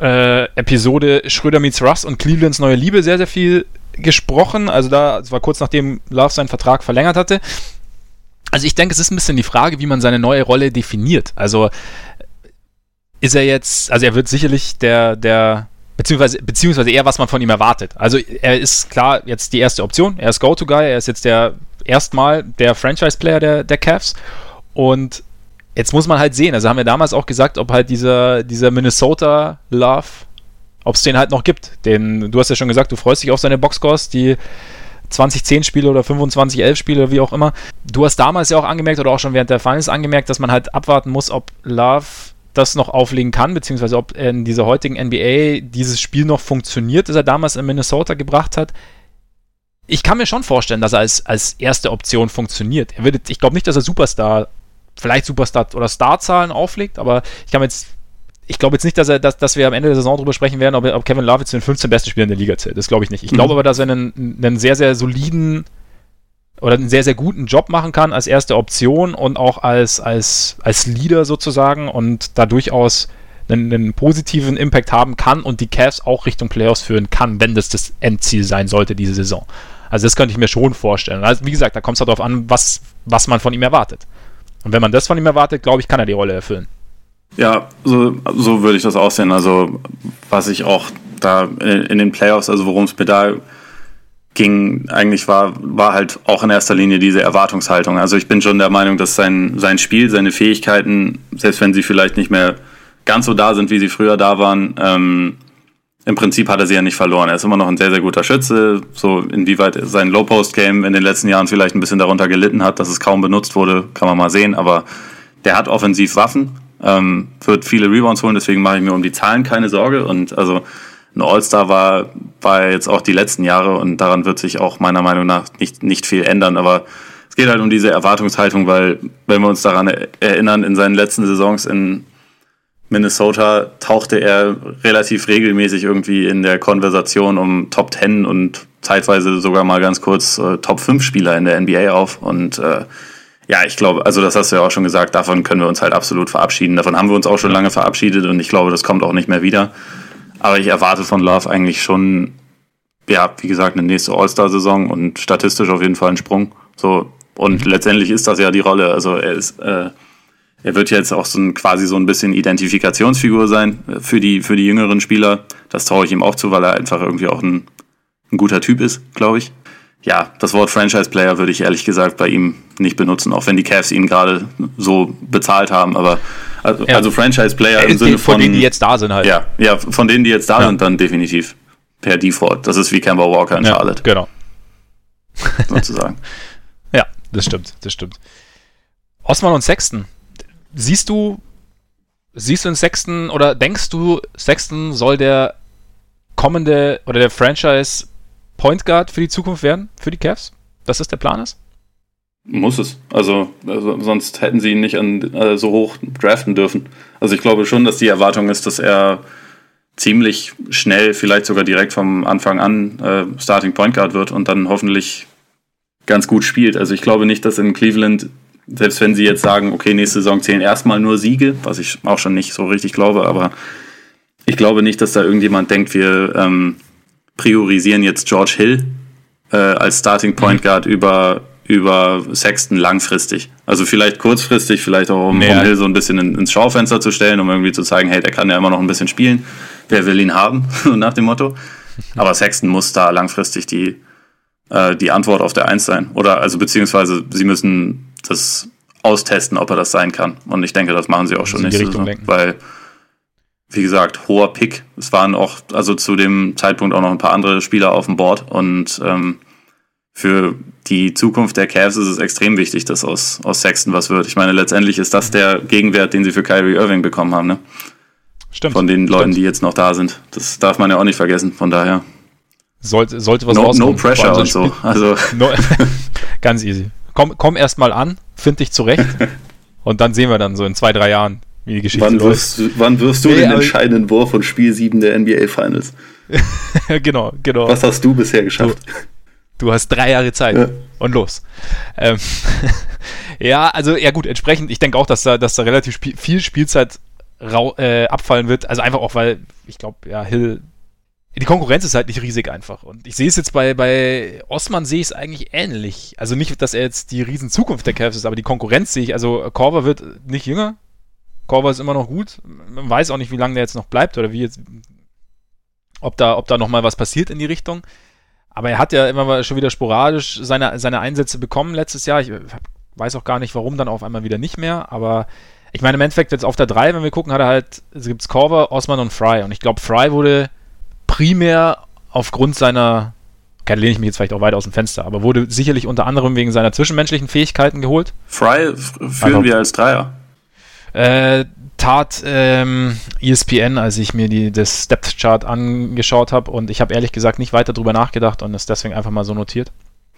äh, Episode Schröder meets Russ und Clevelands neue Liebe sehr, sehr viel gesprochen. Also da, es war kurz nachdem Love seinen Vertrag verlängert hatte. Also ich denke, es ist ein bisschen die Frage, wie man seine neue Rolle definiert. Also ist er jetzt, also er wird sicherlich der, der, beziehungsweise, beziehungsweise eher, was man von ihm erwartet. Also er ist klar jetzt die erste Option, er ist Go-To-Guy, er ist jetzt der erstmal der Franchise-Player der, der Cavs und jetzt muss man halt sehen, also haben wir damals auch gesagt, ob halt dieser, dieser Minnesota-Love, ob es den halt noch gibt. Den, du hast ja schon gesagt, du freust dich auf seine Boxscores, die 2010 Spiele oder 25 11 Spiele oder wie auch immer. Du hast damals ja auch angemerkt oder auch schon während der Finals angemerkt, dass man halt abwarten muss, ob Love das noch auflegen kann, beziehungsweise ob in dieser heutigen NBA dieses Spiel noch funktioniert, das er damals in Minnesota gebracht hat. Ich kann mir schon vorstellen, dass er als, als erste Option funktioniert. Er würde, ich glaube nicht, dass er Superstar, vielleicht Superstar oder Starzahlen auflegt, aber ich kann mir jetzt ich glaube jetzt nicht, dass, er, dass, dass wir am Ende der Saison darüber sprechen werden, ob, ob Kevin Love zu den 15 besten Spielern der Liga zählt. Das glaube ich nicht. Ich glaube mhm. aber, dass er einen, einen sehr, sehr soliden oder einen sehr, sehr guten Job machen kann als erste Option und auch als, als, als Leader sozusagen und da durchaus einen, einen positiven Impact haben kann und die Cavs auch Richtung Playoffs führen kann, wenn das das Endziel sein sollte, diese Saison. Also das könnte ich mir schon vorstellen. Also wie gesagt, da kommt es halt darauf an, was, was man von ihm erwartet. Und wenn man das von ihm erwartet, glaube ich, kann er die Rolle erfüllen. Ja, so, so würde ich das auch sehen. Also, was ich auch da in den Playoffs, also worum es mir da ging, eigentlich war, war halt auch in erster Linie diese Erwartungshaltung. Also ich bin schon der Meinung, dass sein, sein Spiel, seine Fähigkeiten, selbst wenn sie vielleicht nicht mehr ganz so da sind, wie sie früher da waren, ähm, im Prinzip hat er sie ja nicht verloren. Er ist immer noch ein sehr, sehr guter Schütze. So inwieweit sein Low-Post-Game in den letzten Jahren vielleicht ein bisschen darunter gelitten hat, dass es kaum benutzt wurde, kann man mal sehen. Aber der hat offensiv Waffen ähm, wird viele Rebounds holen, deswegen mache ich mir um die Zahlen keine Sorge. Und also ein All-Star war, war jetzt auch die letzten Jahre und daran wird sich auch meiner Meinung nach nicht, nicht viel ändern. Aber es geht halt um diese Erwartungshaltung, weil wenn wir uns daran erinnern, in seinen letzten Saisons in Minnesota tauchte er relativ regelmäßig irgendwie in der Konversation um Top 10 und zeitweise sogar mal ganz kurz äh, Top 5 Spieler in der NBA auf. Und äh, ja, ich glaube, also das hast du ja auch schon gesagt, davon können wir uns halt absolut verabschieden. Davon haben wir uns auch schon lange verabschiedet und ich glaube, das kommt auch nicht mehr wieder. Aber ich erwarte von Love eigentlich schon, ja, wie gesagt, eine nächste All-Star-Saison und statistisch auf jeden Fall einen Sprung. So, und mhm. letztendlich ist das ja die Rolle. Also er ist, äh, er wird jetzt auch so ein, quasi so ein bisschen Identifikationsfigur sein für die, für die jüngeren Spieler. Das traue ich ihm auch zu, weil er einfach irgendwie auch ein, ein guter Typ ist, glaube ich ja, das Wort Franchise-Player würde ich ehrlich gesagt bei ihm nicht benutzen, auch wenn die Cavs ihn gerade so bezahlt haben. Aber also, ja. also Franchise-Player im Sinne von, von denen, die jetzt da sind halt. Ja, ja von denen, die jetzt da ja. sind, dann definitiv per Default. Das ist wie Kemba Walker in ja, Charlotte. Genau. Sozusagen. ja, das stimmt, das stimmt. Osman und Sexton. Siehst du, siehst du in Sexton oder denkst du, Sexton soll der kommende oder der Franchise Point Guard für die Zukunft werden, für die Cavs? Dass das der Plan ist? Muss es. Also, also sonst hätten sie ihn nicht an, äh, so hoch draften dürfen. Also ich glaube schon, dass die Erwartung ist, dass er ziemlich schnell, vielleicht sogar direkt vom Anfang an äh, Starting Point Guard wird und dann hoffentlich ganz gut spielt. Also ich glaube nicht, dass in Cleveland, selbst wenn sie jetzt sagen, okay, nächste Saison zählen erstmal nur Siege, was ich auch schon nicht so richtig glaube, aber ich glaube nicht, dass da irgendjemand denkt, wir ähm, priorisieren jetzt George Hill äh, als Starting Point mhm. Guard über, über Sexton langfristig. Also vielleicht kurzfristig, vielleicht auch um, um Hill so ein bisschen in, ins Schaufenster zu stellen, um irgendwie zu zeigen, hey, der kann ja immer noch ein bisschen spielen. Wer will ihn haben? nach dem Motto. Aber Sexton muss da langfristig die, äh, die Antwort auf der Eins sein. Oder also beziehungsweise sie müssen das austesten, ob er das sein kann. Und ich denke, das machen sie auch schon nicht. Weil wie gesagt, hoher Pick. Es waren auch, also zu dem Zeitpunkt auch noch ein paar andere Spieler auf dem Board und ähm, für die Zukunft der Cavs ist es extrem wichtig, dass aus, aus Sexton was wird. Ich meine, letztendlich ist das der Gegenwert, den sie für Kyrie Irving bekommen haben, ne? Stimmt. Von den Leuten, Stimmt. die jetzt noch da sind. Das darf man ja auch nicht vergessen, von daher. Sollte, sollte was no, rauskommen. No pressure und so. Also. No, ganz easy. Komm, komm erst mal an, find dich zurecht und dann sehen wir dann so in zwei, drei Jahren, wie die Geschichte wann wirst, läuft. wann wirst du nee, den entscheidenden Wurf von Spiel 7 der NBA Finals? genau, genau. Was hast du bisher geschafft? Du, du hast drei Jahre Zeit ja. und los. Ähm, ja, also ja gut, entsprechend, ich denke auch, dass da, dass da relativ viel Spielzeit rau, äh, abfallen wird. Also einfach auch, weil ich glaube, ja, Hill die Konkurrenz ist halt nicht riesig einfach. Und ich sehe es jetzt bei, bei Osman sehe ich es eigentlich ähnlich. Also nicht, dass er jetzt die riesen Zukunft der Cavs ist, aber die Konkurrenz sehe ich, also Korver wird nicht jünger. Korver ist immer noch gut. Man weiß auch nicht, wie lange der jetzt noch bleibt oder wie jetzt, ob da, ob da nochmal was passiert in die Richtung. Aber er hat ja immer mal schon wieder sporadisch seine, seine Einsätze bekommen letztes Jahr. Ich weiß auch gar nicht, warum dann auf einmal wieder nicht mehr. Aber ich meine, im Endeffekt jetzt auf der 3, wenn wir gucken, hat er halt, es gibt Korver, Osman und Fry. Und ich glaube, Fry wurde primär aufgrund seiner, okay, lehne ich mich jetzt vielleicht auch weit aus dem Fenster, aber wurde sicherlich unter anderem wegen seiner zwischenmenschlichen Fähigkeiten geholt. Fry führen also, wir als Dreier. Äh, tat ähm, ESPN, als ich mir die, das Depth Chart angeschaut habe und ich habe ehrlich gesagt nicht weiter drüber nachgedacht und es deswegen einfach mal so notiert.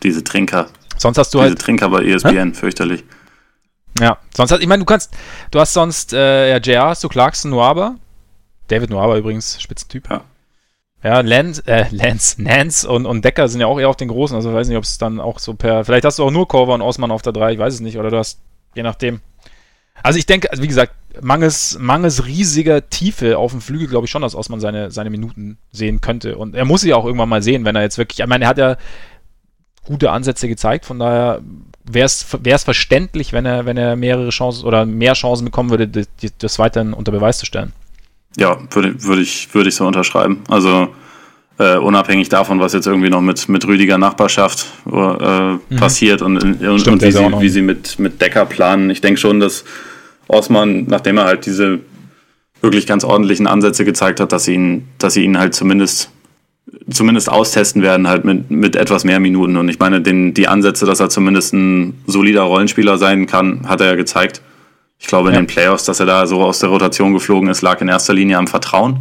Diese Trinker. Sonst hast du Diese halt. Diese Trinker bei ESPN, Hä? fürchterlich. Ja, sonst hat, ich meine, du kannst, du hast sonst, äh, ja, JR hast du Clarkson, Nuaba. David Nuaba übrigens, Spitzentyp. Ja. Ja, Lance, äh, Lance, Nance und, und Decker sind ja auch eher auf den Großen, also ich weiß nicht, ob es dann auch so per, vielleicht hast du auch nur Korver und Osman auf der 3, ich weiß es nicht, oder du hast, je nachdem. Also ich denke, also wie gesagt, mangels, mangels riesiger Tiefe auf dem Flügel glaube ich schon, dass Osman seine, seine Minuten sehen könnte und er muss sie auch irgendwann mal sehen, wenn er jetzt wirklich, ich meine, er hat ja gute Ansätze gezeigt, von daher wäre es verständlich, wenn er, wenn er mehrere Chancen oder mehr Chancen bekommen würde, das, das weiterhin unter Beweis zu stellen. Ja, würde, würde, ich, würde ich so unterschreiben. Also äh, unabhängig davon, was jetzt irgendwie noch mit, mit Rüdiger Nachbarschaft äh, mhm. passiert und, und, Stimmt, und wie, sie, wie sie mit, mit Decker planen. Ich denke schon, dass Osman, nachdem er halt diese wirklich ganz ordentlichen Ansätze gezeigt hat, dass sie ihn, dass sie ihn halt zumindest zumindest austesten werden, halt mit, mit etwas mehr Minuten. Und ich meine, den, die Ansätze, dass er zumindest ein solider Rollenspieler sein kann, hat er ja gezeigt. Ich glaube, in ja. den Playoffs, dass er da so aus der Rotation geflogen ist, lag in erster Linie am Vertrauen.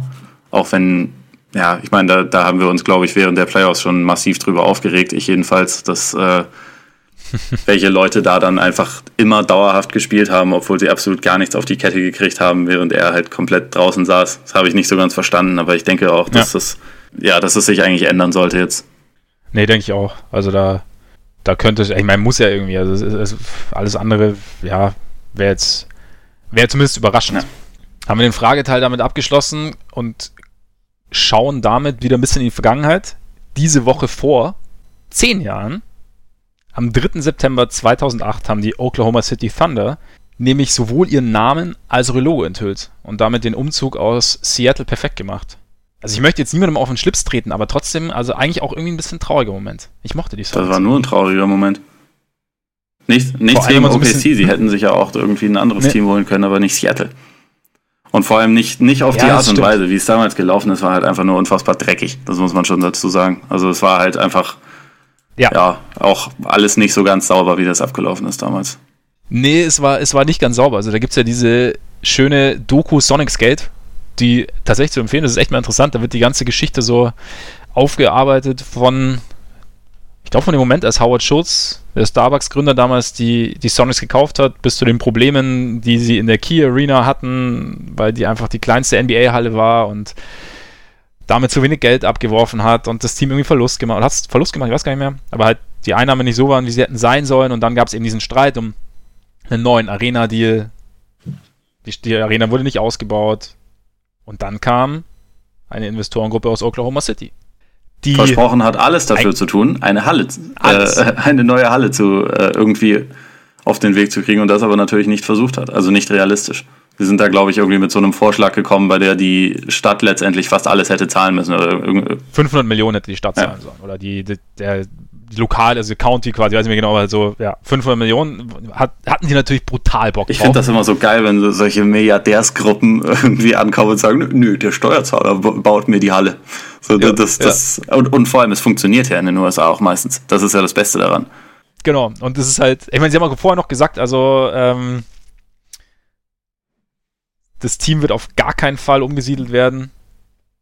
Auch wenn, ja, ich meine, da, da haben wir uns, glaube ich, während der Playoffs schon massiv drüber aufgeregt. Ich jedenfalls, dass äh, welche Leute da dann einfach immer dauerhaft gespielt haben, obwohl sie absolut gar nichts auf die Kette gekriegt haben, während er halt komplett draußen saß. Das habe ich nicht so ganz verstanden, aber ich denke auch, dass ja. das, ja, dass es sich eigentlich ändern sollte jetzt. Nee, denke ich auch. Also da, da könnte es, ich meine, muss ja irgendwie, also es, es, alles andere, ja, wäre jetzt, wäre zumindest überraschend. Ja. Haben wir den Frageteil damit abgeschlossen und schauen damit wieder ein bisschen in die Vergangenheit. Diese Woche vor zehn Jahren, am 3. September 2008, haben die Oklahoma City Thunder nämlich sowohl ihren Namen als auch ihr Logo enthüllt und damit den Umzug aus Seattle perfekt gemacht. Also ich möchte jetzt niemandem auf den Schlips treten, aber trotzdem, also eigentlich auch irgendwie ein bisschen trauriger Moment. Ich mochte die Songs. Das war nur ein trauriger Moment. Nicht, nichts gegen OKC, so sie hätten sich ja auch irgendwie ein anderes nee. Team holen können, aber nicht Seattle. Und vor allem nicht, nicht auf ja, die Art und. Weise, wie es damals gelaufen ist, war halt einfach nur unfassbar dreckig. Das muss man schon dazu sagen. Also es war halt einfach, ja, ja auch alles nicht so ganz sauber, wie das abgelaufen ist damals. Nee, es war, es war nicht ganz sauber. Also da gibt es ja diese schöne Doku Sonic Skate, die tatsächlich zu empfehlen. Das ist echt mal interessant. Da wird die ganze Geschichte so aufgearbeitet von ich glaube von dem Moment, als Howard Schultz, Starbucks-Gründer damals, die, die Sonics gekauft hat, bis zu den Problemen, die sie in der Key Arena hatten, weil die einfach die kleinste NBA-Halle war und damit zu wenig Geld abgeworfen hat und das Team irgendwie Verlust gemacht, hat Verlust gemacht, ich weiß gar nicht mehr, aber halt die Einnahmen nicht so waren, wie sie hätten sein sollen und dann gab es eben diesen Streit um einen neuen Arena-Deal. Die, die Arena wurde nicht ausgebaut und dann kam eine Investorengruppe aus Oklahoma City die versprochen hat, alles dafür zu tun, eine Halle, äh, eine neue Halle zu äh, irgendwie auf den Weg zu kriegen und das aber natürlich nicht versucht hat, also nicht realistisch. Sie sind da, glaube ich, irgendwie mit so einem Vorschlag gekommen, bei der die Stadt letztendlich fast alles hätte zahlen müssen. Oder 500 Millionen hätte die Stadt zahlen ja. sollen. Oder die, die, der, die Lokal, also County quasi, weiß ich nicht mehr genau, aber so, ja, 500 Millionen hat, hatten die natürlich brutal Bock drauf. Ich finde das immer so geil, wenn so solche Milliardärsgruppen irgendwie ankommen und sagen, nö, der Steuerzahler baut mir die Halle. So, ja, das, das, ja. und, und vor allem, es funktioniert ja in den USA auch meistens. Das ist ja das Beste daran. Genau, und das ist halt, ich meine, sie haben ja vorher noch gesagt, also, ähm, das Team wird auf gar keinen Fall umgesiedelt werden.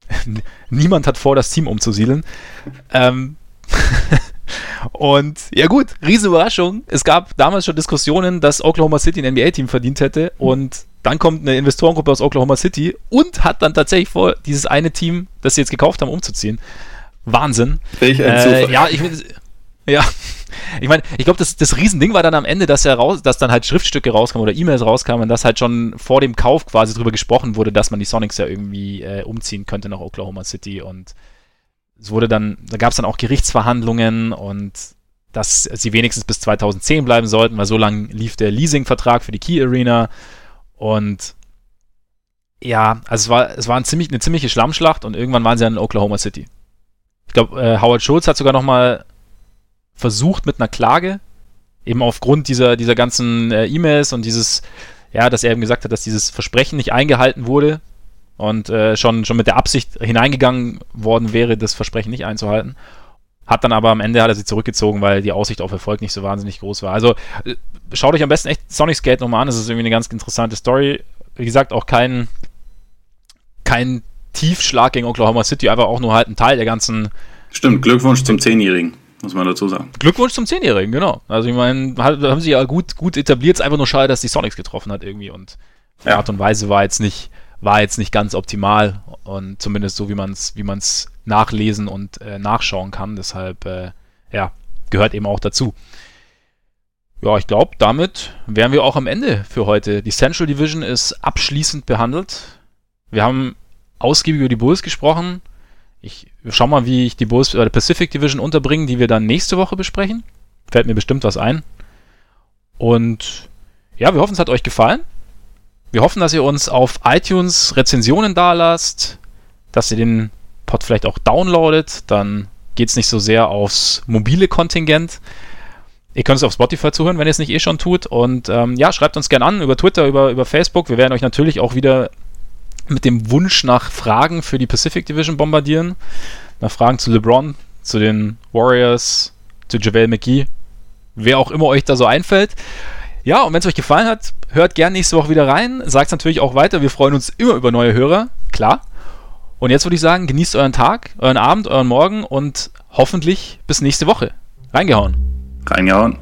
Niemand hat vor, das Team umzusiedeln. Ähm, Und ja gut, Riesenüberraschung. Es gab damals schon Diskussionen, dass Oklahoma City ein NBA-Team verdient hätte und dann kommt eine Investorengruppe aus Oklahoma City und hat dann tatsächlich vor, dieses eine Team, das sie jetzt gekauft haben, umzuziehen. Wahnsinn. Welch ein äh, ja, ich ja, ich meine, ich glaube, das, das Riesending war dann am Ende, dass, er raus, dass dann halt Schriftstücke rauskamen oder E-Mails rauskamen und dass halt schon vor dem Kauf quasi drüber gesprochen wurde, dass man die Sonics ja irgendwie äh, umziehen könnte nach Oklahoma City und es wurde dann, da gab es dann auch Gerichtsverhandlungen und dass sie wenigstens bis 2010 bleiben sollten, weil so lange lief der Leasing-Vertrag für die Key Arena. Und ja, also es war, es war ein ziemlich, eine ziemliche Schlammschlacht und irgendwann waren sie dann in Oklahoma City. Ich glaube, äh, Howard Schultz hat sogar nochmal versucht mit einer Klage, eben aufgrund dieser, dieser ganzen äh, E-Mails und dieses, ja, dass er eben gesagt hat, dass dieses Versprechen nicht eingehalten wurde und äh, schon, schon mit der Absicht hineingegangen worden wäre, das Versprechen nicht einzuhalten. Hat dann aber am Ende hat er sie zurückgezogen, weil die Aussicht auf Erfolg nicht so wahnsinnig groß war. Also äh, schaut euch am besten echt Sonic Skate nochmal an. Das ist irgendwie eine ganz interessante Story. Wie gesagt, auch kein, kein Tiefschlag gegen Oklahoma City, einfach auch nur halt ein Teil der ganzen. Stimmt, Glückwunsch zum Zehnjährigen, muss man dazu sagen. Glückwunsch zum Zehnjährigen, genau. Also ich meine, haben sie ja gut, gut etabliert. Es ist einfach nur schade, dass die Sonics getroffen hat irgendwie und die ja. Art und Weise war jetzt nicht, war jetzt nicht ganz optimal und zumindest so, wie man es wie man's nachlesen und äh, nachschauen kann. Deshalb, äh, ja, gehört eben auch dazu. Ja, ich glaube, damit wären wir auch am Ende für heute. Die Central Division ist abschließend behandelt. Wir haben ausgiebig über die Bulls gesprochen. Ich schau mal, wie ich die Bulls bei der Pacific Division unterbringe, die wir dann nächste Woche besprechen. Fällt mir bestimmt was ein. Und ja, wir hoffen, es hat euch gefallen. Wir hoffen, dass ihr uns auf iTunes Rezensionen dalasst, dass ihr den Pod vielleicht auch downloadet. Dann geht es nicht so sehr aufs mobile Kontingent. Ihr könnt es auf Spotify zuhören, wenn ihr es nicht eh schon tut. Und ähm, ja, schreibt uns gerne an über Twitter, über, über Facebook. Wir werden euch natürlich auch wieder mit dem Wunsch nach Fragen für die Pacific Division bombardieren. Nach Fragen zu LeBron, zu den Warriors, zu JaVale McGee. Wer auch immer euch da so einfällt. Ja, und wenn es euch gefallen hat, hört gerne nächste Woche wieder rein. Sagt es natürlich auch weiter. Wir freuen uns immer über neue Hörer. Klar. Und jetzt würde ich sagen, genießt euren Tag, euren Abend, euren Morgen und hoffentlich bis nächste Woche. Reingehauen. Reingehauen.